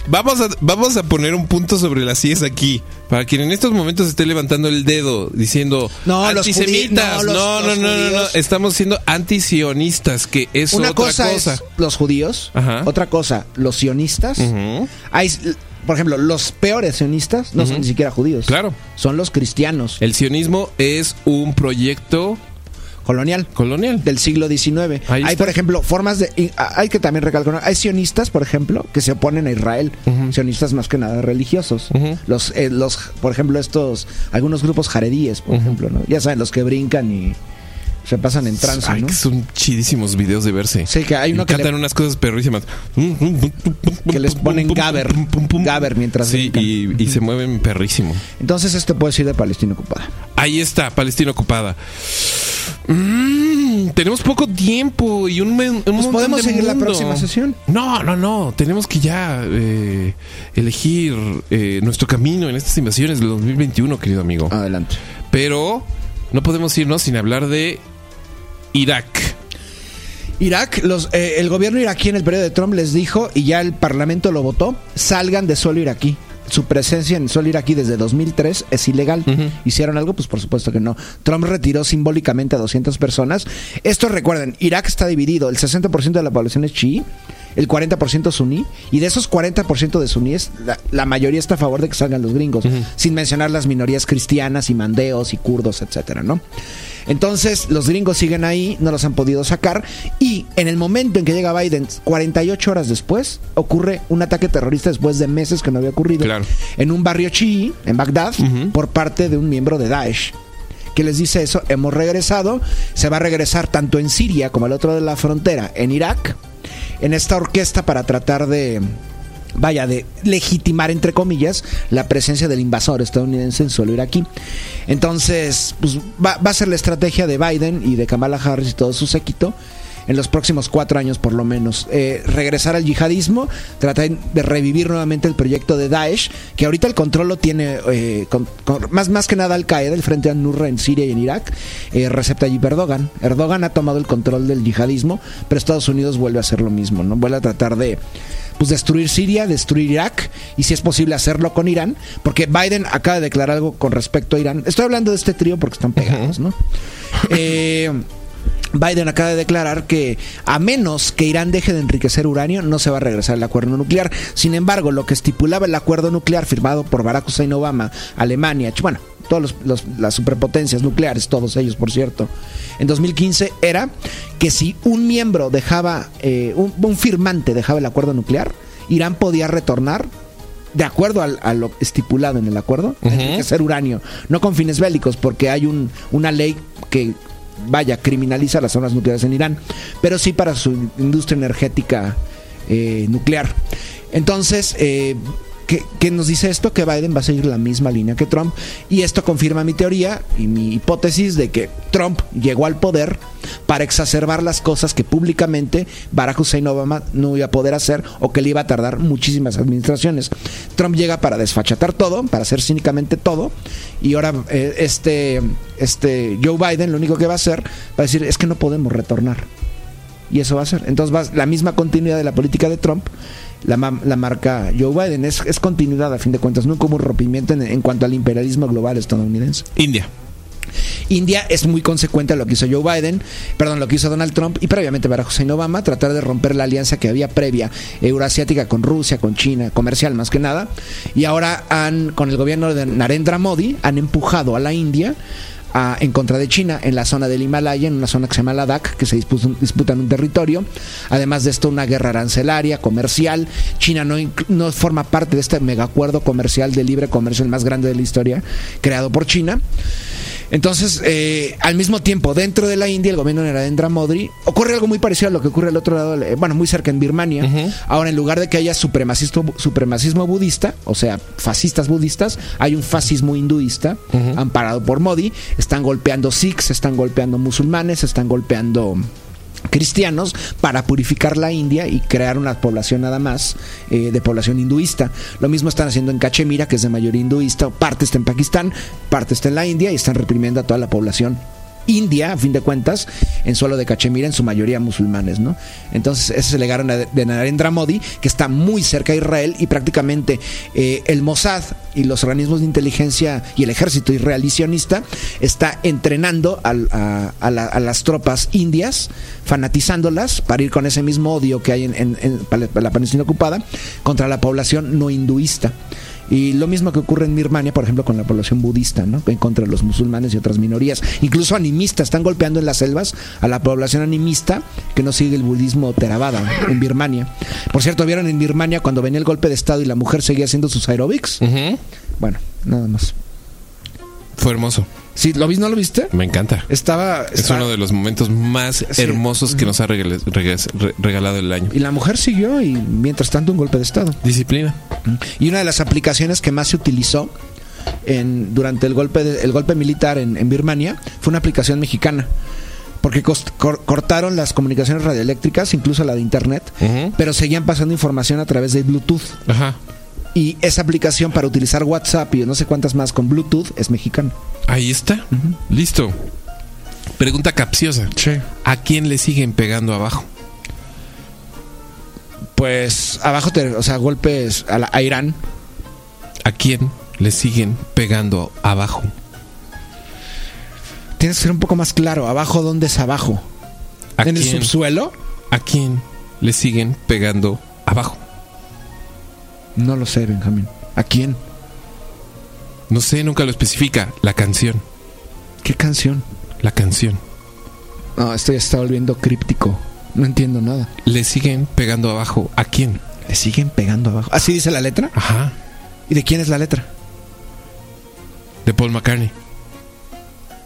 Vamos a, vamos a poner un punto sobre las IES aquí. Para quien en estos momentos esté levantando el dedo diciendo
No, los
antisemitas.
no, los-
no, no,
los
no, no. Estamos siendo antisionistas, que es
Una
otra
cosa,
cosa.
es los judíos,
Ajá.
otra cosa, los sionistas. Hay, por ejemplo, los peores sionistas no son ni siquiera judíos.
Claro.
Son los cristianos.
El sionismo es un proyecto
colonial.
Colonial.
Del siglo XIX.
Ahí
hay,
está.
por ejemplo, formas de. hay que también recalcar. Hay sionistas, por ejemplo, que se oponen a Israel. Sionistas más que nada religiosos. Los, eh, los, por ejemplo, estos. Algunos grupos jaredíes, por ejemplo, ¿no? Ya saben, los que brincan y se pasan en trance,
Ay,
¿no?
que son chidísimos videos de verse.
Sí, que hay uno
Y
que
cantan
le-
unas cosas perrísimas.
Que les ponen Gaber. Gaber mientras
Sí, y, y se mueven perrísimo.
Entonces, esto puede ser de Palestina ocupada.
Ahí está, Palestina ocupada. Mm, tenemos poco tiempo y un, un montón
podemos
de
seguir la
mundo.
próxima sesión.
No, no, no. Tenemos que ya eh, elegir eh, nuestro camino en estas invasiones del 2021, querido amigo.
Adelante.
Pero no podemos irnos sin hablar de Irak.
Irak, los, eh, el gobierno iraquí en el periodo de Trump les dijo, y ya el parlamento lo votó, salgan de suelo iraquí. Su presencia en suelo iraquí desde 2003 es ilegal.
Ujú.
¿Hicieron algo? Pues por supuesto que no. Trump retiró simbólicamente a 200 personas. Esto recuerden, Irak está dividido. El 60% de la población es chií, el 40% suní, y de esos 40% de suníes, la, la mayoría está a favor de que salgan los gringos, sin mencionar las minorías cristianas y mandeos y kurdos, etcétera, ¿no? Entonces, los gringos siguen ahí, no los han podido sacar. Y en el momento en que llega Biden, 48 horas después, ocurre un ataque terrorista después de meses que no había ocurrido.
Claro.
En un barrio chií, en Bagdad, por parte de un miembro de Daesh. Que les dice eso, hemos regresado, se va a regresar tanto en Siria como al otro de la frontera, en Irak, en esta orquesta para tratar de, vaya, de legitimar, entre comillas, la presencia del invasor estadounidense en suelo iraquí. Entonces, pues va, va a ser la estrategia de Biden y de Kamala Harris y todo su séquito en los próximos cuatro años por lo menos. Eh, regresar al yihadismo, tratar de revivir nuevamente el proyecto de Daesh, que ahorita el control lo tiene eh, con- con- más, más que nada Al Qaeda, el frente a Nurra en Siria y en Irak, eh, Recep Tayyip Erdogan. Erdogan ha tomado el control del yihadismo, pero Estados Unidos vuelve a hacer lo mismo, ¿no? Vuelve a tratar de pues destruir Siria, destruir Irak y si es posible hacerlo con Irán, porque Biden acaba de declarar algo con respecto a Irán. Estoy hablando de este trío porque están pegados, ¿no? Eh, Biden acaba de declarar que a menos que Irán deje de enriquecer uranio, no se va a regresar al acuerdo nuclear. Sin embargo, lo que estipulaba el acuerdo nuclear firmado por Barack Hussein Obama, Alemania, bueno, todas las superpotencias nucleares, todos ellos, por cierto, en 2015 era que si un miembro dejaba, eh, un, un firmante dejaba el acuerdo nuclear, Irán podía retornar de acuerdo al- a lo estipulado en el acuerdo,
Ujú.
enriquecer uranio, no con fines bélicos, porque hay un, una ley que vaya, criminaliza las zonas nucleares en Irán, pero sí para su industria energética eh, nuclear. Entonces, eh, ¿qué, qué nos dice esto? Que Biden va a seguir la misma línea que Trump. Y esto confirma mi teoría y mi hipótesis de que Trump llegó al poder para exacerbar las cosas que públicamente Barack Hussein Obama no iba a poder hacer o que le iba a tardar muchísimas administraciones. Trump llega para desfachatar todo, para hacer cínicamente todo, y ahora eh, este, este Joe Biden lo único que va a hacer va a decir es que no podemos retornar. Y eso va a ser. Entonces va la misma continuidad de la política de Trump. La, ma- la marca Joe Biden es, es continuidad a fin de cuentas, no como un rompimiento en, en cuanto al imperialismo global estadounidense.
India.
India es muy consecuente a lo que hizo Joe Biden, perdón, lo que hizo Donald Trump y previamente Barack Hussein Obama, tratar de romper la alianza que había previa euroasiática con Rusia, con China, comercial más que nada. Y ahora han, con el gobierno de Narendra Modi, han empujado a la India en contra de China en la zona del Himalaya, en una zona que se llama Ladakh, que se disputan, disputan un territorio. Además de esto, una guerra arancelaria, comercial. China no, no forma parte de este megacuerdo comercial de libre comercio, el más grande de la historia, creado por China. Entonces, eh, al mismo tiempo, dentro de la India, el gobierno de Narendra Modi, ocurre algo muy parecido a lo que ocurre al otro lado, eh, bueno, muy cerca en Birmania. Ahora, en lugar de que haya supremacismo, supremacismo budista, o sea, fascistas budistas, hay un fascismo hinduista amparado por Modi. Están golpeando sikhs, están golpeando musulmanes, están golpeando cristianos para purificar la India y crear una población nada más eh, de población hinduista. Lo mismo están haciendo en Cachemira, que es de mayoría hinduista, parte está en Pakistán, parte está en la India y están reprimiendo a toda la población india, a fin de cuentas, en suelo de Cachemira, en su mayoría musulmanes, ¿no? Entonces, ese es el legado de de Narendra Modi, que está muy cerca a Israel y prácticamente eh, el Mossad y los organismos de inteligencia y el ejército israelí sionista está entrenando a, a la- a las tropas indias, fanatizándolas para ir con ese mismo odio que hay en, en- la Palestina ocupada contra la población no hinduista. Y lo mismo que ocurre en Birmania, por ejemplo, con la población budista, ¿no? En contra de los musulmanes y otras minorías. Incluso animistas están golpeando en las selvas a la población animista que no sigue el budismo Theravada en Birmania. Por cierto, ¿vieron en Birmania cuando venía el golpe de Estado y la mujer seguía haciendo sus aerobics? Bueno, nada más.
Fue hermoso.
¿Sí, ¿Lo viste? ¿No lo viste?
Me encanta.
Estaba...
Es uno de los momentos más
Sí.
hermosos que nos ha regala- rega- re- regalado el año.
Y la mujer siguió y mientras tanto un golpe de Estado.
Disciplina.
Y una de las aplicaciones que más se utilizó en, durante el golpe, de- el golpe militar en, en Birmania fue una aplicación mexicana. Porque cor- cortaron las comunicaciones radioeléctricas, incluso la de Internet, pero seguían pasando información a través de Bluetooth.
Ajá.
Y esa aplicación para utilizar WhatsApp y no sé cuántas más con Bluetooth es mexicana.
Ahí está. Listo. Pregunta capciosa. ¿A quién le siguen pegando abajo?
Pues abajo, te- o sea, golpes a, la- a Irán.
¿A quién le siguen pegando abajo?
Tienes que ser un poco más claro. ¿Abajo dónde es abajo?
¿A
¿En el subsuelo?
¿A quién le siguen pegando abajo?
No lo sé, Benjamín. ¿A quién?
No sé, nunca lo especifica. La canción.
¿Qué canción?
La canción.
No, esto ya se está volviendo críptico. No entiendo nada.
Le siguen pegando abajo. ¿A quién?
Le siguen pegando abajo. ¿Así dice la letra?
Ajá.
¿Y de quién es la letra?
De Paul McCartney.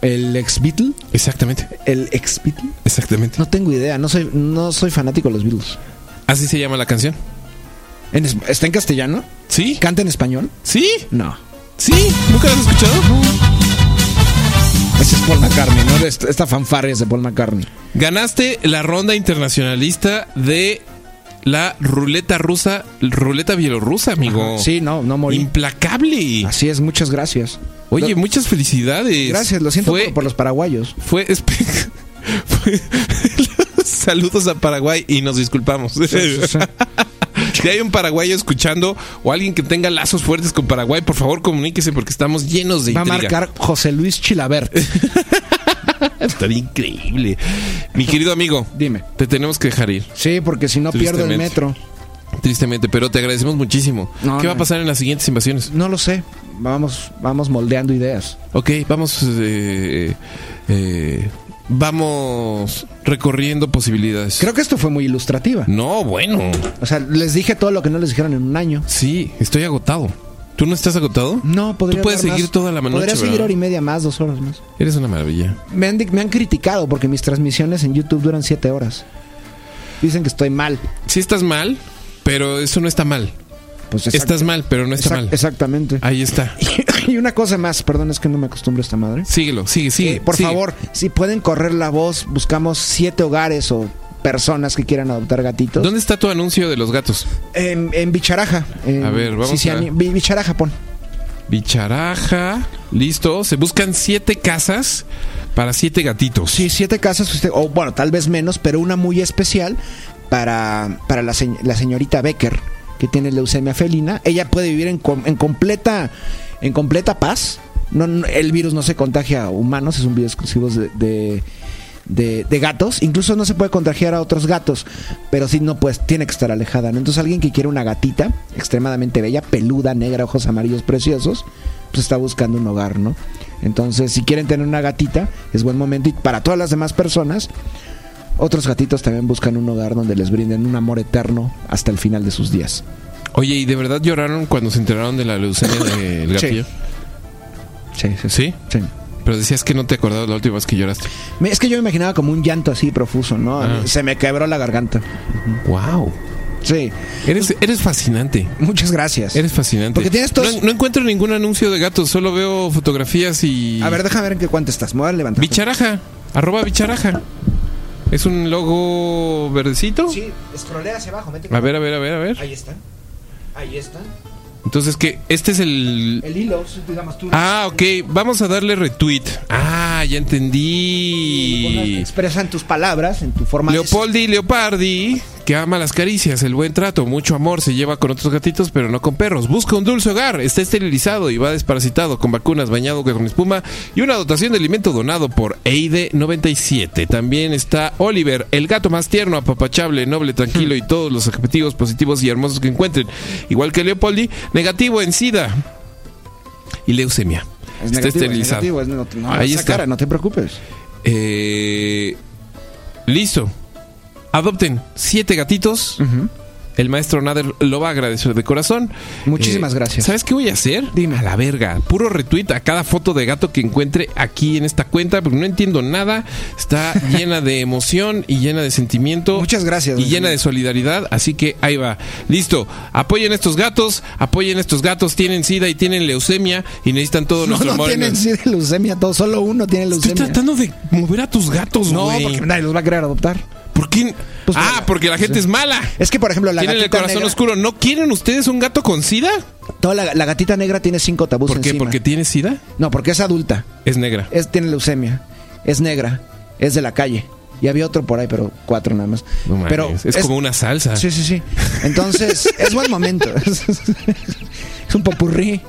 ¿El ex Beatle?
Exactamente.
¿El ex Beatle?
Exactamente.
No tengo idea. No soy, no soy fanático de los Beatles.
Así se llama la canción.
¿En es- ¿Está en castellano?
¿Sí?
¿Canta en español?
¿Sí?
No.
¿Sí? ¿Nunca lo has escuchado?
Ese es Paul McCartney, ¿no? Esta, esta fanfarria es de Paul McCartney.
Ganaste la ronda internacionalista de la ruleta rusa, ruleta bielorrusa, amigo.
Sí, no, no morí.
Implacable.
Así es, muchas gracias.
Oye,
Lo-
muchas felicidades.
Gracias, lo siento
Fue,
por, por los paraguayos.
fue, espe- fue- Saludos a Paraguay y nos disculpamos. Si hay un paraguayo escuchando o alguien que tenga lazos fuertes con Paraguay, por favor comuníquese porque estamos llenos de
Va a marcar José Luis Chilabert.
Estaría increíble. Mi querido amigo,
Dime.
te tenemos que dejar ir.
Sí, porque si no pierdo el
Tristemente.
metro.
Tristemente, pero te agradecemos muchísimo.
No,
¿Qué va a
no.
pasar en las siguientes invasiones?
No lo sé. Vamos, vamos moldeando ideas.
Ok, vamos. eh, eh, vamos recorriendo posibilidades.
Creo que esto fue muy ilustrativa.
No, bueno.
O sea, les dije todo lo que no les dijeron en un año.
Sí, estoy agotado. ¿Tú no estás agotado?
No, podría
Tú puedes seguir
más.
toda la noche,
Podría seguir
¿verdad?
hora y media más, dos horas más.
Eres una maravilla.
Me han, me han criticado porque mis transmisiones en YouTube duran siete horas. Dicen que estoy mal.
Sí estás mal, pero eso no está mal.
Pues
Estás mal, pero no está
exact-
mal.
Exactamente.
Ahí está.
y una cosa más, perdón, es que no me acostumbro a esta madre.
Síguelo, sigue, sigue.
Eh, por
sigue.
favor, si pueden correr la voz, buscamos siete hogares o personas que quieran adoptar gatitos.
¿Dónde está tu anuncio de los gatos?
En, en Bicharaja. en-
A ver, vamos a-
Bi- Bicharaja, pon.
Bicharaja. Listo. Se buscan siete casas para siete gatitos.
Sí, siete casas, o bueno, tal vez menos, pero una muy especial para, para la, la señorita Becker, que tiene leucemia felina. Ella puede vivir en, en completa en completa paz. El virus no se contagia a humanos, es un virus exclusivo de, de, de- de gatos. Incluso no se puede contagiar a otros gatos, pero sí no pues tiene que estar alejada. ¿no? Entonces alguien que quiere una gatita extremadamente bella, peluda, negra, ojos amarillos preciosos, pues está buscando un hogar, ¿no? Entonces, si quieren tener una gatita, es buen momento. Y para todas las demás personas, otros gatitos también buscan un hogar donde les brinden un amor eterno hasta el final de sus días.
Oye, ¿y de verdad lloraron cuando se enteraron de la leucemia del
Sí.
gatillo?
Sí, sí,
¿Sí?
sí.
Pero decías que no te acordabas la última vez que lloraste.
Es que yo me imaginaba como un llanto así profuso, ¿no?
Ah.
Se me quebró la garganta.
¡Wow!
Sí,
Eres, eres fascinante.
muchas gracias.
Eres fascinante.
Porque tienes
no, no encuentro ningún anuncio de gatos, solo veo fotografías y.
A ver, déjame ver en qué cuánto estás. Me voy a levantar.
Bicharaja. Arroba bicharaja. ¿Es un logo verdecito?
Sí, escrolea hacia abajo. mete-
A ver, a ver, a ver, a ver.
Ahí está. Ahí está.
Entonces, ¿qué? Este es el.
El hilo, digamos tú.
Ah, ok. Vamos a darle retweet. Ah, ya entendí.
Expresa en tus palabras, en tu forma de
Leopoldi Leopardi, que ama las caricias, el buen trato, mucho amor, se lleva con otros gatitos, pero no con perros. Busca un dulce hogar, está esterilizado y va desparasitado, con vacunas, bañado con espuma y una dotación de alimento donado por Eide 97. También está Oliver, el gato más tierno, apapachable, noble, tranquilo y todos los objetivos positivos y hermosos que encuentren. Igual que Leopoldi, negativo en SIDA y leucemia.
Es
está
negativo, es
esterilizado.
negativo, es- no,
Ahí está.
cara, no te preocupes.
Eh, listo. Adopten siete gatitos. El maestro Nader lo va a agradecer de corazón.
Muchísimas
Eh,
gracias.
¿Sabes qué voy a hacer?
Dime.
A la verga. Puro retweet a cada foto de gato que encuentre aquí en esta cuenta, porque no entiendo nada. Está llena de emoción y llena de sentimiento.
Muchas gracias,
Y llena de solidaridad. Así que ahí va. Listo. Apoyen estos gatos. Apoyen estos gatos. Tienen sida y tienen leucemia y necesitan todo
No,
nuestro
no
amor.
tienen sí de leucemia, todo, solo uno tiene
Estoy
leucemia.
tratando de mover a tus gatos,
no, porque nadie los va a querer adoptar.
¿Por qué?
Pues,
ah, porque la gente es mala.
Es que, por ejemplo, la
Tienen el corazón
negra,
oscuro. ¿No quieren ustedes un gato con sida?
toda la, la gatita negra tiene cinco tabús
¿Por qué?
encima.
¿Porque tiene sida?
No, porque es adulta,
Es negra.
es, tiene leucemia, es negra, es de la calle. Y había otro por ahí, pero cuatro nada más.
No
pero
es, como una salsa.
Sí, sí, sí. Entonces, es buen momento. es un popurrí.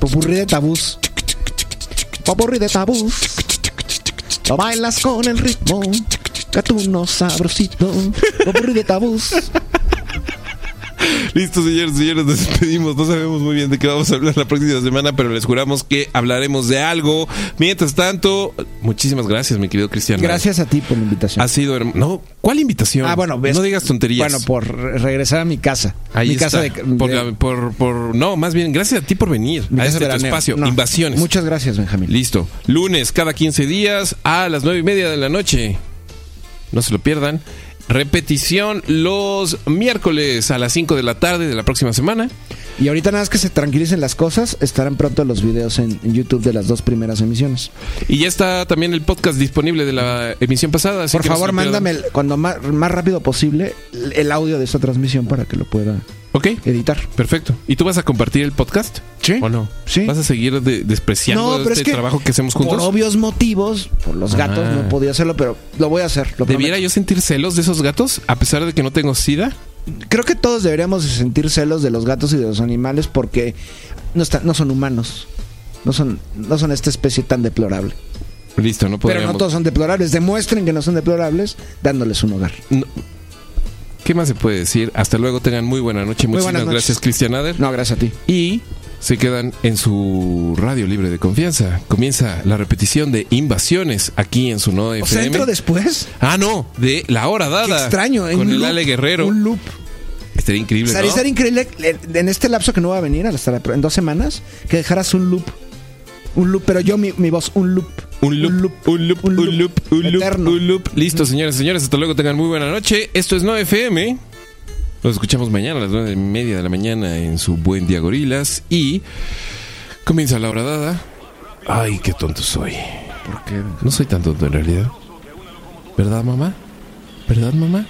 Popurrí de tabús. Popurrí de tabús. Lo bailas con el ritmo. Gatuno sabrosito. De tabús.
Listo, señores, señores, nos despedimos. No sabemos muy bien de qué vamos a hablar la próxima semana, pero les juramos que hablaremos de algo. Mientras tanto, muchísimas gracias, mi querido Cristiano.
Gracias a ti por la invitación.
Ha sido herm- No, ¿cuál invitación?
Ah, bueno, ves-
No digas tonterías.
Bueno, por re- regresar a mi casa.
Ahí
mi
está.
casa de, de-
Por, no, más bien, gracias a ti por venir
mi
a este tu
veraneo.
espacio.
No,
Invasiones.
Muchas gracias, Benjamín.
Listo. Lunes cada 15 días a las 9 y media de la noche. No se lo pierdan. Repetición los miércoles a las 5 de la tarde de la próxima semana.
Y ahorita nada más que se tranquilicen las cosas, estarán pronto los videos en, YouTube de las dos primeras emisiones.
Y ya está también el podcast disponible de la emisión pasada. así
Por
que
favor, mándame el- cuando más, más rápido posible el audio de esta transmisión para que lo pueda
Ok,
editar.
perfecto. ¿Y tú vas a compartir el podcast?
Sí.
¿O no?
Sí.
¿Vas a seguir de- despreciando este trabajo que hacemos juntos?
Por obvios motivos, por los gatos,
Ah.
no podía hacerlo, pero lo voy a hacer. lo
¿Debiera
prometo.
yo sentir celos de esos gatos a pesar de que no tengo sida?
Creo que todos deberíamos de sentir celos de los gatos y de los animales porque no, están, no son humanos. No son, no son esta especie tan deplorable.
Listo, no
Pero
podríamos.
no todos son deplorables. Demuestren que no son deplorables dándoles un hogar.
No. ¿Qué más se puede decir? Hasta luego, tengan muy buena noche.
Muy
Muchísimas gracias, Cristian Ader.
No, gracias a ti.
Y se quedan en su radio libre de confianza. Comienza la repetición de Invasiones aquí en su no
O sea,
FM.
entro después.
Ah, no, de La Hora Dada.
Qué extraño. en
Con
un
el
loop,
Ale Guerrero.
Un loop.
Estaría increíble,
Estaría,
¿no?
estaría increíble eh, en este lapso que no va a venir, hasta en dos semanas, que dejaras un loop. Un loop, pero yo mi, mi voz, un loop.
Un loop, un loop, un loop, un loop, un loop,
eterno.
un loop. Listo, señores y señores. Hasta luego, tengan muy buena noche. Esto es No FM. Nos escuchamos mañana a las nueve y media de la mañana en su buen día gorilas. Y comienza la hora dada. Ay, qué tonto soy.
¿Por qué?
No soy tan tonto en realidad. ¿Verdad, mamá? ¿Verdad, mamá?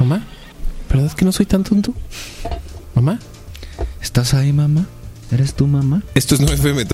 ¿Mamá? ¿Verdad que no soy tan tonto? ¿Mamá?
¿Estás ahí, mamá? ¿Eres tu mamá?
Esto es No FM.